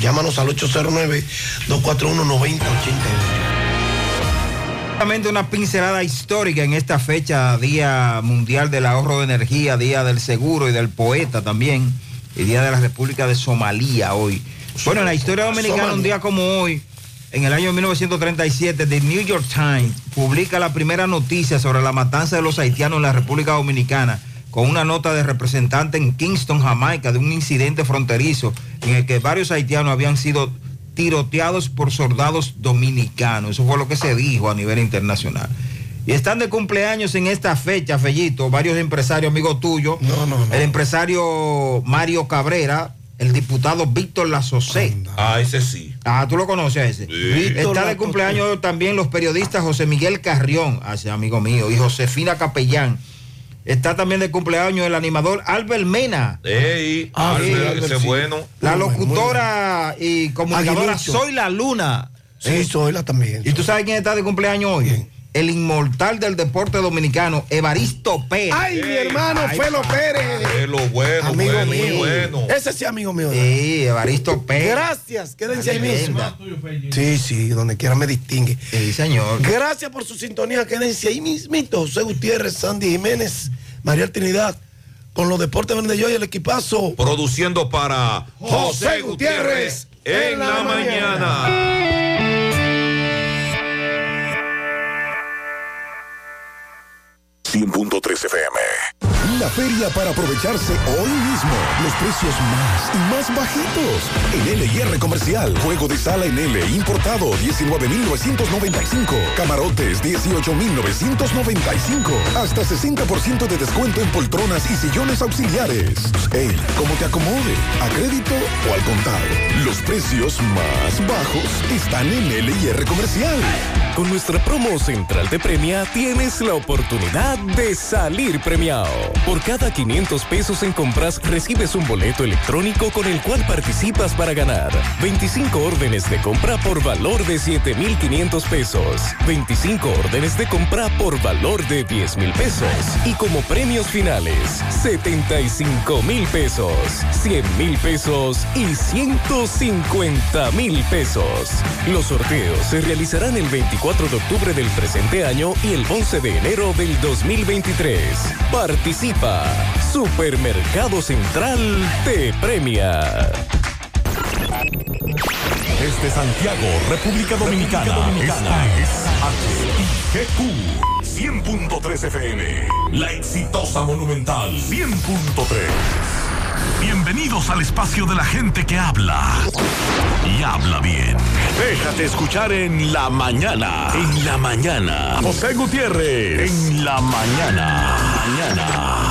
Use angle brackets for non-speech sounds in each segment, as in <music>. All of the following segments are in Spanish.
Llámanos al 809-241-9088. Una pincelada histórica en esta fecha, Día Mundial del Ahorro de Energía, Día del Seguro y del Poeta también, y Día de la República de Somalia hoy. Bueno, en la historia dominicana, un día como hoy, en el año 1937, The New York Times publica la primera noticia sobre la matanza de los haitianos en la República Dominicana con una nota de representante en Kingston, Jamaica, de un incidente fronterizo en el que varios haitianos habían sido tiroteados por soldados dominicanos. Eso fue lo que se dijo a nivel internacional. Y están de cumpleaños en esta fecha, Fellito, varios empresarios amigos tuyos. No, no, no. El empresario Mario Cabrera, el diputado Víctor Lazosé. Ah, ese sí. Ah, tú lo conoces a ese. Sí. Está de cumpleaños también los periodistas José Miguel Carrión, ah, ese amigo mío, y Josefina Capellán. Está también de cumpleaños el animador Albert Mena. Ey, Ah, Albert, sí, Albert, ese sí. bueno. La bueno, locutora y comunicadora Aguilucho. Soy la Luna. Sí, soy la también. ¿Y tú sabes quién está de cumpleaños hoy? ¿Quién? El inmortal del deporte dominicano, Evaristo Pérez. Ay, mi hermano Ay, Felo papá. Pérez. Es lo bueno, Amigo bueno, mío. muy bueno. Ese sí, amigo mío. Sí, Evaristo Pérez. Gracias, quédense ahí mismo. Sí, sí, donde quiera me distingue. Sí, señor. Gracias por su sintonía, quédense ahí mismito. José Gutiérrez, Sandy Jiménez, María Trinidad, con los deportes verde yo y el equipazo. Produciendo para José José Gutiérrez Gutiérrez en la mañana. 100.3 FM. La feria para aprovecharse hoy mismo. Los precios más y más bajitos. En LIR Comercial. Juego de sala en L importado 19.995. Camarotes 18.995. Hasta 60% de descuento en poltronas y sillones auxiliares. Ey, como te acomode. A crédito o al contado. Los precios más bajos están en LIR Comercial. Con nuestra promo central de premia tienes la oportunidad de salir premiado. Por cada 500 pesos en compras recibes un boleto electrónico con el cual participas para ganar 25 órdenes de compra por valor de 7,500 pesos, 25 órdenes de compra por valor de 10 mil pesos y como premios finales 75 mil pesos, 100 mil pesos y 150 mil pesos. Los sorteos se realizarán el 24 de octubre del presente año y el 11 de enero del 2023. Participa. Supermercado Central te premia. Desde Santiago, República Dominicana. Esta es HIGQ 100.3 FM. La exitosa Monumental 100.3. Bienvenidos al espacio de la gente que habla y habla bien. Déjate escuchar en la mañana. En la mañana. José Gutiérrez. En la mañana. Mañana.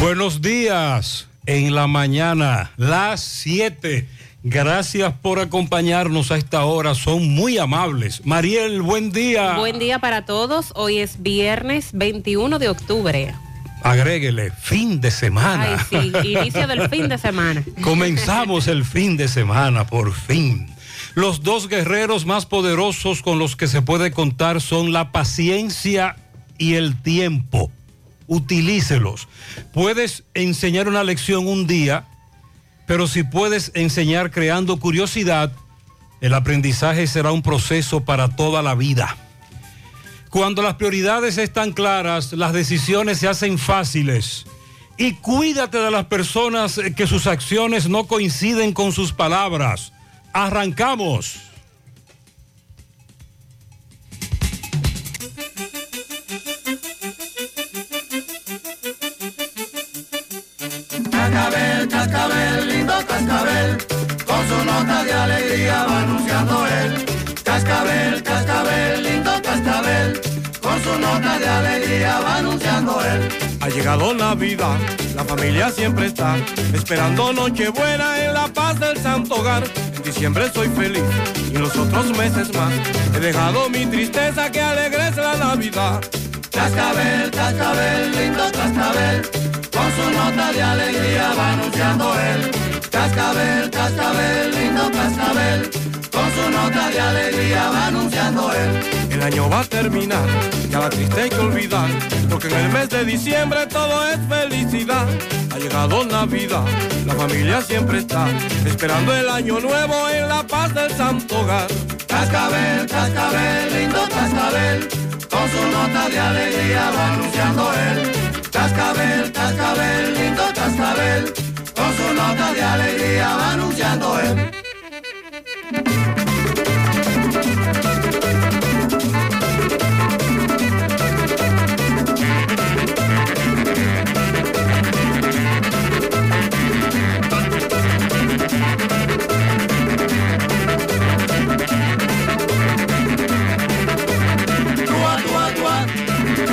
Buenos días en la mañana, las 7. Gracias por acompañarnos a esta hora, son muy amables. Mariel, buen día. Buen día para todos. Hoy es viernes 21 de octubre. Agréguele, fin de semana. Ay, sí, <laughs> inicio del fin de semana. Comenzamos el fin de semana, por fin. Los dos guerreros más poderosos con los que se puede contar son la paciencia y el tiempo. Utilícelos. Puedes enseñar una lección un día, pero si puedes enseñar creando curiosidad, el aprendizaje será un proceso para toda la vida. Cuando las prioridades están claras, las decisiones se hacen fáciles. Y cuídate de las personas que sus acciones no coinciden con sus palabras. Arrancamos. Cascabel, lindo cascabel, con su nota de alegría va anunciando él. Cascabel, cascabel, lindo cascabel, con su nota de alegría va anunciando él. Ha llegado Navidad, la familia siempre está esperando Nochebuena en la paz del santo hogar. En diciembre soy feliz y los otros meses más he dejado mi tristeza que alegre es la Navidad. Cascabel, cascabel, lindo cascabel, con su nota de alegría va anunciando él. Cascabel, cascabel, lindo cascabel, con su nota de alegría va anunciando él. El año va a terminar, ya la triste hay que olvidar, porque en el mes de diciembre todo es felicidad. Ha llegado Navidad, la familia siempre está esperando el año nuevo en la paz del santo hogar. Cascabel, cascabel, lindo cascabel, con su nota de alegría va anunciando él. Cascabel, cascabel, lindo cascabel, con su nota de alegría va anunciando él.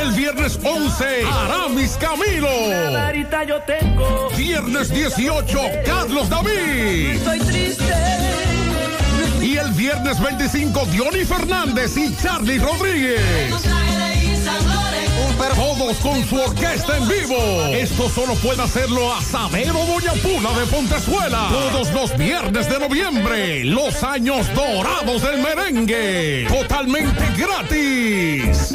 El viernes 11 Aramis Camilo. yo tengo, Viernes 18 Carlos David. estoy triste. Y el viernes 25 Diony Fernández y Charlie Rodríguez. Todos con su orquesta en vivo. Esto solo puede hacerlo Asadero Doña Pula de Pontezuela. Todos los viernes de noviembre. Los años dorados del merengue. Totalmente gratis.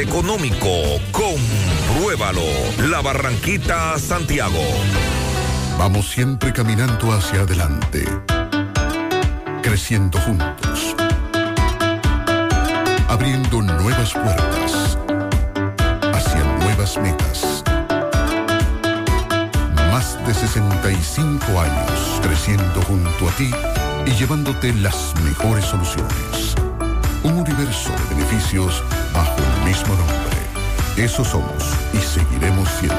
económico. Compruébalo. La Barranquita, Santiago. Vamos siempre caminando hacia adelante, creciendo juntos, abriendo nuevas puertas hacia nuevas metas. Más de 65 años creciendo junto a ti y llevándote las mejores soluciones. Un universo de beneficios bajo el mismo nombre. Eso somos y seguiremos siendo.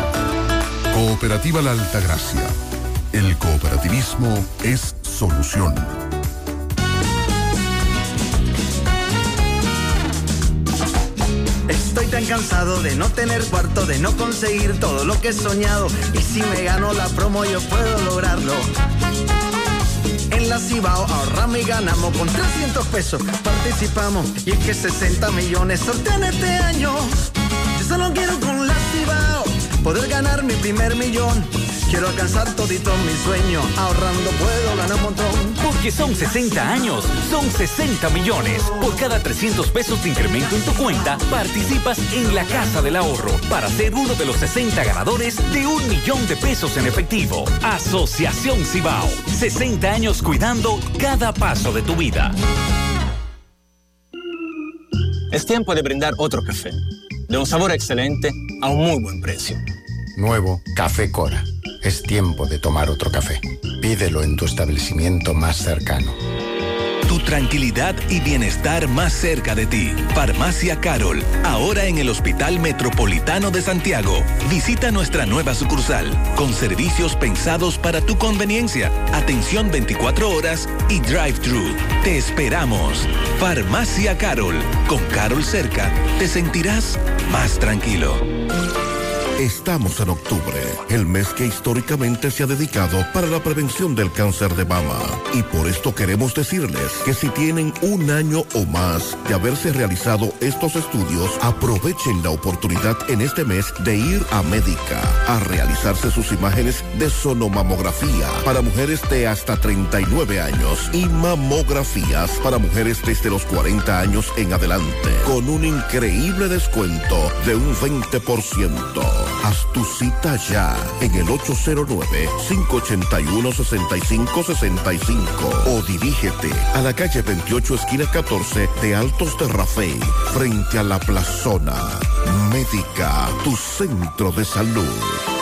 Cooperativa La Altagracia. El cooperativismo es solución. Estoy tan cansado de no tener cuarto, de no conseguir todo lo que he soñado. Y si me gano la promo, yo puedo lograrlo. En la Cibao ahorramos y ganamos con 300 pesos. Participamos y es que 60 millones sortean este año. Yo solo quiero con la Cibao poder ganar mi primer millón. Quiero alcanzar todito mi sueño. Ahorrando puedo ganar un montón. Porque son 60 años, son 60 millones. Por cada 300 pesos de incremento en tu cuenta, participas en la Casa del Ahorro para ser uno de los 60 ganadores de un millón de pesos en efectivo. Asociación Cibao. 60 años cuidando cada paso de tu vida. Es tiempo de brindar otro café, de un sabor excelente a un muy buen precio. Nuevo Café Cora. Es tiempo de tomar otro café. Pídelo en tu establecimiento más cercano. Tu tranquilidad y bienestar más cerca de ti. Farmacia Carol, ahora en el Hospital Metropolitano de Santiago. Visita nuestra nueva sucursal, con servicios pensados para tu conveniencia, atención 24 horas y drive-thru. Te esperamos. Farmacia Carol, con Carol cerca, te sentirás más tranquilo. Estamos en octubre, el mes que históricamente se ha dedicado para la prevención del cáncer de mama. Y por esto queremos decirles que si tienen un año o más de haberse realizado estos estudios, aprovechen la oportunidad en este mes de ir a Médica a realizarse sus imágenes de sonomamografía para mujeres de hasta 39 años y mamografías para mujeres desde los 40 años en adelante, con un increíble descuento de un 20%. Haz tu cita ya en el 809-581-6565 o dirígete a la calle 28 esquina 14 de Altos de Rafey frente a la Plazona. Médica, tu centro de salud.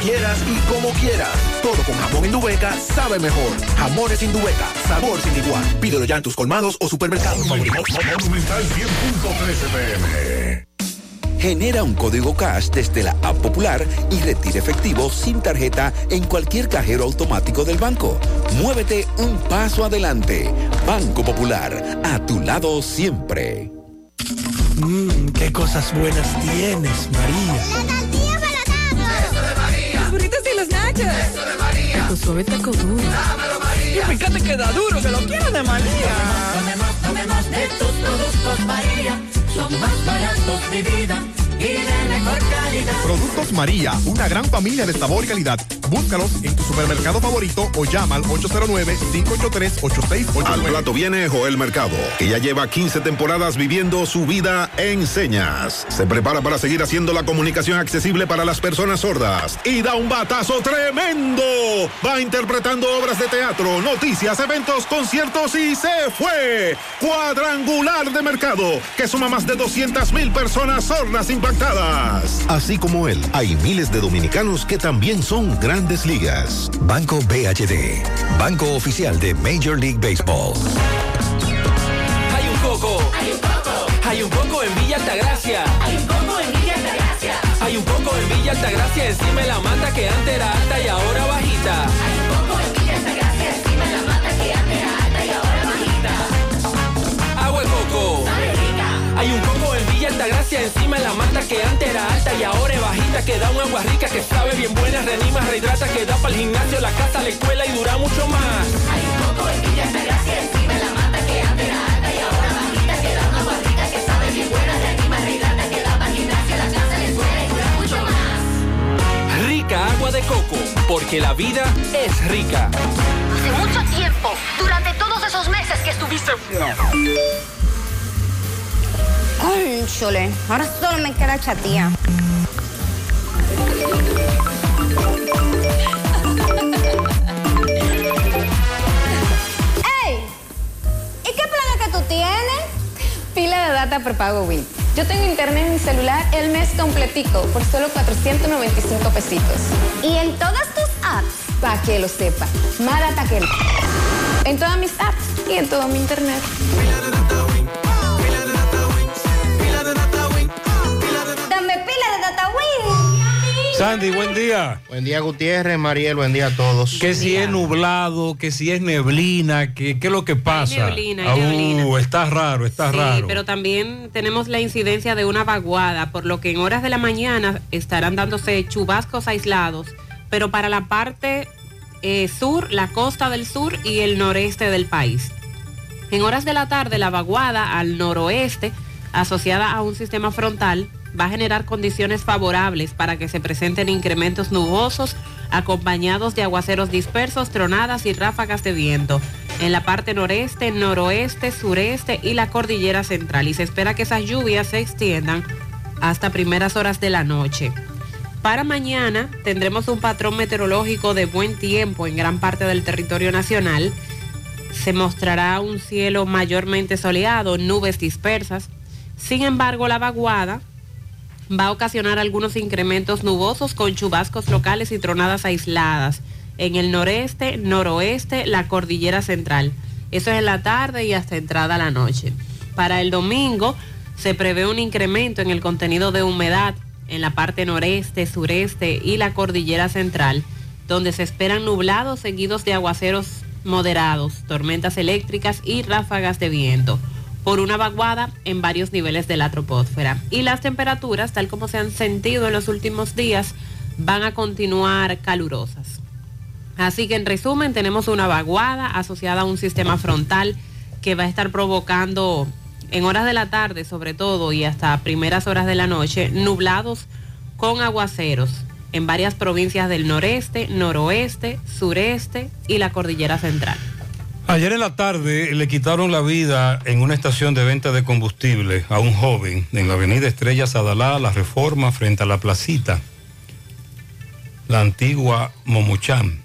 quieras y como quieras. Todo con jamón Indubeca sabe mejor. Jamones Indubeca, sabor sin igual. Pídelo ya en tus colmados o supermercados favoritos. Monumental 100.13 pm. Genera un código cash desde la app popular y retira efectivo sin tarjeta en cualquier cajero automático del banco. Muévete un paso adelante. Banco Popular, a tu lado siempre. Mmm, qué cosas buenas tienes, María. Eso de María. Tu suave taco duro. Dámelo, María. Y fíjate que da duro, que lo quiero de María. Tomemos, tomemos de tus productos, María. Son más baratos, mi vida. Y de mejor calidad. Productos María, una gran familia de sabor y calidad. Búscalos en tu supermercado favorito o llama al 809-583-8689. Al plato viene Joel Mercado, que ya lleva 15 temporadas viviendo su vida en señas. Se prepara para seguir haciendo la comunicación accesible para las personas sordas y da un batazo tremendo. Va interpretando obras de teatro, noticias, eventos, conciertos y se fue. Cuadrangular de Mercado, que suma más de 200 mil personas sordas impactadas. Así como él, hay miles de dominicanos que también son grandes ligas. Banco BHD, banco oficial de Major League Baseball. Hay un coco. Hay un coco. Hay un coco en Villa Altagracia. Hay un coco en Villa Altagracia. Hay un coco en Villa Altagracia encima de la mata que antes era alta y ahora bajita. Hay un coco en Villa Altagracia encima de la mata que antes era alta y ahora bajita. Agua de coco. Hay un coco Altagracia encima de la mata que antes era alta y ahora es bajita que da un agua rica que sabe bien buena, reanima, rehidrata, que da para el gimnasio, la casa, la escuela y dura mucho más. Hay un coco en Villa Altagracia encima de la mata que antes era alta y ahora bajita que da un agua rica que sabe bien buena, reanima, rehidrata, que da para el gimnasio, la casa, la escuela y dura mucho más. Rica agua de coco, porque la vida es rica. Hace mucho tiempo, durante todos esos meses que estuviste... Ay, chole, ahora solo me queda chatía. ¡Ey! ¿Y qué planes que tú tienes? Pila de data prepago Win. Yo tengo internet en mi celular el mes completico por solo 495 pesitos. ¿Y en todas tus apps? Para que lo sepa. Más data que... En todas mis apps y en todo mi internet. Sandy, buen día. Buen día, Gutiérrez, Mariel, buen día a todos. Que si es nublado, que si es neblina, que qué es lo que pasa. neblina, Ah, hay neblina. uh, está raro, está Sí, raro. pero también tenemos la incidencia de una vaguada, por lo que en horas de la mañana estarán dándose chubascos aislados, pero para la parte eh, sur, la costa del sur y el noreste del país. En horas de la tarde, la vaguada al noroeste, asociada a un sistema frontal, va a generar condiciones favorables para que se presenten incrementos nubosos acompañados de aguaceros dispersos, tronadas y ráfagas de viento en la parte noreste, noroeste, sureste y la cordillera central. Y se espera que esas lluvias se extiendan hasta primeras horas de la noche. Para mañana tendremos un patrón meteorológico de buen tiempo en gran parte del territorio nacional. Se mostrará un cielo mayormente soleado, nubes dispersas. Sin embargo, la vaguada va a ocasionar algunos incrementos nubosos con chubascos locales y tronadas aisladas en el noreste, noroeste, la cordillera central. Eso es en la tarde y hasta entrada a la noche. Para el domingo se prevé un incremento en el contenido de humedad en la parte noreste, sureste y la cordillera central, donde se esperan nublados seguidos de aguaceros moderados, tormentas eléctricas y ráfagas de viento por una vaguada en varios niveles de la troposfera. Y las temperaturas, tal como se han sentido en los últimos días, van a continuar calurosas. Así que en resumen tenemos una vaguada asociada a un sistema frontal que va a estar provocando en horas de la tarde sobre todo y hasta primeras horas de la noche nublados con aguaceros en varias provincias del noreste, noroeste, sureste y la cordillera central. Ayer en la tarde le quitaron la vida en una estación de venta de combustible a un joven en la avenida Estrella Sadalá, La Reforma, frente a la placita, la antigua Momuchán.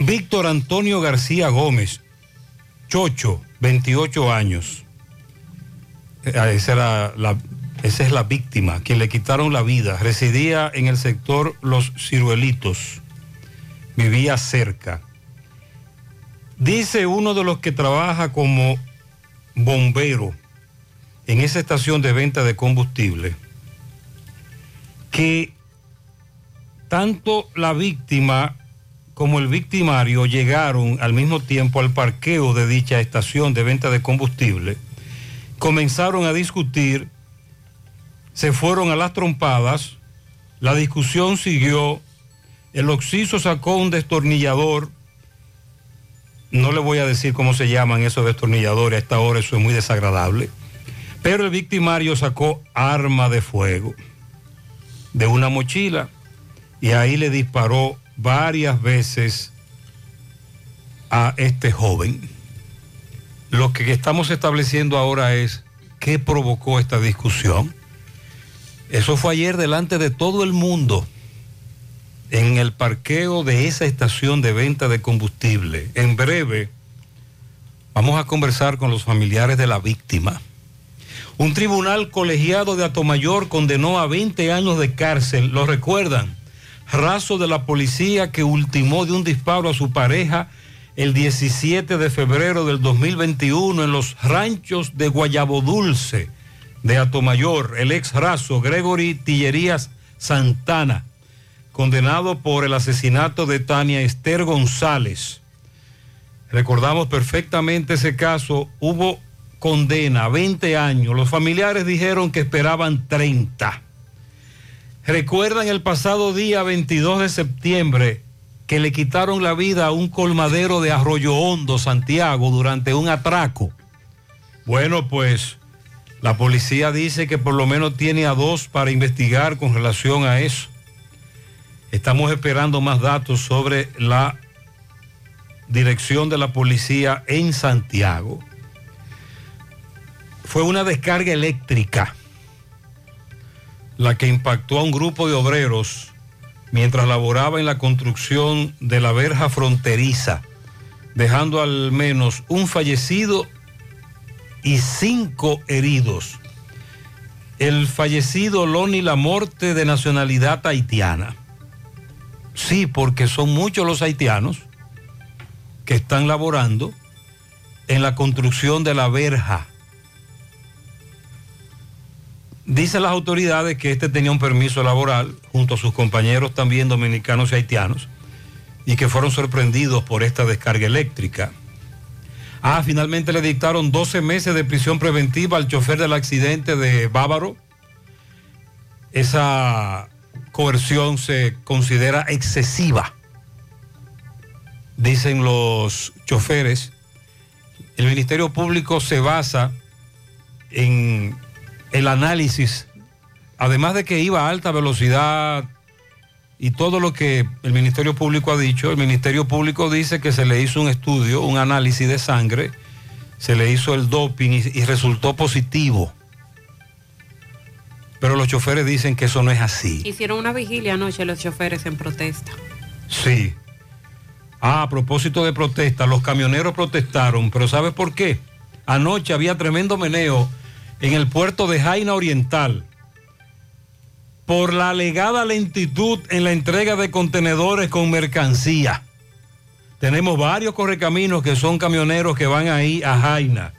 Víctor Antonio García Gómez, Chocho, 28 años. Eh, la, esa es la víctima, quien le quitaron la vida. Residía en el sector Los Ciruelitos. Vivía cerca. Dice uno de los que trabaja como bombero en esa estación de venta de combustible que tanto la víctima como el victimario llegaron al mismo tiempo al parqueo de dicha estación de venta de combustible, comenzaron a discutir, se fueron a las trompadas, la discusión siguió, el occiso sacó un destornillador, no le voy a decir cómo se llaman esos destornilladores, a esta hora eso es muy desagradable, pero el victimario sacó arma de fuego de una mochila y ahí le disparó varias veces a este joven. Lo que estamos estableciendo ahora es qué provocó esta discusión. Eso fue ayer delante de todo el mundo en el parqueo de esa estación de venta de combustible. En breve vamos a conversar con los familiares de la víctima. Un tribunal colegiado de Atomayor condenó a 20 años de cárcel, ¿lo recuerdan? Razo de la policía que ultimó de un disparo a su pareja el 17 de febrero del 2021 en los ranchos de Guayabo Dulce de Atomayor, el ex raso Gregory Tillerías Santana, condenado por el asesinato de Tania Esther González. Recordamos perfectamente ese caso, hubo condena, 20 años, los familiares dijeron que esperaban 30. Recuerdan el pasado día 22 de septiembre que le quitaron la vida a un colmadero de Arroyo Hondo, Santiago, durante un atraco. Bueno, pues la policía dice que por lo menos tiene a dos para investigar con relación a eso. Estamos esperando más datos sobre la dirección de la policía en Santiago. Fue una descarga eléctrica la que impactó a un grupo de obreros mientras laboraba en la construcción de la verja fronteriza, dejando al menos un fallecido y cinco heridos. El fallecido Loni Lamorte de nacionalidad haitiana. Sí, porque son muchos los haitianos que están laborando en la construcción de la verja Dicen las autoridades que este tenía un permiso laboral junto a sus compañeros también dominicanos y haitianos y que fueron sorprendidos por esta descarga eléctrica. Ah, finalmente le dictaron 12 meses de prisión preventiva al chofer del accidente de Bávaro. Esa coerción se considera excesiva, dicen los choferes. El Ministerio Público se basa en el análisis, además de que iba a alta velocidad y todo lo que el Ministerio Público ha dicho, el Ministerio Público dice que se le hizo un estudio, un análisis de sangre, se le hizo el doping y, resultó positivo. Pero los choferes dicen que eso no es así. Hicieron una vigilia anoche los choferes en protesta. Sí. Ah, a propósito de protesta, los camioneros protestaron, pero ¿sabes por qué? Anoche había tremendo meneo en el puerto de Jaina Oriental, por la alegada lentitud en la entrega de contenedores con mercancía. Tenemos varios correcaminos que son camioneros que van ahí a Jaina,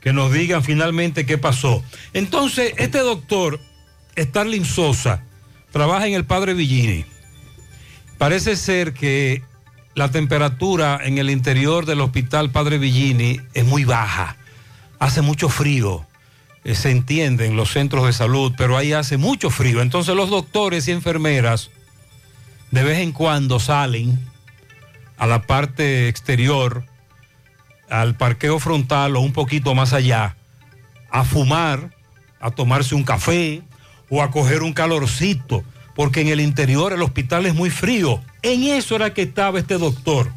que nos digan finalmente qué pasó. Entonces, este doctor, Starling Sosa, trabaja en el Padre Villini. Parece ser que la temperatura en el interior del hospital Padre Villini es muy baja. Hace mucho frío. Eh, se entiende en los centros de salud, pero ahí hace mucho frío. Entonces los doctores y enfermeras de vez en cuando salen a la parte exterior, al parqueo frontal o un poquito más allá, a fumar, a tomarse un café o a coger un calorcito, porque en el interior el hospital es muy frío. En eso era que estaba este doctor,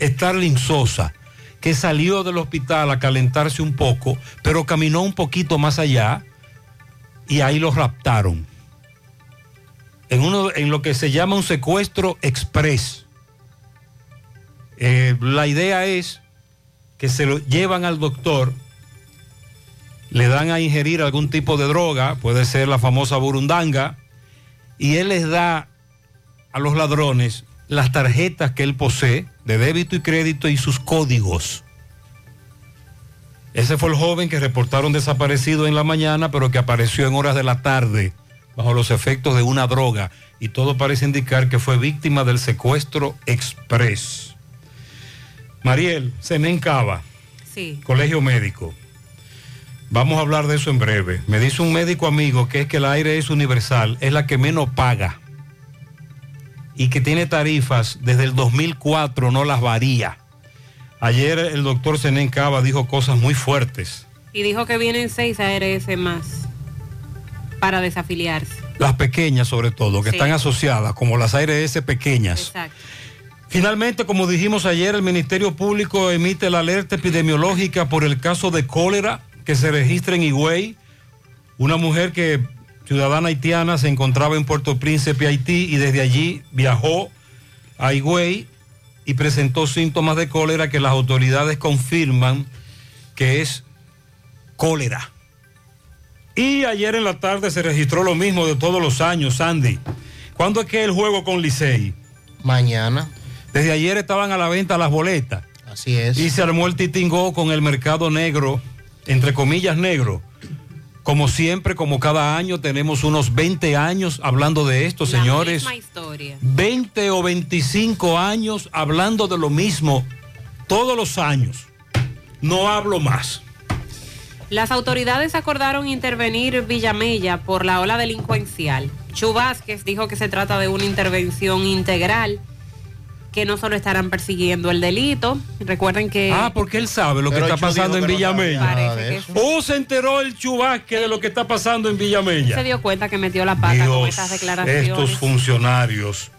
Starling Sosa, que salió del hospital a calentarse un poco, pero caminó un poquito más allá y ahí lo raptaron. En, uno, en lo que se llama un secuestro express. Eh, la idea es que se lo llevan al doctor, le dan a ingerir algún tipo de droga, puede ser la famosa burundanga, y él les da a los ladrones las tarjetas que él posee de débito y crédito y sus códigos. Ese fue el joven que reportaron desaparecido en la mañana, pero que apareció en horas de la tarde bajo los efectos de una droga y todo parece indicar que fue víctima del secuestro express. Mariel, Senén Cava, Sí. Colegio Médico. Vamos a hablar de eso en breve. Me dice un médico amigo que es que el aire es universal, es la que menos paga y que tiene tarifas desde el 2004, no las varía. Ayer el doctor Senén Cava dijo cosas muy fuertes. Y dijo que vienen seis ARS más para desafiliarse. Las pequeñas sobre todo, que Sí. están asociadas, como las ARS pequeñas. Exacto. Finalmente, como dijimos ayer, el Ministerio Público emite la alerta epidemiológica por el caso de cólera que se registra en Higüey. Una mujer que, ciudadana haitiana, se encontraba en Puerto Príncipe, Haití, y desde allí viajó a Higüey y presentó síntomas de cólera que las autoridades confirman que es cólera. Y ayer en la tarde se registró lo mismo de todos los años, Sandy. ¿Cuándo es que el juego con Licey? Mañana. Desde ayer estaban a la venta las boletas. Así es. Y se armó el titingó con el mercado negro, entre comillas negro. Como siempre, como cada año, tenemos unos 20 años hablando de esto, señores. Misma historia. 20 o 25 años hablando de lo mismo todos los años. No hablo más. Las autoridades acordaron intervenir Villamella por la ola delincuencial. Chu Vázquez dijo que se trata de una intervención integral, que no solo estarán persiguiendo el delito. Recuerden que... Ah, porque él sabe lo que está pasando en Villamella. ¿O se enteró el chubasque de lo que está pasando en se Villamella? dio cuenta que metió la pata con estas declaraciones. estos funcionarios,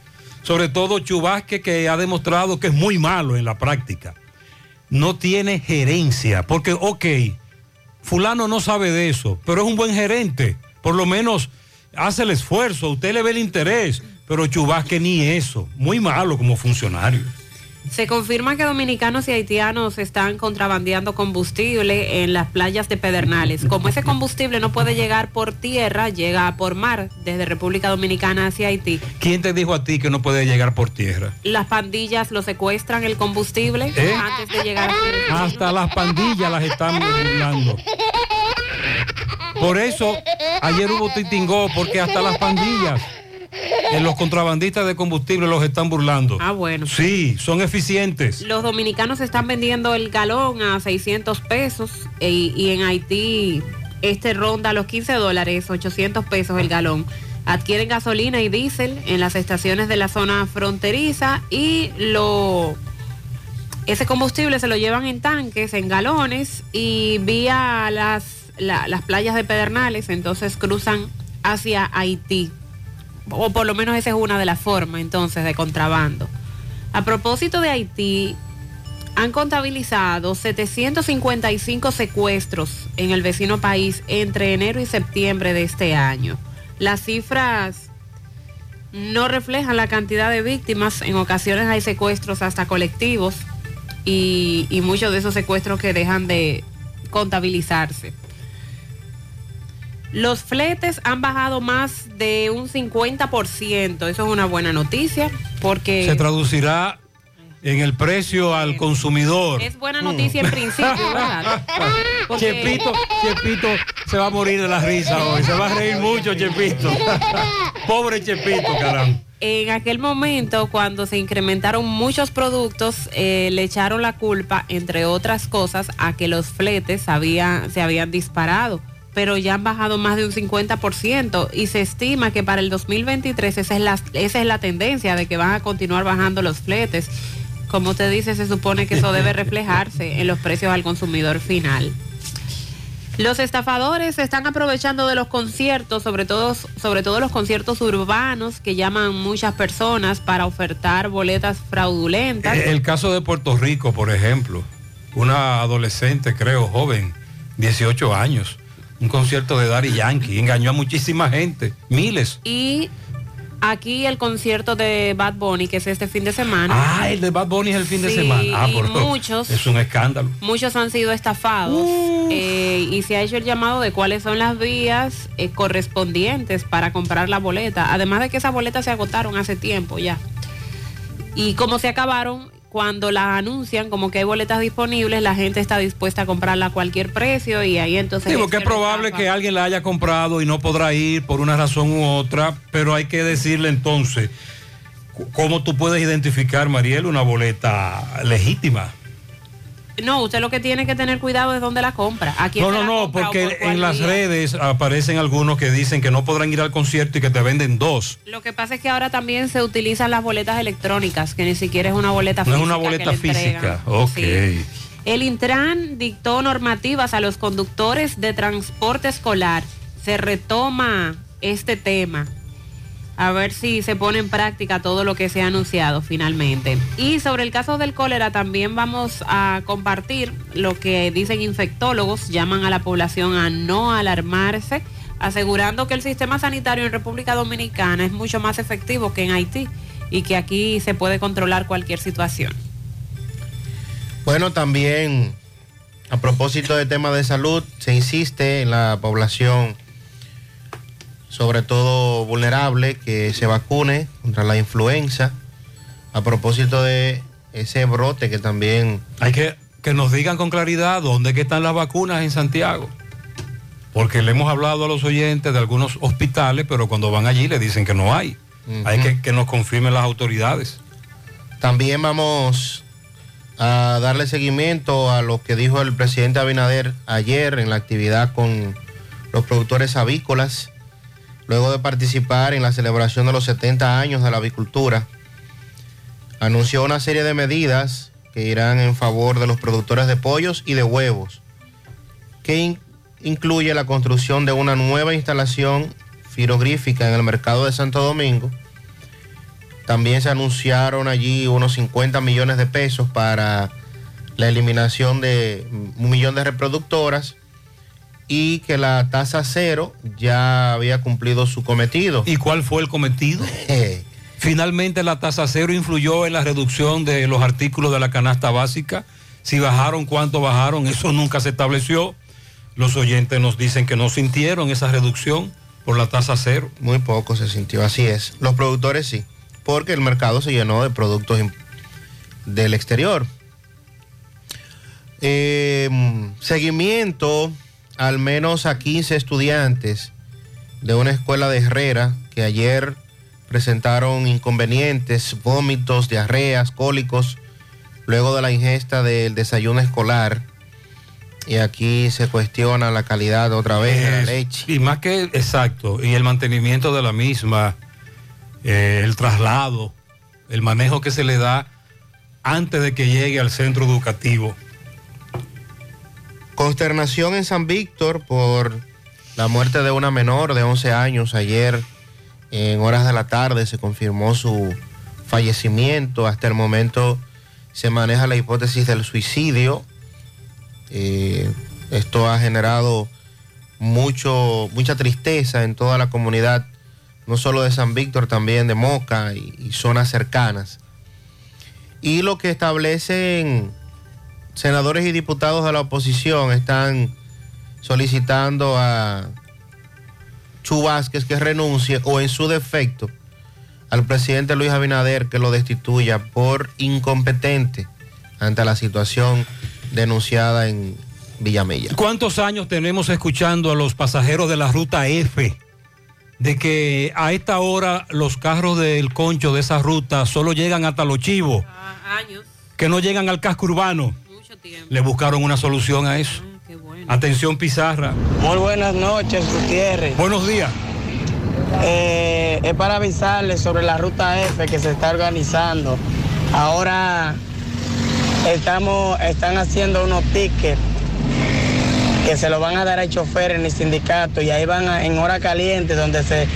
sobre todo Chubasque que ha demostrado que es muy malo en la práctica, no tiene gerencia, porque ok, fulano no sabe de eso, pero es un buen gerente, por lo menos hace el esfuerzo, usted le ve el interés, pero Chubasque ni eso, muy malo como funcionario. Se confirma que dominicanos y haitianos están contrabandeando combustible en las playas de Pedernales. Como ese combustible no puede llegar por tierra, llega por mar desde República Dominicana hacia Haití. ¿Quién te dijo a ti que no puede llegar por tierra? Las pandillas lo secuestran el combustible ¿Eh? antes de llegar a Hasta las pandillas las están burlando. Por eso ayer hubo titingó, porque hasta las pandillas en los contrabandistas de combustible los están burlando. Ah, bueno. Sí, son eficientes. Los dominicanos están vendiendo el galón a 600 pesos e- y en Haití este ronda los 15 dólares, 800 pesos el galón. Adquieren gasolina y diésel en las estaciones de la zona fronteriza y lo ese combustible se lo llevan en tanques, en galones y vía las, la- las playas de Pedernales, entonces cruzan hacia Haití. O por lo menos esa es una de las formas entonces de contrabando. A propósito de Haití, han contabilizado 755 secuestros en el vecino país entre enero y septiembre de este año. Las cifras no reflejan la cantidad de víctimas, en ocasiones hay secuestros hasta colectivos y, y muchos de esos secuestros que dejan de contabilizarse. Los fletes han bajado más de un 50%. Eso es una buena noticia porque... Se traducirá en el precio al consumidor. Es buena noticia en principio, ¿verdad? <laughs> Porque- Chepito, Chepito se va a morir de la risa hoy. Se va a reír mucho, Chepito. <laughs> Pobre Chepito, caramba. En aquel momento, cuando se incrementaron muchos productos, eh, le echaron la culpa, entre otras cosas, a que los fletes había- se habían disparado, pero ya han bajado más de un 50% y se estima que para el 2023 esa es la, esa es la tendencia de que van a continuar bajando los fletes. Como usted dice, se supone que eso debe reflejarse en los precios al consumidor final. Los estafadores se están aprovechando de los conciertos, sobre todo, sobre todo los conciertos urbanos que llaman muchas personas para ofertar boletas fraudulentas. Eh, El caso de Puerto Rico, por ejemplo, una adolescente, creo, joven, 18 años, un concierto de Daddy Yankee, engañó a muchísima gente, miles. Y aquí el concierto de Bad Bunny, que es este fin de semana. Ah, el de Bad Bunny es el fin de semana. Ah, por muchos- Es un escándalo. Muchos han sido estafados eh, y se ha hecho el llamado de cuáles son las vías eh, correspondientes para comprar la boleta. Además de que esas boletas se agotaron hace tiempo ya. Y como se acabaron, cuando las anuncian como que hay boletas disponibles, la gente está dispuesta a comprarla a cualquier precio y ahí entonces... Digo que es probable que alguien la haya comprado y no podrá ir por una razón u otra, pero hay que decirle entonces cómo tú puedes identificar, Mariel, una boleta legítima. No, usted lo que tiene que tener cuidado es dónde la compra. ¿A quién No, no, la no, porque por en las redes aparecen algunos que dicen que no podrán ir al concierto y que te venden dos. Lo que pasa es que ahora también se utilizan las boletas electrónicas, que ni siquiera es una boleta No es física. una boleta física. Ok. Sí. El Intran dictó normativas a los conductores de transporte escolar. Se retoma este tema. A ver si se pone en práctica todo lo que se ha anunciado finalmente. Y sobre el caso del cólera también vamos a compartir lo que dicen infectólogos. Llaman a la población a no alarmarse, asegurando que el sistema sanitario en República Dominicana es mucho más efectivo que en Haití y que aquí se puede controlar cualquier situación. Bueno, también a propósito de tema de salud, se insiste en la población, sobre todo vulnerable, que se vacune contra la influenza. A propósito de ese brote que también... Hay que que nos digan con claridad dónde que están las vacunas en Santiago. Porque le hemos hablado a los oyentes de algunos hospitales, pero cuando van allí le dicen que no hay. Hay que que nos confirmen las autoridades. También vamos a darle seguimiento a lo que dijo el presidente Abinader ayer en la actividad con los productores avícolas, luego de participar en la celebración de los 70 años de la avicultura. Anunció una serie de medidas que irán en favor de los productores de pollos y de huevos, que in- incluye la construcción de una nueva instalación firogrífica en el mercado de Santo Domingo, también se anunciaron allí unos 50 millones de pesos para la eliminación de un millón de reproductoras y que la tasa cero ya había cumplido su cometido. ¿Y cuál fue el cometido? <laughs> Finalmente la tasa cero influyó en la reducción de los artículos de la canasta básica. Si bajaron, cuánto bajaron, eso nunca se estableció. Los oyentes nos dicen que no sintieron esa reducción por la tasa cero. Muy poco se sintió, así es. Los productores sí, porque el mercado se llenó de productos del exterior. Eh, seguimiento al menos a 15 estudiantes de una escuela de Herrera que ayer presentaron inconvenientes, vómitos, diarreas, cólicos, luego de la ingesta del desayuno escolar. Y aquí se cuestiona la calidad otra vez de la leche. Y más que exacto, y el mantenimiento de la misma, eh, el traslado, el manejo que se le da antes de que llegue al centro educativo. Consternación en San Víctor por la muerte de una menor de 11 años. Ayer, en horas de la tarde, se confirmó su fallecimiento. Hasta el momento se maneja la hipótesis del suicidio. Eh, esto ha generado mucho, mucha tristeza en toda la comunidad, no solo de San Víctor, también de Moca y, y zonas cercanas. Y lo que establecen senadores y diputados de la oposición están solicitando a Chu Vázquez que renuncie o en su defecto al presidente Luis Abinader que lo destituya por incompetente ante la situación denunciada en Villamella. ¿Cuántos años tenemos escuchando a los pasajeros de la ruta F de que a esta hora los carros del concho de esa ruta solo llegan hasta los chivos, Años, que no llegan al casco urbano? Tiempo. Le buscaron una solución a eso. Atención Pizarra. Muy buenas noches, Gutiérrez. Buenos días. Eh, es para avisarles sobre la ruta F que se está organizando. Ahora estamos, están haciendo unos tickets que se lo van a dar al chofer en el sindicato y ahí van a- en hora caliente donde se,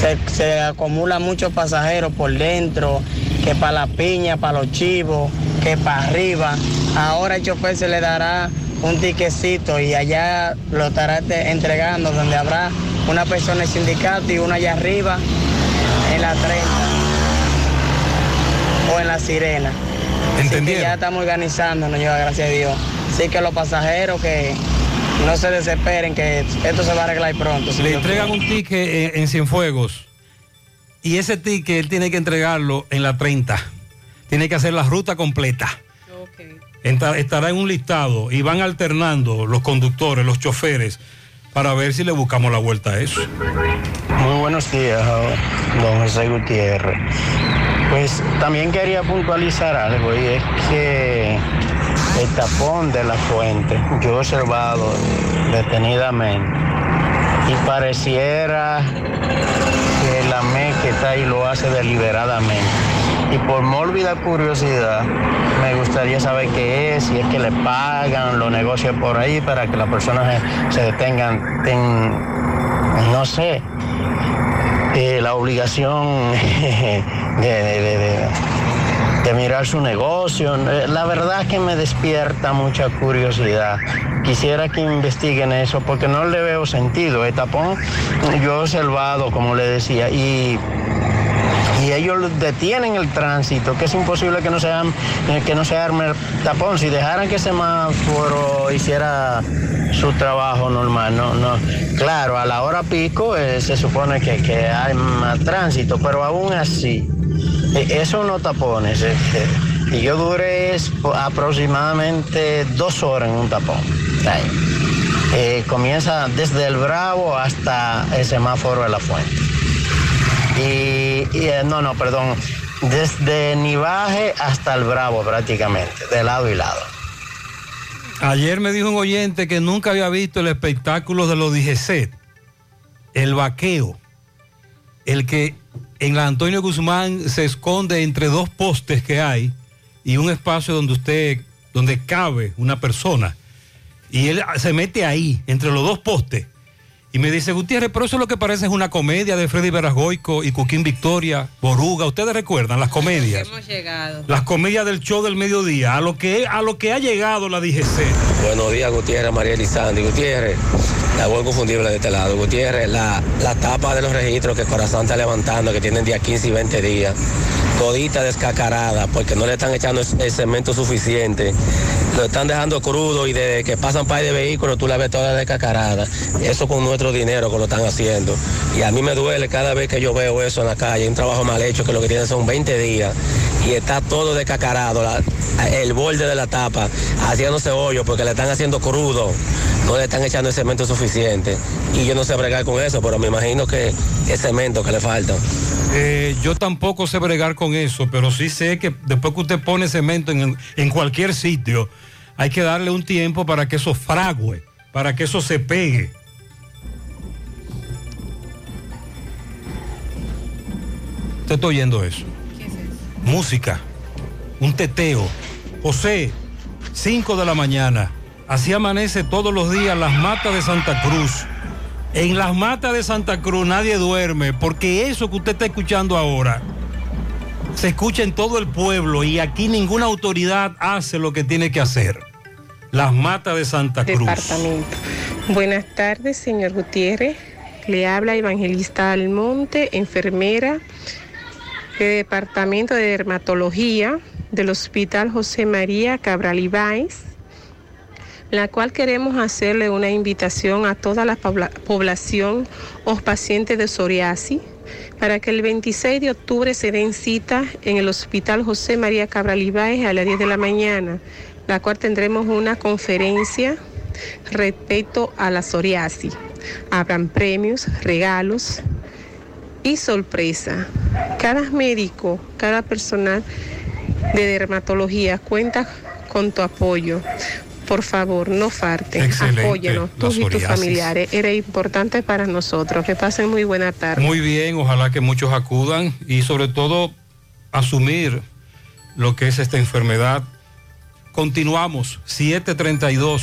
se, se acumulan muchos pasajeros por dentro, que para la piña, para los chivos, que para arriba. Ahora el chofer se le dará un tiquecito y allá lo estará entregando donde habrá una persona en el sindicato y una allá arriba en la 30 o en la sirena. Así que ya estamos organizándonos, yo, gracias a Dios. Así que los pasajeros que no se desesperen, que esto se va a arreglar pronto. si Le entregan un ticket en, en Cienfuegos y ese ticket él tiene que entregarlo en la 30. Tiene que hacer la ruta completa. Entra- estará en un listado y van alternando los conductores, los choferes, para ver si le buscamos la vuelta a eso. Muy buenos días, don José Gutiérrez. Pues también quería puntualizar algo y es que el tapón de la fuente, yo he observado detenidamente y pareciera la ME que está ahí lo hace deliberadamente. Y por mórbida curiosidad, me gustaría saber qué es, si es que le pagan los negocios por ahí para que las personas se, detengan, ten- no sé, eh, la obligación <laughs> de- de mirar su negocio. Eh, La verdad que me despierta mucha curiosidad. Quisiera que investiguen eso porque no le veo sentido. El tapón, yo he observado, como le decía, y y ellos detienen el tránsito, que es imposible que no se, eh, que no se arme el tapón. Si dejaran que ese semáforo hiciera su trabajo normal, no, no. Claro, a la hora pico eh, se supone que, que hay más tránsito, pero aún así, eh, esos no tapones. y yo duré aproximadamente dos horas en un tapón. Eh, comienza desde el Bravo hasta el semáforo de la Fuente. Y, y, eh, no, no, perdón, desde Nivaje hasta el Bravo prácticamente, de lado y lado. Ayer me dijo un oyente que nunca había visto el espectáculo de los DGC, el vaqueo, el que en la Antonio Guzmán se esconde entre dos postes que hay y un espacio donde usted, donde cabe una persona. Y él se mete ahí, entre los dos postes. Y me dice, Gutiérrez, pero eso es lo que parece es una comedia de Freddy Verasgoico y Cuquín Victoria, Boruga. ¿Ustedes recuerdan las comedias? Hemos llegado. Las comedias del show del mediodía, a lo que, a lo que ha llegado la DGC. Buenos días, Gutiérrez, María Elizandi. Gutiérrez, la voz inconfundible de este lado. Gutiérrez, la, la tapa de los registros que Corazón está levantando, que tienen día 15 y 20 días, todita descacarada, porque no le están echando el, cemento suficiente. Lo están dejando crudo y desde que pasan par de vehículos tú la ves toda descacarada. Eso con nuestro dinero que lo están haciendo. Y a mí me duele cada vez que yo veo eso en la calle, un trabajo mal hecho que lo que tienen son 20 días y está todo descacarado, el borde de la tapa, haciéndose hoyo porque le están haciendo crudo, no le están echando el cemento suficiente. Y yo no sé bregar con eso, pero me imagino que es cemento que le falta. Eh, yo tampoco sé bregar con eso, pero sí sé que después que usted pone cemento en, en cualquier sitio, hay que darle un tiempo para que eso frague, para que eso se pegue. Usted está oyendo eso. Música, un teteo. José, 5 de la mañana. Así amanece todos los días las matas de Santa Cruz. En las matas de Santa Cruz nadie duerme, porque eso que usted está escuchando ahora se escucha en todo el pueblo y aquí ninguna autoridad hace lo que tiene que hacer. Las matas de Santa Cruz. Departamento. Buenas tardes, señor Gutiérrez. Le habla Evangelista Almonte, enfermera del Departamento de Dermatología del Hospital José María Cabral Ibáez. La cual queremos hacerle una invitación a toda la pobla- población o pacientes de psoriasis para que el 26 de octubre se den cita en el Hospital José María Cabral Ibáez a las 10 de la mañana, la cual tendremos una conferencia respecto a la psoriasis. Habrán premios, regalos y sorpresa. Cada médico, cada personal de dermatología cuenta con tu apoyo. Por favor, no apóyanos, la tú y tus familiares. Eres importante para nosotros. Que pasen muy buena tarde. Muy bien, ojalá que muchos acudan y sobre todo asumir lo que es esta enfermedad. Continuamos, 732.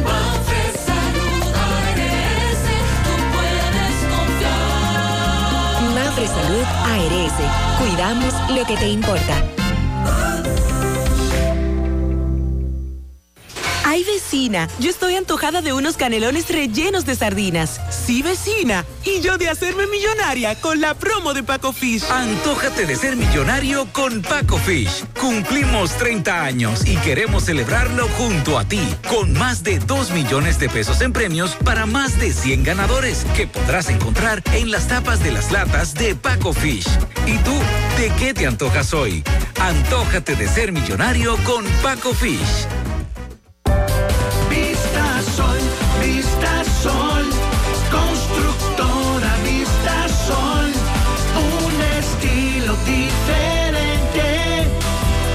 Mafre Salud ARS, cuidamos lo que te importa. Ay, vecina, yo estoy antojada de unos canelones rellenos de sardinas. Sí, vecina. Y yo de hacerme millonaria con la promo de Paco Fish. Antójate de ser millonario con Paco Fish. Cumplimos 30 años y queremos celebrarlo junto a ti, con más de 2 millones de pesos en premios para más de 100 ganadores que podrás encontrar en las tapas de las latas de Paco Fish. ¿Y tú, de qué te antojas hoy? Antójate de ser millonario con Paco Fish.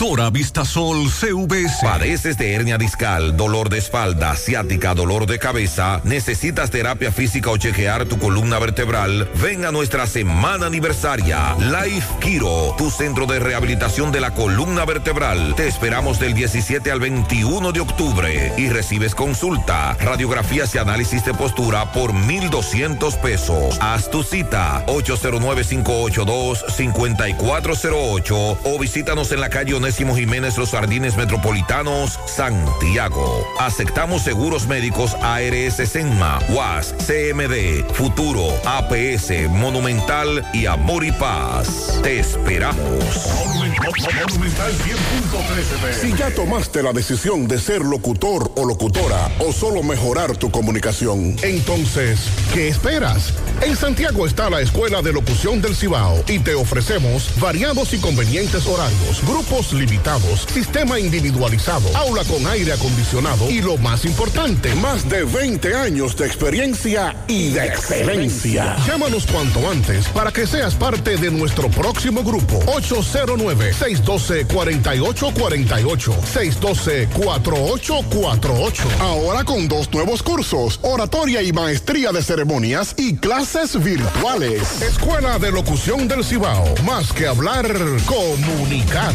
Doctora Vistasol CVS. Padeces de hernia discal, dolor de espalda, ciática, dolor de cabeza, necesitas terapia física o chequear tu columna vertebral, ven a nuestra semana aniversaria. Life Kiro, tu centro de rehabilitación de la columna vertebral. Te esperamos del 17 al 21 de octubre y recibes consulta, radiografías y análisis de postura por 1,200 pesos. Haz tu cita 809-582-5408 o visítanos en la calle Jiménez Los Jardines Metropolitanos, Santiago. Aceptamos seguros médicos ARS Senma, UAS, CMD, Futuro, APS, Monumental y Amor y Paz. Te esperamos. Si ya tomaste la decisión de ser locutor o locutora o solo mejorar tu comunicación, entonces, ¿qué esperas? En Santiago está la Escuela de Locución del Cibao y te ofrecemos variados y convenientes horarios, grupos limitados, sistema individualizado, aula con aire acondicionado y lo más importante, más de 20 años de experiencia y de excelencia. Llámanos cuanto antes para que seas parte de nuestro próximo grupo 809-612-4848 612-4848. Ahora con dos nuevos cursos, oratoria y maestría de ceremonias y clases virtuales. Escuela de Locución del Cibao. Más que hablar, comunicar.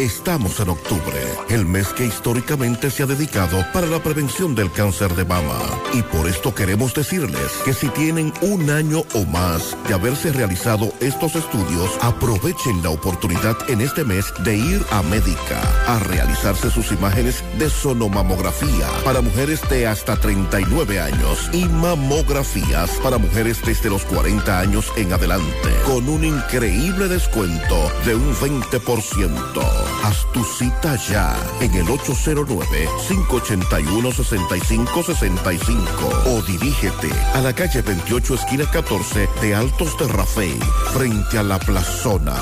Estamos en octubre, el mes que históricamente se ha dedicado para la prevención del cáncer de mama. Y por esto queremos decirles que si tienen un año o más de haberse realizado estos estudios, aprovechen la oportunidad en este mes de ir a Médica a realizarse sus imágenes de sonomamografía para mujeres de hasta 39 años y mamografías para mujeres desde los 40 años en adelante, con un increíble descuento de un 20%. Haz tu cita ya en el 809-581-6565 o dirígete a la calle 28 esquina 14 de Altos de Rafey frente a la plazona.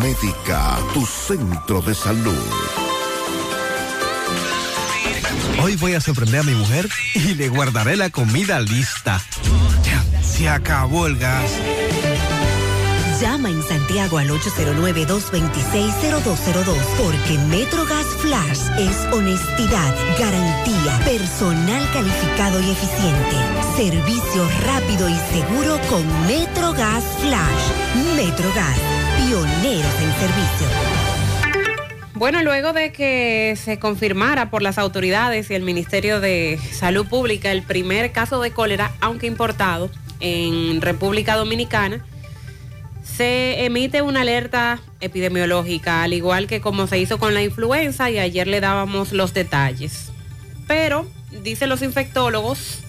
Médica, tu centro de salud. Hoy voy a sorprender a mi mujer y le guardaré la comida lista. Ya, Se acabó el gas. Llama en Santiago al 809-226-0202 porque MetroGas Flash es honestidad, garantía, personal calificado y eficiente, servicio rápido y seguro con MetroGas Flash. MetroGas, pioneros en servicio. Bueno, luego de que se confirmara por las autoridades y el Ministerio de Salud Pública el primer caso de cólera, aunque importado, en República Dominicana, se emite una alerta epidemiológica, al igual que como se hizo con la influenza y ayer le dábamos los detalles. Pero, dicen los infectólogos,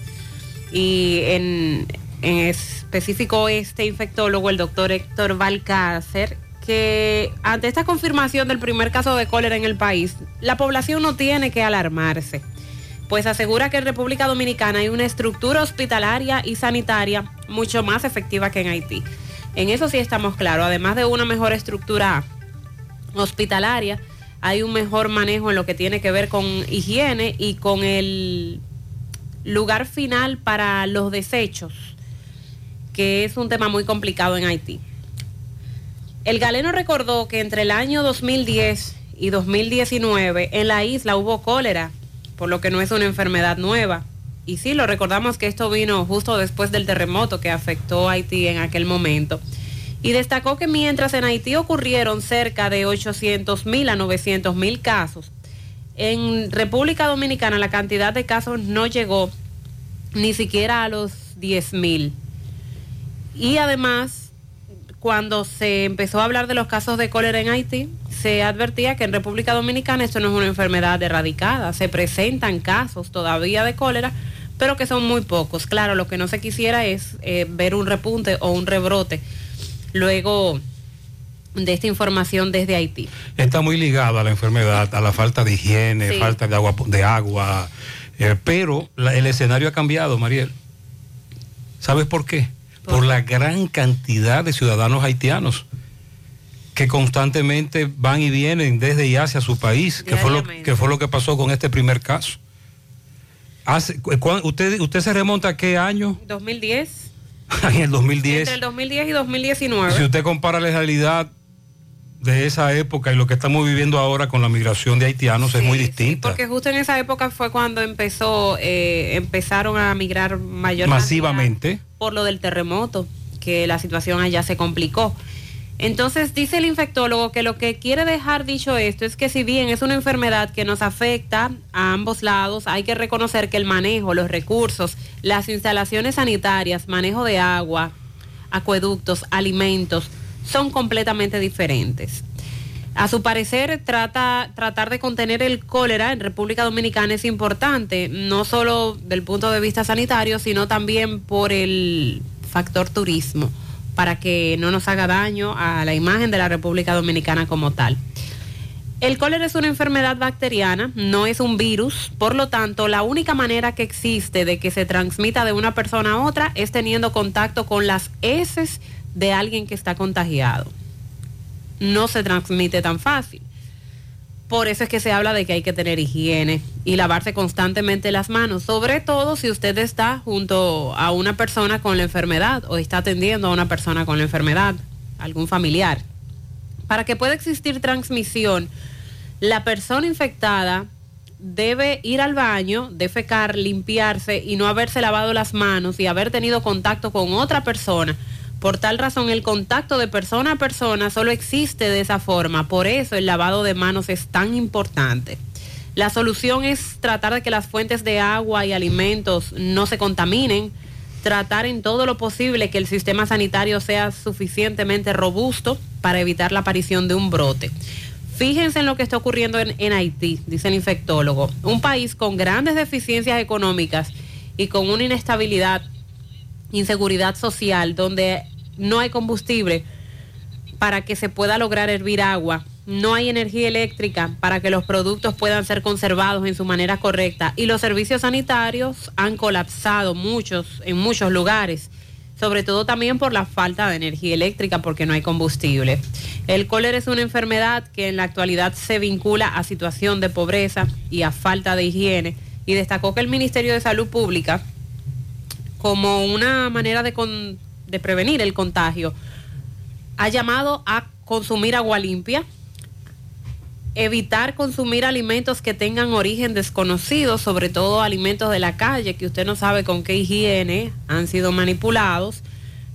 y en, específico este infectólogo, el doctor Héctor Valcácer, que ante esta confirmación del primer caso de cólera en el país, la población no tiene que alarmarse, pues asegura que en República Dominicana hay una estructura hospitalaria y sanitaria mucho más efectiva que en Haití. En eso sí estamos claros, además de una mejor estructura hospitalaria, hay un mejor manejo en lo que tiene que ver con higiene y con el lugar final para los desechos, que es un tema muy complicado en Haití. El galeno recordó que entre el año 2010 y 2019 en la isla hubo cólera, por lo que no es una enfermedad nueva. Y sí, lo recordamos que esto vino justo después del terremoto que afectó a Haití en aquel momento. Y destacó que mientras en Haití ocurrieron cerca de 800 mil a 900 mil casos, en República Dominicana la cantidad de casos no llegó ni siquiera a los 10 mil. Y además, cuando se empezó a hablar de los casos de cólera en Haití, se advertía que en República Dominicana esto no es una enfermedad erradicada, se presentan casos todavía de cólera, pero que son muy pocos. Claro, lo que no se quisiera es eh, ver un repunte o un rebrote luego de esta información desde Haití. Está muy ligada a la enfermedad, a la falta de higiene, Sí. falta de agua, de agua eh, pero la- el escenario ha cambiado, Mariel. ¿Sabes por qué? Por la gran cantidad de ciudadanos haitianos que constantemente van y vienen desde y hacia su país, que fue, lo, que fue lo que pasó con este primer caso. Hace, usted, ¿Usted se remonta a qué año? 2010, <laughs> en el 2010. entre el 2010 y 2019. Si usted compara la realidad de esa época y lo que estamos viviendo ahora con la migración de haitianos, es muy distinta. Porque justo en esa época fue cuando empezó, eh, empezaron a migrar mayor Masivamente. por lo del terremoto, que la situación allá se complicó. Entonces dice el infectólogo que lo que quiere dejar dicho esto es que si bien es una enfermedad que nos afecta a ambos lados, hay que reconocer que el manejo, los recursos, las instalaciones sanitarias, manejo de agua, acueductos, alimentos, son completamente diferentes. A su parecer, trata, tratar de contener el cólera en República Dominicana es importante, no solo del punto de vista sanitario, sino también por el factor turismo, para que no nos haga daño a la imagen de la República Dominicana como tal. El cólera es una enfermedad bacteriana, no es un virus, por lo tanto, la única manera que existe de que se transmita de una persona a otra es teniendo contacto con las heces de alguien que está contagiado. No se transmite tan fácil. Por eso es que se habla de que hay que tener higiene y lavarse constantemente las manos, sobre todo si usted está junto a una persona con la enfermedad o está atendiendo a una persona con la enfermedad, algún familiar. Para que pueda existir transmisión, la persona infectada debe ir al baño, defecar, limpiarse y no haberse lavado las manos y haber tenido contacto con otra persona. Por tal razón, el contacto de persona a persona solo existe de esa forma. Por eso el lavado de manos es tan importante. La solución es tratar de que las fuentes de agua y alimentos no se contaminen, tratar en todo lo posible que el sistema sanitario sea suficientemente robusto para evitar la aparición de un brote. Fíjense en lo que está ocurriendo en, Haití, dice el infectólogo, un país con grandes deficiencias económicas y con una inestabilidad, inseguridad social, donde no hay combustible para que se pueda lograr hervir agua, no hay energía eléctrica para que los productos puedan ser conservados en su manera correcta y los servicios sanitarios han colapsado muchos en muchos lugares, sobre todo también por la falta de energía eléctrica porque no hay combustible. El cólera es una enfermedad que en la actualidad se vincula a situación de pobreza y a falta de higiene y destacó que el Ministerio de Salud Pública como una manera de, de prevenir el contagio. Ha llamado a consumir agua limpia, evitar consumir alimentos que tengan origen desconocido, sobre todo alimentos de la calle que usted no sabe con qué higiene han sido manipulados,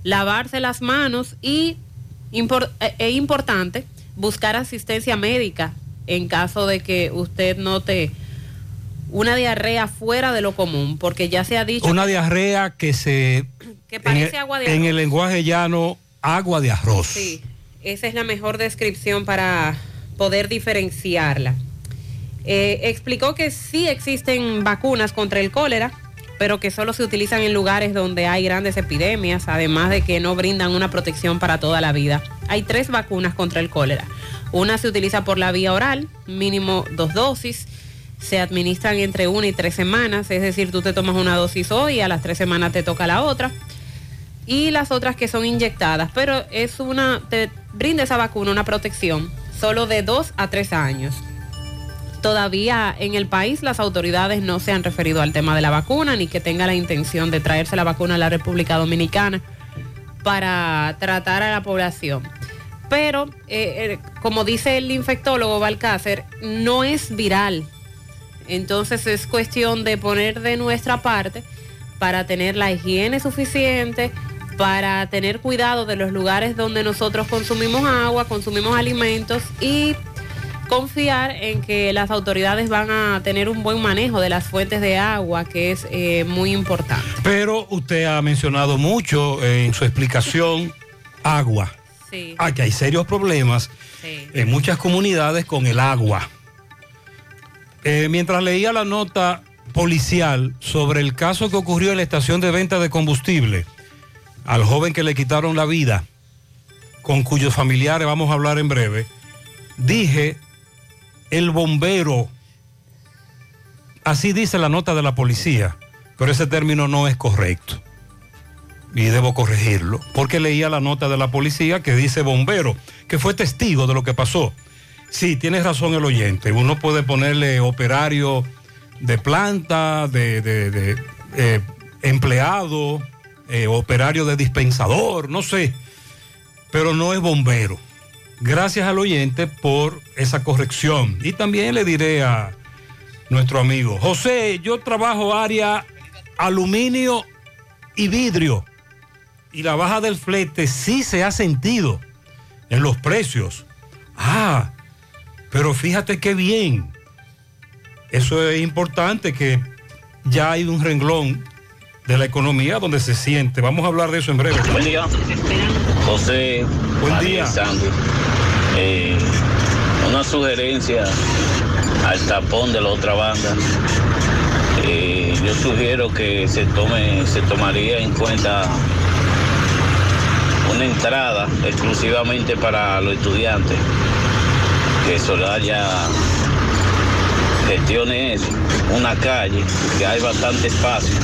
lavarse las manos y, eh, es importante, buscar asistencia médica en caso de que usted note una diarrea fuera de lo común, porque ya se ha dicho Una diarrea que se... que parece en, el- agua de en arroz. el lenguaje llano, agua de arroz. Sí, esa es la mejor descripción para poder diferenciarla. Eh, explicó que sí existen vacunas contra el cólera, pero que solo se utilizan en lugares donde hay grandes epidemias, además de que no brindan una protección para toda la vida. Hay tres vacunas contra el cólera. Una se utiliza por la vía oral, mínimo dos dosis. Se administran entre una y tres semanas, es decir, tú te tomas una dosis hoy y a las tres semanas te toca la otra y las otras que son inyectadas, pero es una, te brinda esa vacuna una protección solo de dos a tres años. Todavía en el país las autoridades no se han referido al tema de la vacuna ni que tenga la intención de traerse la vacuna a la República Dominicana para tratar a la población. Pero, eh, eh, como dice el infectólogo Balcácer, no es viral. Entonces es cuestión de poner de nuestra parte para tener la higiene suficiente para tener cuidado de los lugares donde nosotros consumimos agua, consumimos alimentos y confiar en que las autoridades van a tener un buen manejo de las fuentes de agua, que es eh, muy importante. Pero usted ha mencionado mucho eh, en su explicación agua. Sí. Ah, que hay serios problemas en muchas comunidades con el agua. Eh, mientras leía la nota policial sobre el caso que ocurrió en la estación de venta de combustible, al joven que le quitaron la vida, con cuyos familiares vamos a hablar en breve, dije, el bombero, así dice la nota de la policía, pero ese término no es correcto. Y debo corregirlo, porque leía la nota de la policía que dice bombero, que fue testigo de lo que pasó. Sí, tienes razón el oyente, uno puede ponerle operario de planta, de, eh, empleado, eh, operario de dispensador, no sé, pero no es bombero. Gracias al oyente por esa corrección. Y también le diré a nuestro amigo, José, yo trabajo área aluminio y vidrio. Y la baja del flete sí se ha sentido en los precios. Ah, pero fíjate qué bien. Eso es importante que ya hay un renglón de la economía donde se siente. Vamos a hablar de eso en breve. Buen día. José. Buen día. Eh, una sugerencia al tapón de la otra banda. Eh, yo sugiero que se tome, se tomaría en cuenta una entrada exclusivamente para los estudiantes. Que Solaya gestione eso, una calle, que hay bastante espacio,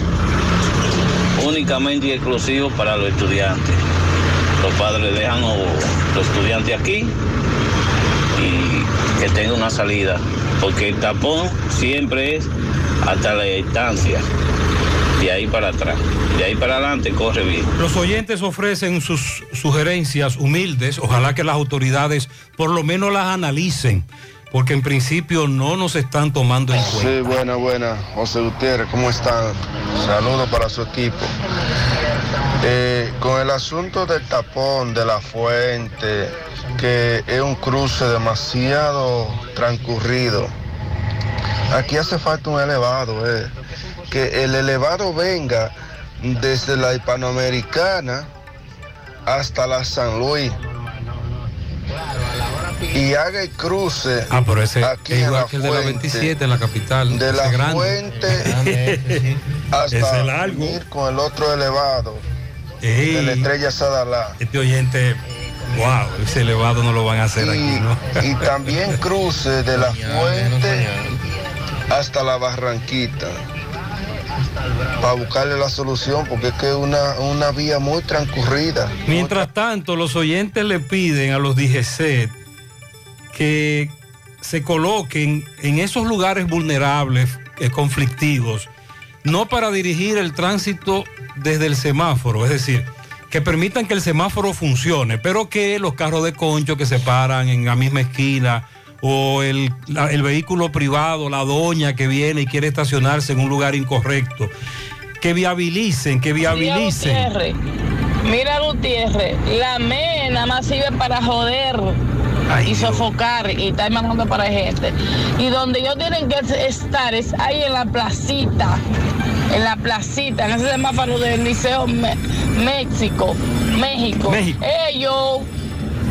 únicamente y exclusivo para los estudiantes. Los padres dejan los, los estudiantes aquí y que tenga una salida, porque el tapón siempre es hasta la distancia, de ahí para atrás, de ahí para adelante corre bien. Los oyentes ofrecen sus sugerencias humildes. Ojalá que las autoridades por lo menos las analicen, porque en principio no nos están tomando en cuenta. Sí, buena, buena. José Gutiérrez, ¿cómo están? Saludos para su equipo. Eh, con el asunto del tapón de la fuente, que es un cruce demasiado transcurrido, aquí hace falta un elevado, eh. que el elevado venga desde la hispanoamericana hasta la San Luis y haga el cruce Ah, pero ese aquí es igual que el de la fuente, 27 en la capital. de la grande. fuente <laughs> hasta es largo. ir con el otro elevado Ey, de la estrella Sadalá. Este oyente, wow, ese elevado no lo van a hacer aquí, ¿no? Y también cruce de la fuente hasta la Barranquita. Para buscarle la solución, porque es que es una, una vía muy transcurrida. Mientras tanto, los oyentes le piden a los DGC que se coloquen en esos lugares vulnerables, eh, conflictivos, no para dirigir el tránsito desde el semáforo, es decir, que permitan que el semáforo funcione, pero que los carros de concho que se paran en la misma esquina o el, la- el vehículo privado, la doña que viene y quiere estacionarse en un lugar incorrecto, que viabilicen, que viabilicen. Mira Gutiérrez, mira Gutiérrez, la ME nada más sirve para joder y sofocar y estar mandando para gente. Y donde ellos tienen que estar es ahí en la placita, en la placita, en ese semáforo del Liceo Me- México, México. Ellos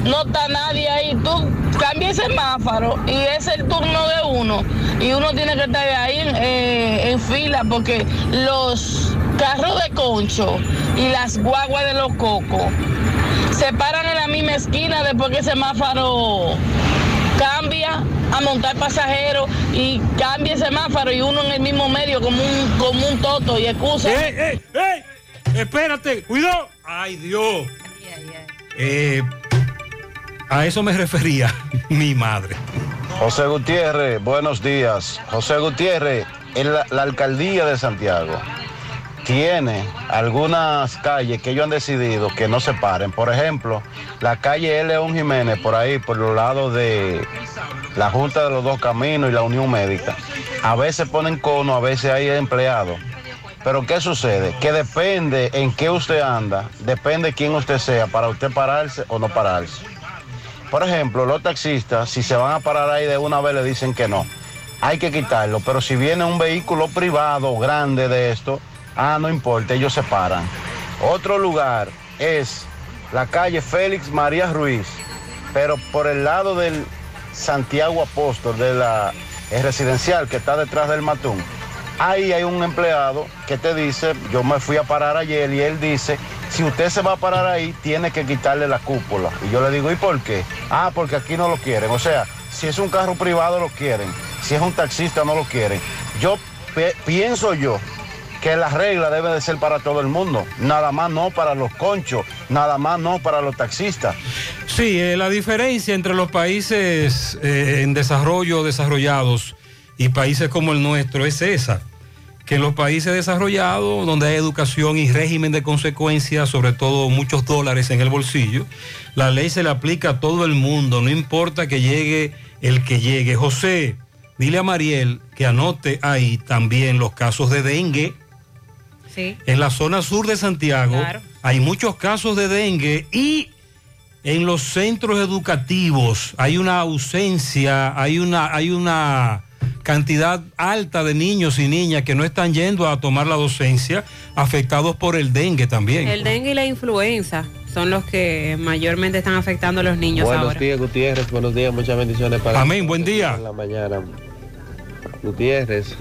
no está nadie ahí. Tú cambias el semáforo y es el turno de uno. Y uno tiene que estar ahí eh, en fila porque los carros de concho y las guaguas de los cocos se paran en la misma esquina después que el semáforo cambia a montar pasajeros y cambia el semáforo y uno en el mismo medio como un, como un toto y excusa. ¡Ey, ey, ey! Espérate, cuidado. Ay, Dios. Eh, a eso me refería <laughs> mi madre. José Gutiérrez, buenos días. José Gutiérrez, en la, alcaldía de Santiago tiene algunas calles que ellos han decidido que no se paren. Por ejemplo, la calle. León Jiménez, por ahí, por los lados de la Junta de los Dos Caminos y la Unión Médica. A veces ponen cono, a veces hay empleados. Pero ¿qué sucede? Que depende en qué usted anda, depende quién usted sea para usted pararse o no pararse. Por ejemplo, los taxistas, si se van a parar ahí de una vez, le dicen que no. Hay que quitarlo, pero si viene un vehículo privado grande de esto, ah, no importa, ellos se paran. Otro lugar es la calle Félix María Ruiz, pero por el lado del Santiago Apóstol, de la residencial que está detrás del Matún. Ahí hay un empleado que te dice, yo me fui a parar ayer y él dice, si usted se va a parar ahí, tiene que quitarle la cúpula. Y yo le digo, ¿y por qué? Ah, porque aquí no lo quieren. O sea, si es un carro privado lo quieren, si es un taxista no lo quieren. Yo pienso yo que la regla debe de ser para todo el mundo, nada más no para los conchos, nada más no para los taxistas. Sí, eh, la diferencia entre los países eh, en desarrollo desarrollados y países como el nuestro es esa, que en los países desarrollados, donde hay educación y régimen de consecuencias, sobre todo muchos dólares en el bolsillo, la ley se le aplica a todo el mundo, no importa que llegue el que llegue. José, dile a Mariel que anote ahí también los casos de dengue. Sí. En la zona sur de Santiago Claro. hay muchos casos de dengue y en los centros educativos hay una ausencia, hay una, hay una cantidad alta de niños y niñas que no están yendo a tomar la docencia afectados por el dengue también. El dengue y la influenza son los que mayormente están afectando a los niños Buenos ahora. días, Gutiérrez. Buenos días, muchas bendiciones para Amén, buen día. En la mañana. Gutiérrez,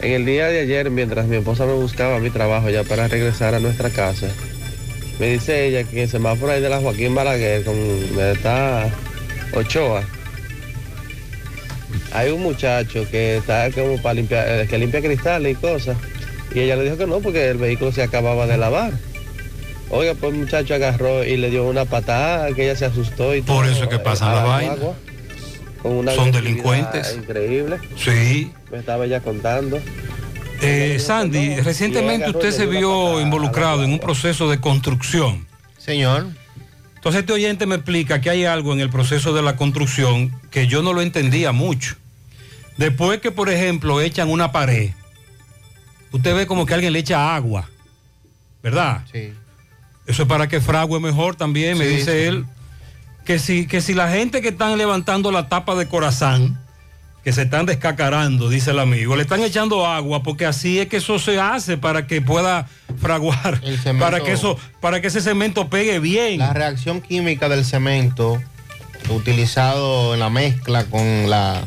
en el día de ayer, mientras mi esposa me buscaba mi trabajo ya para regresar a nuestra casa, me dice ella que el semáforo ahí de la Joaquín Balaguer, con está Ochoa, hay un muchacho que está como para limpiar, eh, que limpia cristales y cosas. Y ella le dijo que no, porque el vehículo se acababa de lavar. Oiga, pues el muchacho agarró y le dio una patada, que ella se asustó y Por todo, eso es que pasan a las la una Son delincuentes. Increíble. Sí. Me estaba ya contando. Eh, Sandy, recientemente usted se vio involucrado en un proceso de construcción. Señor. Entonces este oyente me explica que hay algo en el proceso de la construcción que yo no lo entendía mucho. Después que, por ejemplo, echan una pared, usted ve como que alguien le echa agua, ¿verdad? Sí. Eso es para que frague mejor también, me Sí, dice sí. él. Que si, que si la gente que están levantando la tapa de corazón, que se están descacarando, dice el amigo, le están echando agua porque así es que eso se hace para que pueda fraguar, cemento- <laughs> para que eso, para que ese cemento pegue bien. La reacción química del cemento utilizado en la mezcla con la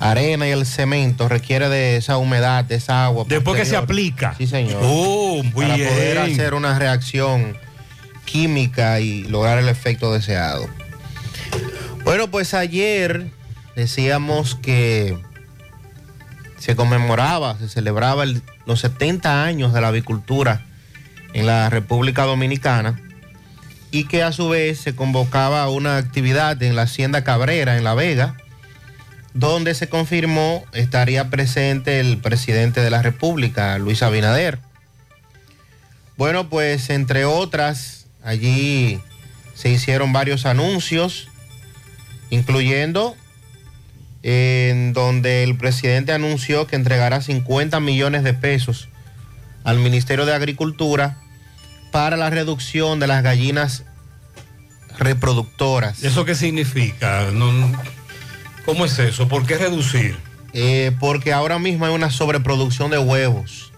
arena y el cemento requiere de esa humedad, de esa agua. Después que se aplica. Sí, señor. Oh, muy Para poder hacer una reacción química y lograr el efecto deseado. Bueno, pues ayer decíamos que se conmemoraba, se celebraba el- los 70 años de la avicultura en la República Dominicana y que a su vez se convocaba una actividad en la Hacienda Cabrera, en La Vega, donde se confirmó estaría presente el presidente de la República, Luis Abinader. Bueno, pues entre otras, allí se hicieron varios anuncios, incluyendo en donde el presidente anunció que entregará 50 millones de pesos al Ministerio de Agricultura para la reducción de las gallinas reproductoras. ¿Eso qué significa? No. ¿Cómo es eso? ¿Por qué reducir? Eh, porque ahora mismo hay una sobreproducción de huevos.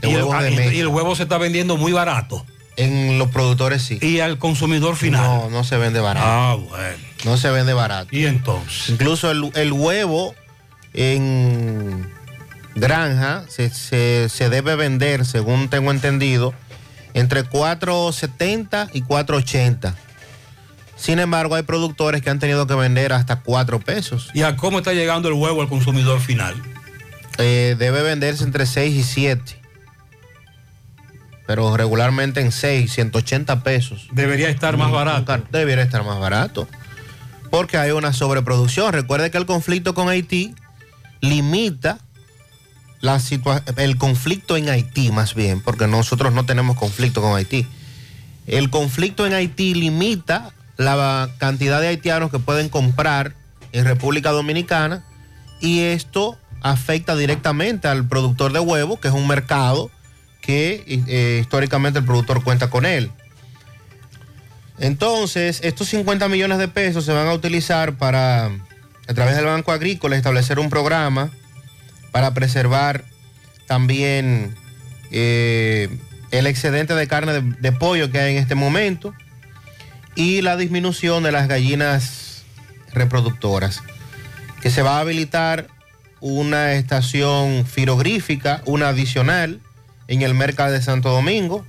De Y el, huevos de ah, mesa. y el huevo se está vendiendo muy barato. En los productores sí. Y al consumidor final. No, no se vende barato. Ah, bueno. No se vende barato. ¿Y entonces? Incluso el, el huevo en granja se, se- se debe vender, según tengo entendido, entre 4.70 y 4.80. Sin embargo, hay productores que han tenido que vender hasta 4 pesos. ¿Y a cómo está llegando el huevo al consumidor final? Eh, debe venderse entre 6 y 7. Pero regularmente en 6, 180 pesos. Debería estar más un barato. Debería estar más barato. Porque hay una sobreproducción. Recuerde que el conflicto con Haití limita la el conflicto en Haití, más bien, porque nosotros no tenemos conflicto con Haití. El conflicto en Haití limita la cantidad de haitianos que pueden comprar en República Dominicana y esto afecta directamente al productor de huevos, que es un mercado que eh, históricamente el productor cuenta con él. Entonces, estos 50 millones de pesos se van a utilizar para, a través del Banco Agrícola, establecer un programa para preservar también eh, el excedente de carne de, de pollo que hay en este momento y la disminución de las gallinas reproductoras, que se va a habilitar una estación firogrífica, una adicional, en el mercado de Santo Domingo,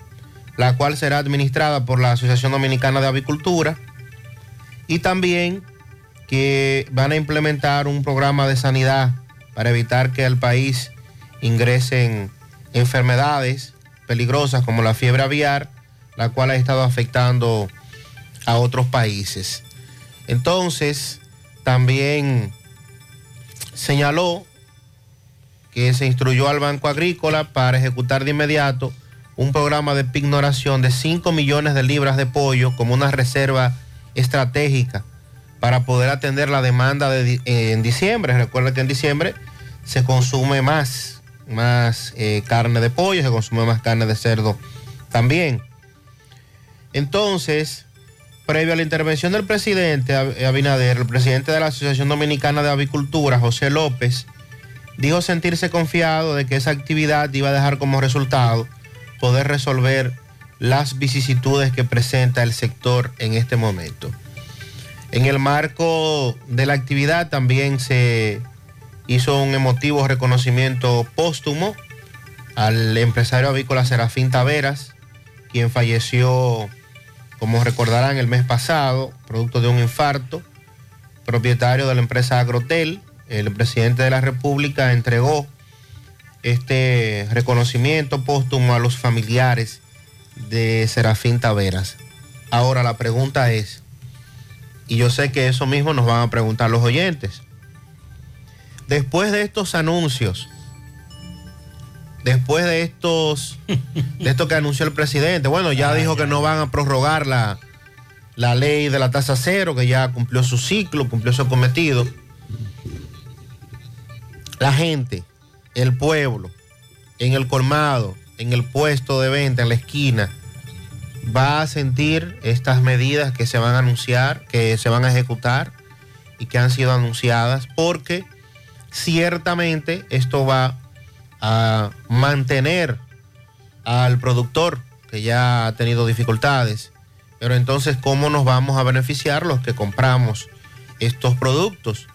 la cual será administrada por la Asociación Dominicana de Avicultura, y también que van a implementar un programa de sanidad para evitar que al país ingresen enfermedades peligrosas como la fiebre aviar, la cual ha estado afectando a otros países. Entonces, también señaló que se instruyó al Banco Agrícola para ejecutar de inmediato un programa de pignoración de 5 millones de libras de pollo como una reserva estratégica para poder atender la demanda de en diciembre. Recuerda que en diciembre se consume más, más eh, carne de pollo, se consume más carne de cerdo también. Entonces, previo a la intervención del presidente Ab- Abinader, el presidente de la Asociación Dominicana de Avicultura, José López, dijo sentirse confiado de que esa actividad iba a dejar como resultado poder resolver las vicisitudes que presenta el sector en este momento. En el marco de la actividad también se hizo un emotivo reconocimiento póstumo al empresario avícola Serafín Taveras, quien falleció, como recordarán, el mes pasado, producto de un infarto, propietario de la empresa Agrotel. El presidente de la República entregó este reconocimiento póstumo a los familiares de Serafín Taveras. Ahora la pregunta es, y yo sé que eso mismo nos van a preguntar los oyentes, después de estos anuncios, después de estos, de esto que anunció el presidente, bueno, ya dijo que no van a prorrogar la, la ley de la tasa cero, que ya cumplió su ciclo, cumplió su cometido. La gente, el pueblo, en el colmado, en el puesto de venta, en la esquina, va a sentir estas medidas que se van a anunciar, que se van a ejecutar y que han sido anunciadas, porque ciertamente esto va a mantener al productor que ya ha tenido dificultades. Pero entonces, ¿cómo nos vamos a beneficiar los que compramos estos productos?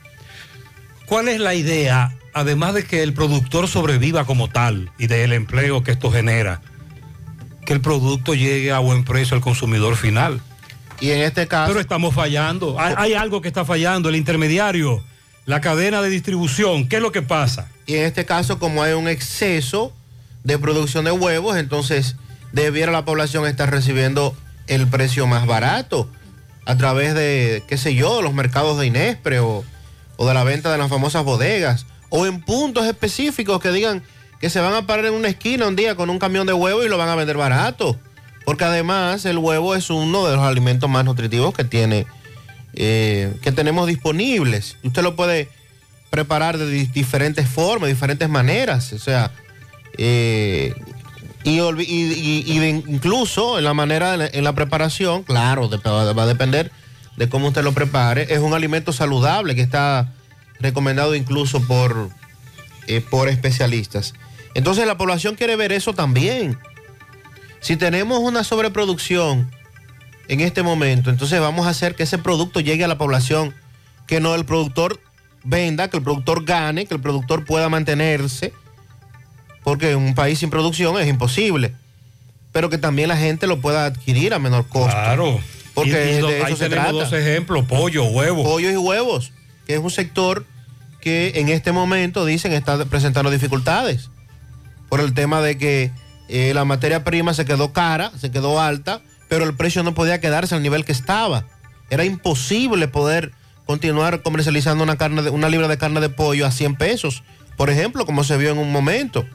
¿Cuál es la idea, además de que el productor sobreviva como tal y del empleo que esto genera, que el producto llegue a buen precio al consumidor final? Y en este caso... Pero estamos fallando. Hay, hay algo que está fallando. El intermediario, la cadena de distribución, ¿qué es lo que pasa? Y en este caso, como hay un exceso de producción de huevos, entonces debiera la población estar recibiendo el precio más barato a través de, qué sé yo, los mercados de Inespre o, o de la venta de las famosas bodegas o en puntos específicos que digan que se van a parar en una esquina un día con un camión de huevo y lo van a vender barato. Porque además el huevo es uno de los alimentos más nutritivos que tiene, eh, que tenemos disponibles. Usted lo puede preparar de di- diferentes formas, diferentes maneras. O sea, eh, y, incluso en la manera, en la, preparación, claro, va a depender de cómo usted lo prepare. Es un alimento saludable que está recomendado incluso por, eh, por especialistas. Entonces la población quiere ver eso también. Si tenemos una sobreproducción en este momento, entonces vamos a hacer que ese producto llegue a la población, que no el productor venda, que el productor gane, que el productor pueda mantenerse, porque en un país sin producción es imposible, pero que también la gente lo pueda adquirir a menor costo. Claro. Porque Y- y de eso ahí se tenemos trata. dos ejemplos, pollo, huevo. Pollos y huevos, que es un sector que en este momento dicen está presentando dificultades por el tema de que eh, la materia prima se quedó cara, se quedó alta, pero el precio no podía quedarse al nivel que estaba. Era imposible poder continuar comercializando una, carne de- una libra de carne de pollo a 100 pesos, por ejemplo, como se vio en un momento.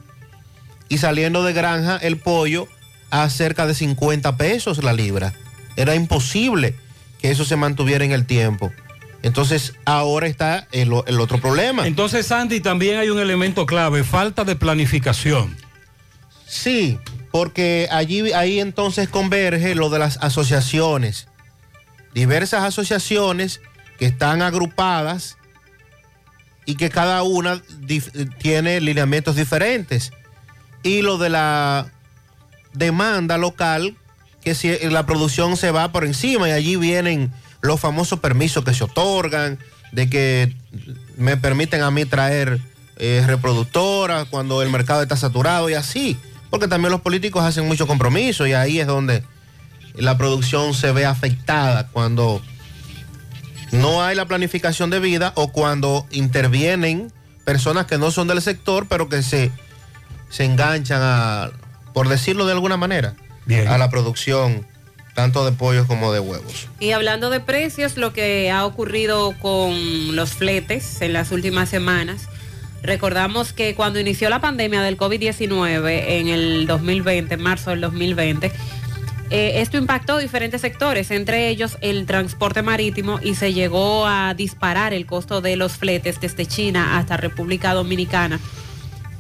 Y saliendo de granja el pollo a cerca de 50 pesos la libra. Era imposible que eso se mantuviera en el tiempo. Entonces ahora está el, el otro problema. Entonces, Sandy, también hay un elemento clave, falta de planificación. Sí, porque allí ahí entonces converge lo de las asociaciones. Diversas asociaciones que están agrupadas y que cada una tiene lineamientos diferentes. Y lo de la demanda local, que si la producción se va por encima y allí vienen los famosos permisos que se otorgan, de que me permiten a mí traer eh, reproductoras cuando el mercado está saturado y así, porque también los políticos hacen mucho compromiso y ahí es donde la producción se ve afectada cuando no hay la planificación de vida o cuando intervienen personas que no son del sector pero que se, se enganchan a, por decirlo de alguna manera, a la producción tanto de pollos como de huevos. Y hablando de precios, lo que ha ocurrido con los fletes en las últimas semanas. Recordamos que cuando inició la pandemia del COVID-19 en el 2020, en marzo del 2020, eh, esto impactó diferentes sectores, entre ellos el transporte marítimo, y se llegó a disparar el costo de los fletes desde China hasta República Dominicana.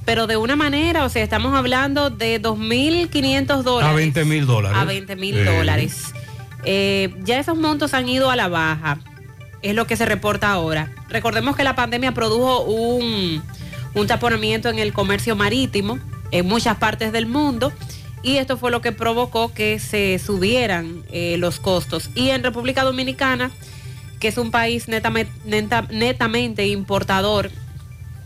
Pero de una manera, o sea, estamos hablando de 2.500 dólares. A 20 mil dólares. A 20 mil Eh, dólares. Eh, ya esos montos han ido a la baja, es lo que se reporta ahora. Recordemos que la pandemia produjo un, un taponamiento en el comercio marítimo en muchas partes del mundo y esto fue lo que provocó que se subieran eh, los costos. Y en República Dominicana, que es un país netame- neta- netamente importador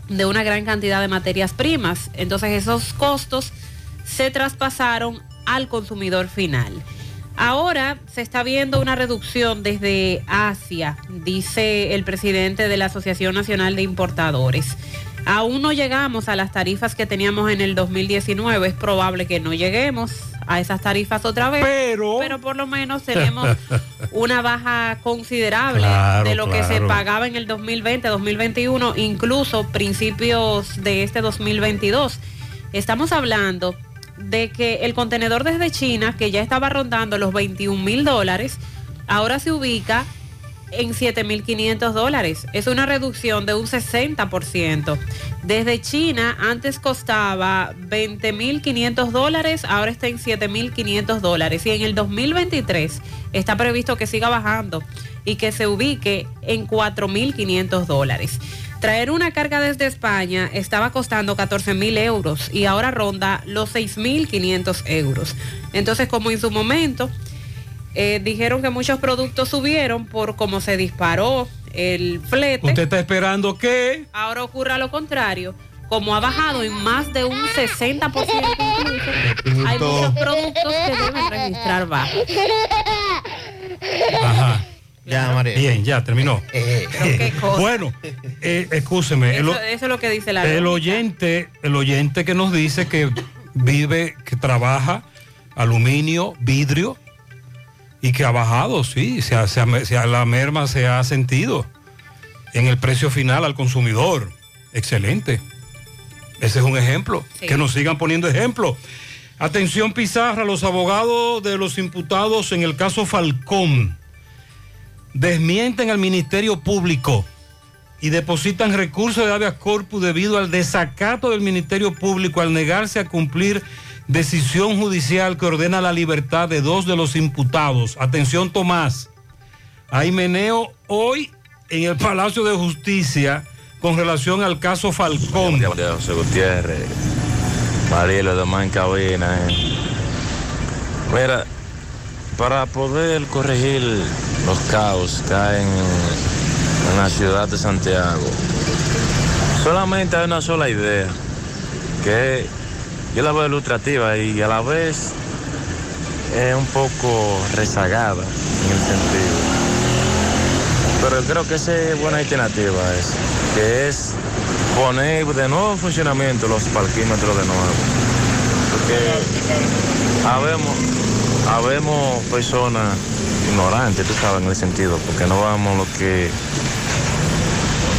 de una gran cantidad de materias primas. Entonces esos costos se traspasaron al consumidor final. Ahora se está viendo una reducción desde Asia, dice el presidente de la Asociación Nacional de Importadores. Aún no llegamos a las tarifas que teníamos en el 2019, es probable que no lleguemos a esas tarifas otra vez, pero, por lo menos tenemos <laughs> una baja considerable Claro, de lo que se pagaba en el 2020, 2021, incluso principios de este 2022. Estamos hablando de que el contenedor desde China, que ya estaba rondando los 21 mil dólares, ahora se ubica en 7.500 dólares. Es una reducción de un 60%. Desde China antes costaba 20.500 dólares, ahora está en 7.500 dólares. Y en el 2023 está previsto que siga bajando y que se ubique en 4.500 dólares. Traer una carga desde España estaba costando 14.000 euros y ahora ronda los 6.500 euros. Entonces, como en su momento eh, dijeron que muchos productos subieron por cómo se disparó el flete. Usted está esperando que Ahora ocurra lo contrario. Como ha bajado en más de un 60% incluso, hay muchos productos que deben registrar baja. Ajá. Ya, María. Bien, ya terminó. <laughs> qué cosa. bueno, eh, escúcheme. el Eso, eso es lo que dice la El lógica. oyente, el oyente que nos dice que vive, que trabaja aluminio, vidrio y que ha bajado, sí, se ha- se ha- se ha- la merma se ha sentido en el precio final al consumidor. Excelente. Ese es un ejemplo. Que nos sigan poniendo ejemplos. Atención Pizarra, los abogados de los imputados en el caso Falcón desmienten al Ministerio Público y depositan recursos de habeas corpus debido al desacato del Ministerio Público al negarse a cumplir decisión judicial que ordena la libertad de dos de los imputados. Atención Tomás, hay meneo hoy en el Palacio de Justicia con relación al caso Falcón. José Gutiérrez, los demás en cabina. eh. Mira, para poder corregir los caos que hay en la ciudad de Santiago, solamente hay una sola idea, que yo la veo ilustrativa y a la vez es un poco rezagada en el sentido. Pero creo que esa es buena alternativa, es, que es poner de nuevo en funcionamiento los parquímetros de nuevo. Porque habemos, habemos personas ignorantes, tú sabes, en el sentido, porque no vamos lo que,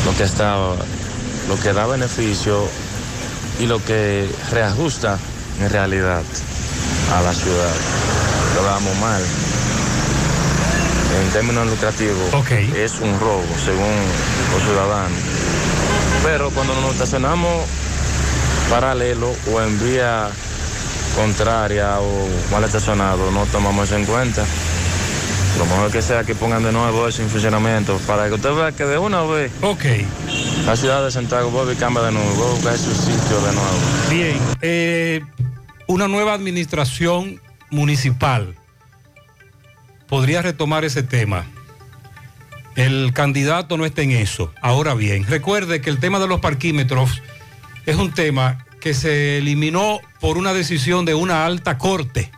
lo que está, lo que da beneficio y lo que reajusta en realidad a la ciudad. Lo damos mal. En términos lucrativos, es un robo, según los ciudadanos. Pero cuando nos estacionamos paralelo o en vía contraria o mal estacionado, no tomamos eso en cuenta. Lo mejor que sea que pongan de nuevo eso en funcionamiento para que usted vea que de una vez Ok. la ciudad de Santiago vuelve y cambia de nuevo, vuelve a buscar su sitio de nuevo. Bien, eh, una nueva administración municipal podría retomar ese tema. El candidato no está en eso. Ahora bien, recuerde que el tema de los parquímetros es un tema que se eliminó por una decisión de una alta corte.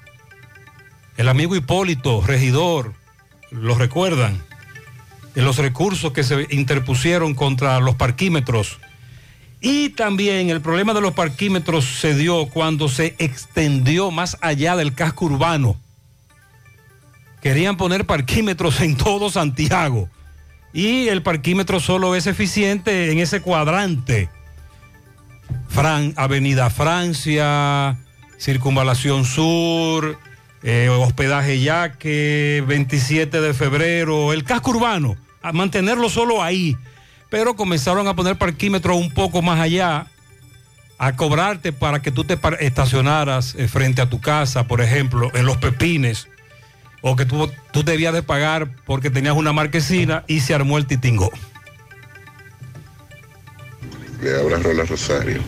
El amigo Hipólito, regidor, lo recuerdan, los recursos que se interpusieron contra los parquímetros. Y también el problema de los parquímetros se dio cuando se extendió más allá del casco urbano. Querían poner parquímetros en todo Santiago. Y el parquímetro solo es eficiente en ese cuadrante. Fran- Avenida Francia, Circunvalación Sur, eh, Hospedaje Yaque, 27 de febrero, el casco urbano, a mantenerlo solo ahí. Pero comenzaron a poner parquímetros un poco más allá, a cobrarte para que tú te estacionaras eh, frente a tu casa, por ejemplo, en los pepines, o que tú, tú debías de pagar porque tenías una marquesina y se armó el titingo. Le habla Ronald Rosario.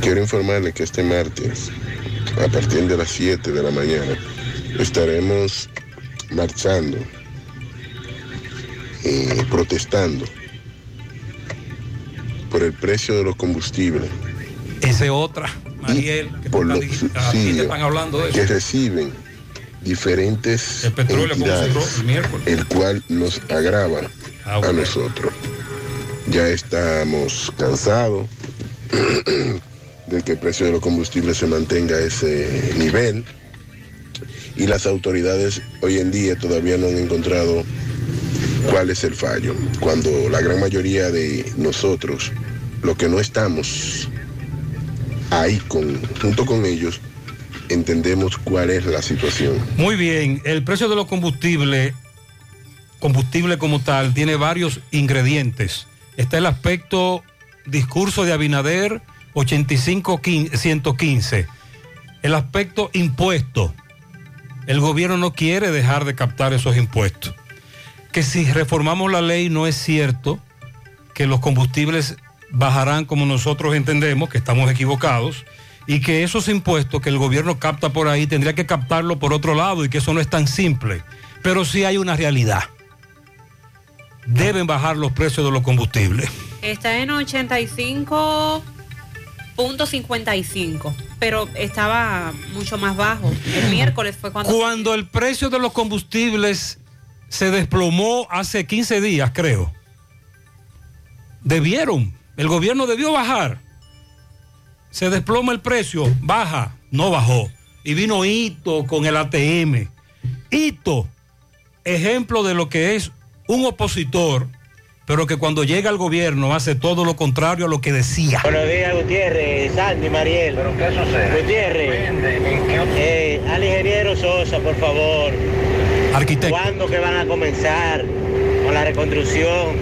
Quiero informarle que este martes, a partir de las 7 de la mañana, estaremos marchando, eh, protestando por el precio de los combustibles. Esa es otra, Mariel, que están, están hablando de reciben diferentes petróleo, ¿cómo entidades, cerró el miércoles? el cual nos agrava Ah, a nosotros. Ya estamos cansados <clears throat> de que el precio de los combustibles se mantenga a ese nivel y las autoridades hoy en día todavía no han encontrado cuál es el fallo, cuando la gran mayoría de nosotros, lo que no estamos ahí con, junto con ellos, entendemos cuál es la situación. Muy bien, el precio de los combustibles, combustible como tal, tiene varios ingredientes. Está el aspecto discurso de Abinader 85-115. El aspecto impuesto. El gobierno no quiere dejar de captar esos impuestos. Que si reformamos la ley no es cierto que los combustibles bajarán como nosotros entendemos, que estamos equivocados, y que esos impuestos que el gobierno capta por ahí tendría que captarlo por otro lado y que eso no es tan simple. Pero sí hay una realidad. Deben bajar los precios de los combustibles. Está en 85.55, pero estaba mucho más bajo. El miércoles fue cuando... Cuando el precio de los combustibles se desplomó hace 15 días, creo, debieron, el gobierno debió bajar. Se desploma el precio, baja, no bajó. Y vino Hito con el ATM. Hito, ejemplo de lo que es un opositor, pero que cuando llega al gobierno hace todo lo contrario a lo que decía. Buenos días, Gutiérrez, Sandy, Mariel. ¿Pero qué sucede? Gutiérrez, eh, al ingeniero Sosa, por favor. Arquitecto. ¿Cuándo que van a comenzar con la reconstrucción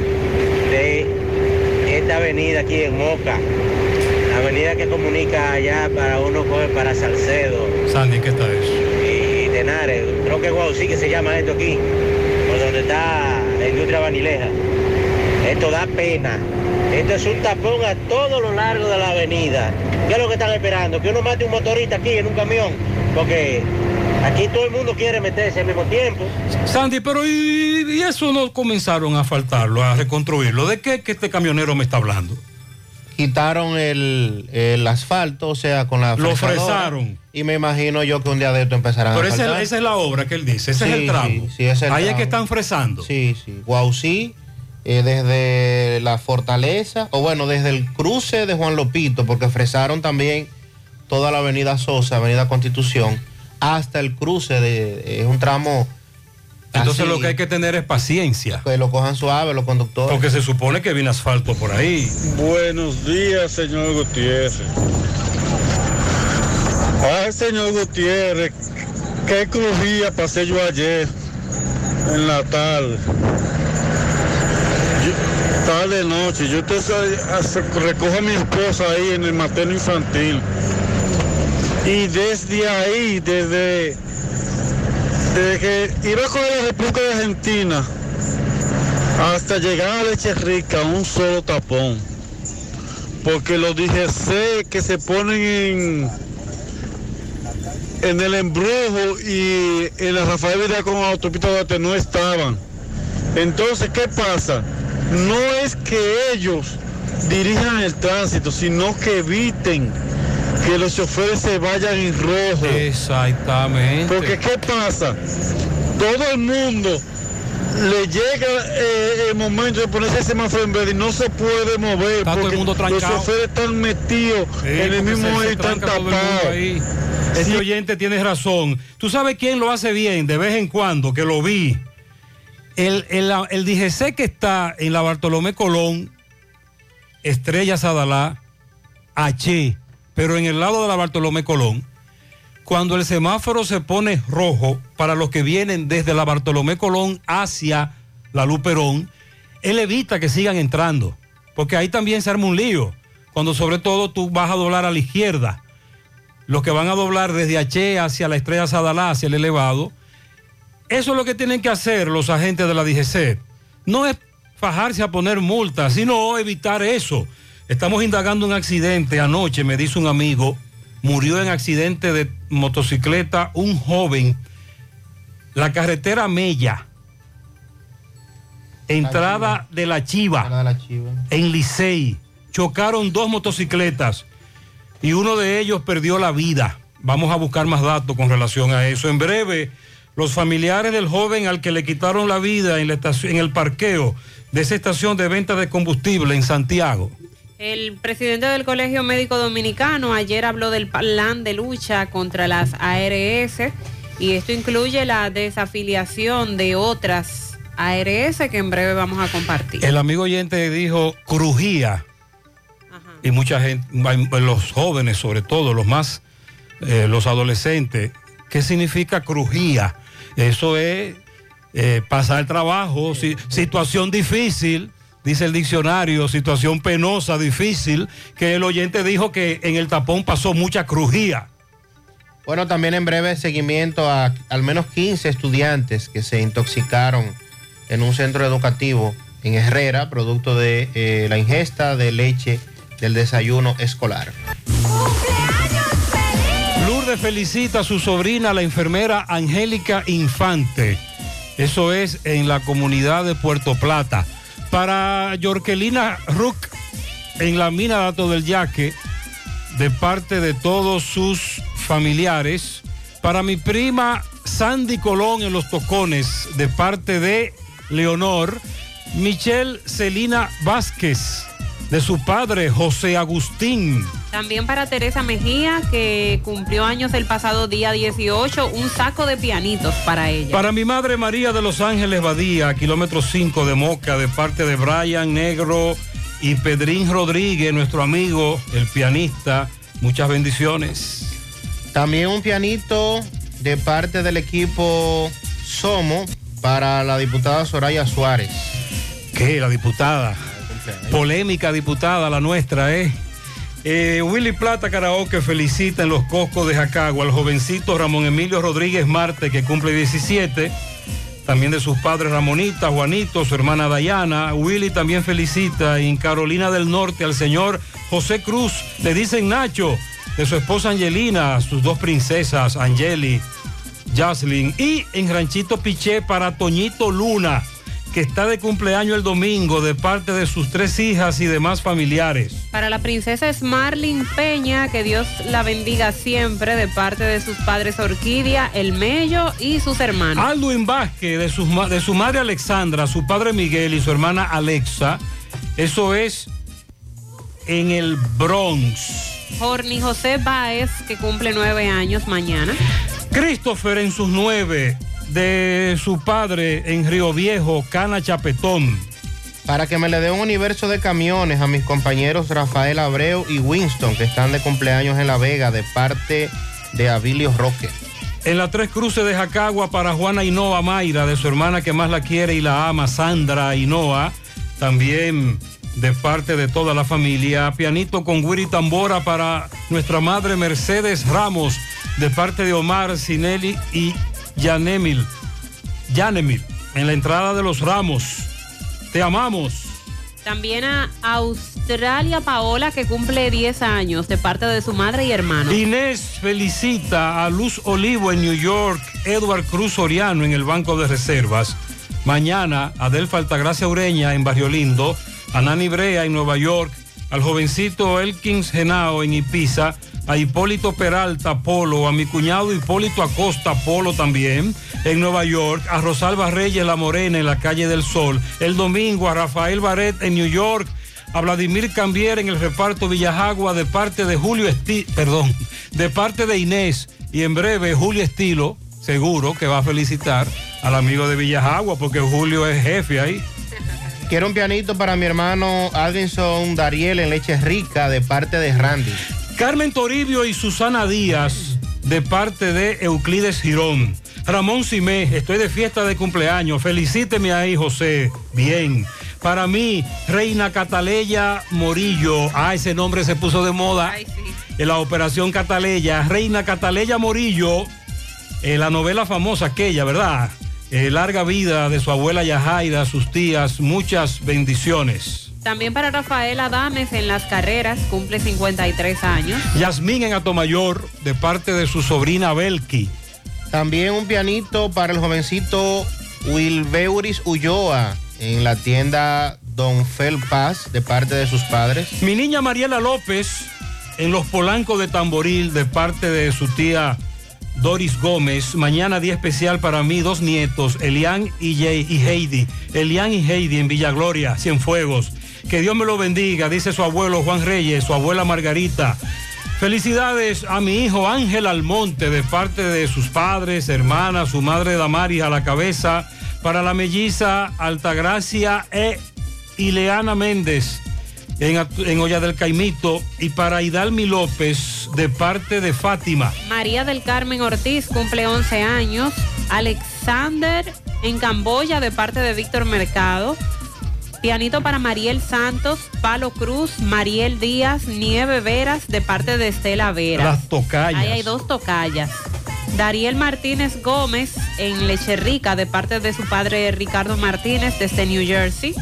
de esta avenida aquí en Moca? La avenida que comunica allá para uno coge para Salcedo Sandy, ¿qué está eso? y Tenares. Creo que Guau sí que se llama esto aquí, por donde está la industria vanileja. Esto da pena. Esto es un tapón a todo lo largo de la avenida. ¿Qué es lo que están esperando? Que uno mate un motorista aquí en un camión. Porque aquí todo el mundo quiere meterse al mismo tiempo. Sandy, pero ¿y, y eso no comenzaron a faltarlo, a reconstruirlo? ¿De qué que este camionero me está hablando? Quitaron el, el asfalto, o sea, con la Lo fresaron. Y me imagino yo que un día de esto empezarán Pero a esa es, esa es la obra que él dice, ese es Sí, el tramo. sí, sí, ese es el Ahí es que están fresando. Sí, sí. Guausí, eh, desde la fortaleza, o bueno, desde el cruce de Juan Lopito, porque fresaron también toda la avenida Sosa, avenida Constitución, hasta el cruce de, es un tramo... Entonces así, lo que hay que tener es paciencia. Que lo cojan suave los conductores. Porque se supone que viene asfalto por ahí. Buenos días, señor Gutiérrez. Ay, señor Gutiérrez, qué crujía pasé yo ayer en la tarde. Tarde noche, yo te recojo a mi esposa ahí en el materno infantil. Y desde ahí, desde, desde que iba con la República de Argentina hasta llegar a Leche Rica, un solo tapón. Porque los DGC que se ponen en, en el embrujo y en la Rafael Vidal con autopista no estaban. Entonces, ¿qué pasa? No es que ellos dirijan el tránsito, sino que eviten que los choferes se vayan en rojo. Exactamente. Porque ¿qué pasa? Todo el mundo le llega eh, el momento de ponerse ese semáforo en verde y no se puede mover Está todo el porque los choferes están metidos Sí, en el mismo se- se y están tapados. Este oyente tiene razón. ¿Tú sabes quién lo hace bien de vez en cuando? Que lo vi. El, el, el DGC que está en la Bartolomé Colón, Estrella Sadalá, H, pero en el lado de la Bartolomé Colón, cuando el semáforo se pone rojo para los que vienen desde la Bartolomé Colón hacia la Luperón, él evita que sigan entrando, porque ahí también se arma un lío, cuando sobre todo tú vas a doblar a la izquierda. Los que van a doblar desde H hacia la Estrella Sadalá, hacia el elevado, eso es lo que tienen que hacer los agentes de la DGC. No es fajarse a poner multas, sino evitar eso. Estamos indagando un accidente anoche, me dice un amigo, murió en accidente de motocicleta un joven, la carretera Mella, entrada de la Chiva, en Licey. Chocaron dos motocicletas y uno de ellos perdió la vida. Vamos a buscar más datos con relación a eso. En breve, los familiares del joven al que le quitaron la vida en, la estación- en el parqueo de esa estación de venta de combustible en Santiago. El presidente del Colegio Médico Dominicano ayer habló del plan de lucha contra las ARS y esto incluye la desafiliación de otras ARS que en breve vamos a compartir. El amigo oyente dijo crujía. Y mucha gente, los jóvenes sobre todo, los más, eh, los adolescentes, ¿qué significa crujía? Eso es eh, pasar trabajo, si- situación difícil, dice el diccionario, situación penosa, difícil, que el oyente dijo que en el tapón pasó mucha crujía. Bueno, también en breve seguimiento a al menos 15 estudiantes que se intoxicaron en un centro educativo en Herrera, producto de eh, la ingesta de leche del desayuno escolar. Felicita a su sobrina, la enfermera Angélica Infante. Eso es en la comunidad de Puerto Plata. Para Yorkelina Ruck, en la mina Dato del Yaque, de parte de todos sus familiares. Para mi prima Sandy Colón en Los Tocones, de parte de Leonor. Michelle Celina Vázquez, de su padre José Agustín. También para Teresa Mejía, que cumplió años el pasado día 18, un saco de pianitos para ella. Para mi madre María de Los Ángeles Badía, kilómetro 5 de Moca, de parte de Brian Negro y Pedrín Rodríguez, nuestro amigo, el pianista. Muchas bendiciones. También un pianito de parte del equipo Somo para la diputada Soraya Suárez. ¿Qué? La diputada. Polémica diputada la nuestra, ¿eh? Eh, Willy Plata Karaoke felicita en los Coscos de Jacagua al jovencito Ramón Emilio Rodríguez Marte, que cumple 17. También de sus padres Ramonita, Juanito, su hermana Dayana. Willy también felicita en Carolina del Norte al señor José Cruz. Le dicen Nacho, de su esposa Angelina, sus dos princesas, Angeli, Jaslyn. Y en Ranchito Piché para Toñito Luna, que está de cumpleaños el domingo de parte de sus tres hijas y demás familiares. Para la princesa Smarlin Peña, que Dios la bendiga siempre de parte de sus padres Orquídea, El Mello y sus hermanos. Alduin Vázquez, de su, ma- de su madre Alexandra, su padre Miguel y su hermana Alexa. Eso es en el Bronx. Jorni José Báez, que cumple nueve años mañana. Christopher en sus nueve, de su padre en Río Viejo, Cana Chapetón. Para que me le dé un universo de camiones a mis compañeros Rafael Abreu y Winston, que están de cumpleaños en La Vega, de parte de Abilio Roque. En la Tres Cruces de Jacagua para Juana Hinoa Mayra, de su hermana que más la quiere y la ama, Sandra Hinoa. También de parte de toda la familia. Pianito con Wiri Tambora para nuestra madre Mercedes Ramos, de parte de Omar Sinelli y Yanemil. Yanemil, en la entrada de los Ramos. Te amamos. También a Australia Paola, que cumple 10 años, de parte de su madre y hermano. Inés felicita a Luz Olivo en New York, Edward Cruz Soriano en el Banco de Reservas. Mañana, Adelfa Altagracia Ureña en Barrio Lindo, a Nani Brea en Nueva York, al jovencito Elkins Genao en Ibiza, a Hipólito Peralta Polo, a mi cuñado Hipólito Acosta Polo también en Nueva York, a Rosalba Reyes La Morena en la calle del Sol, el domingo a Rafael Barret en New York, a Vladimir Cambier en el reparto Villajagua de parte de Julio Esti, perdón, de parte de Inés y en breve Julio Estilo, seguro que va a felicitar al amigo de Villajagua porque Julio es jefe ahí. Quiero un pianito para mi hermano Adinson Dariel en Leche Rica de parte de Randy. Carmen Toribio y Susana Díaz de parte de Euclides Girón. Ramón Simé, estoy de fiesta de cumpleaños. Felicíteme ahí, José. Bien. Para mí, Reina Cataleya Morillo. Ah, ese nombre se puso de moda. En la operación Cataleya. Reina Cataleya Morillo. eh, la novela famosa aquella, ¿verdad? Eh, larga vida de su abuela Yajaira, sus tías. Muchas bendiciones. También para Rafael Adames en las carreras, cumple 53 años. Yasmín en Atomayor, de parte de su sobrina Belki. También un pianito para el jovencito Wilbeuris Ulloa en la tienda Don Fel Paz de parte de sus padres. Mi niña Mariela López en Los Polancos de Tamboril de parte de su tía Doris Gómez. Mañana día especial para mí, dos nietos, Elian y, Jay- y Heidi. Elian y Heidi en Villa Gloria, Cienfuegos. Que Dios me lo bendiga, dice su abuelo Juan Reyes, su abuela Margarita. Felicidades a mi hijo Ángel Almonte de parte de sus padres, hermanas, su madre Damaris a la cabeza, para la melliza Altagracia e Ileana Méndez en, Olla del Caimito y para Hidalmi López de parte de Fátima. María del Carmen Ortiz cumple 11 años. Alexander en Camboya de parte de Víctor Mercado. Pianito para Mariel Santos, Palo Cruz, Mariel Díaz, Nieve Veras de parte de Estela Veras. Las tocayas. Ahí hay dos tocallas. Dariel Martínez Gómez en Leche Rica de parte de su padre Ricardo Martínez desde New Jersey.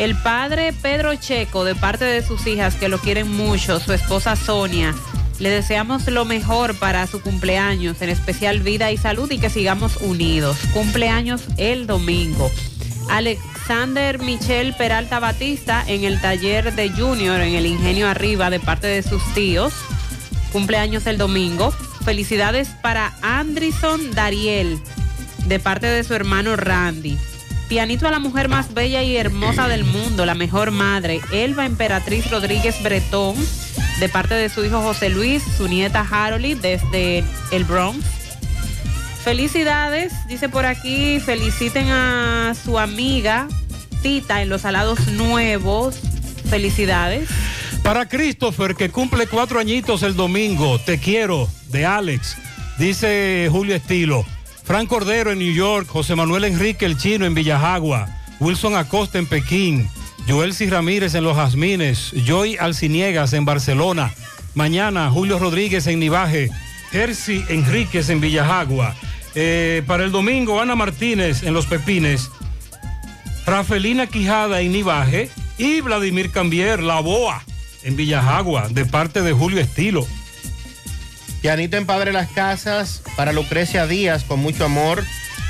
El padre Pedro Checo de parte de sus hijas que lo quieren mucho, su esposa Sonia. Le deseamos lo mejor para su cumpleaños, en especial vida y salud y que sigamos unidos. Cumpleaños el domingo. Alexander Michel Peralta Batista en el taller de Junior en el Ingenio Arriba de parte de sus tíos. Cumpleaños el domingo. Felicidades para Andrison Dariel de parte de su hermano Randy. Pianito a la mujer más bella y hermosa del mundo, la mejor madre, Elba Emperatriz Rodríguez Bretón, de parte de su hijo José Luis, su nieta Harold desde el Bronx. Felicidades, dice por aquí, feliciten a su amiga Tita en los alados nuevos. Felicidades. Para Christopher, que cumple cuatro añitos el domingo, te quiero, de Alex, dice Julio Estilo. Frank Cordero en New York, José Manuel Enrique el Chino en Villajagua, Wilson Acosta en Pekín, Joel C. Ramírez en Los Jazmines, Joy Alciniegas en Barcelona. Mañana, Julio Rodríguez en Nivaje, Jersey Enríquez en Villajagua. Eh, para el domingo, Ana Martínez en Los Pepines, Rafelina Quijada en Nivaje y Vladimir Cambier, La Boa, en Villajagua, de parte de Julio Estilo. Pianito en Padre Las Casas para Lucrecia Díaz con mucho amor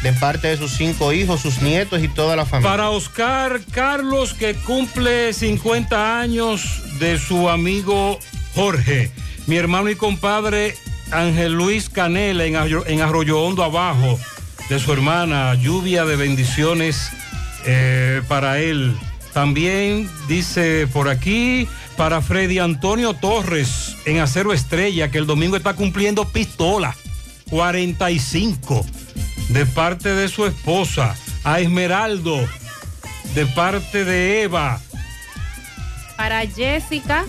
de parte de sus cinco hijos, sus nietos y toda la familia. Para Oscar Carlos, que cumple 50 años de su amigo Jorge, mi hermano y compadre Ángel Luis Canela en Arroyo Hondo Abajo, de su hermana, lluvia de bendiciones eh, para él. También dice por aquí, para Freddy Antonio Torres en Acero Estrella, que el domingo está cumpliendo pistola, 45, de parte de su esposa. A Esmeraldo, de parte de Eva. Para Jessica,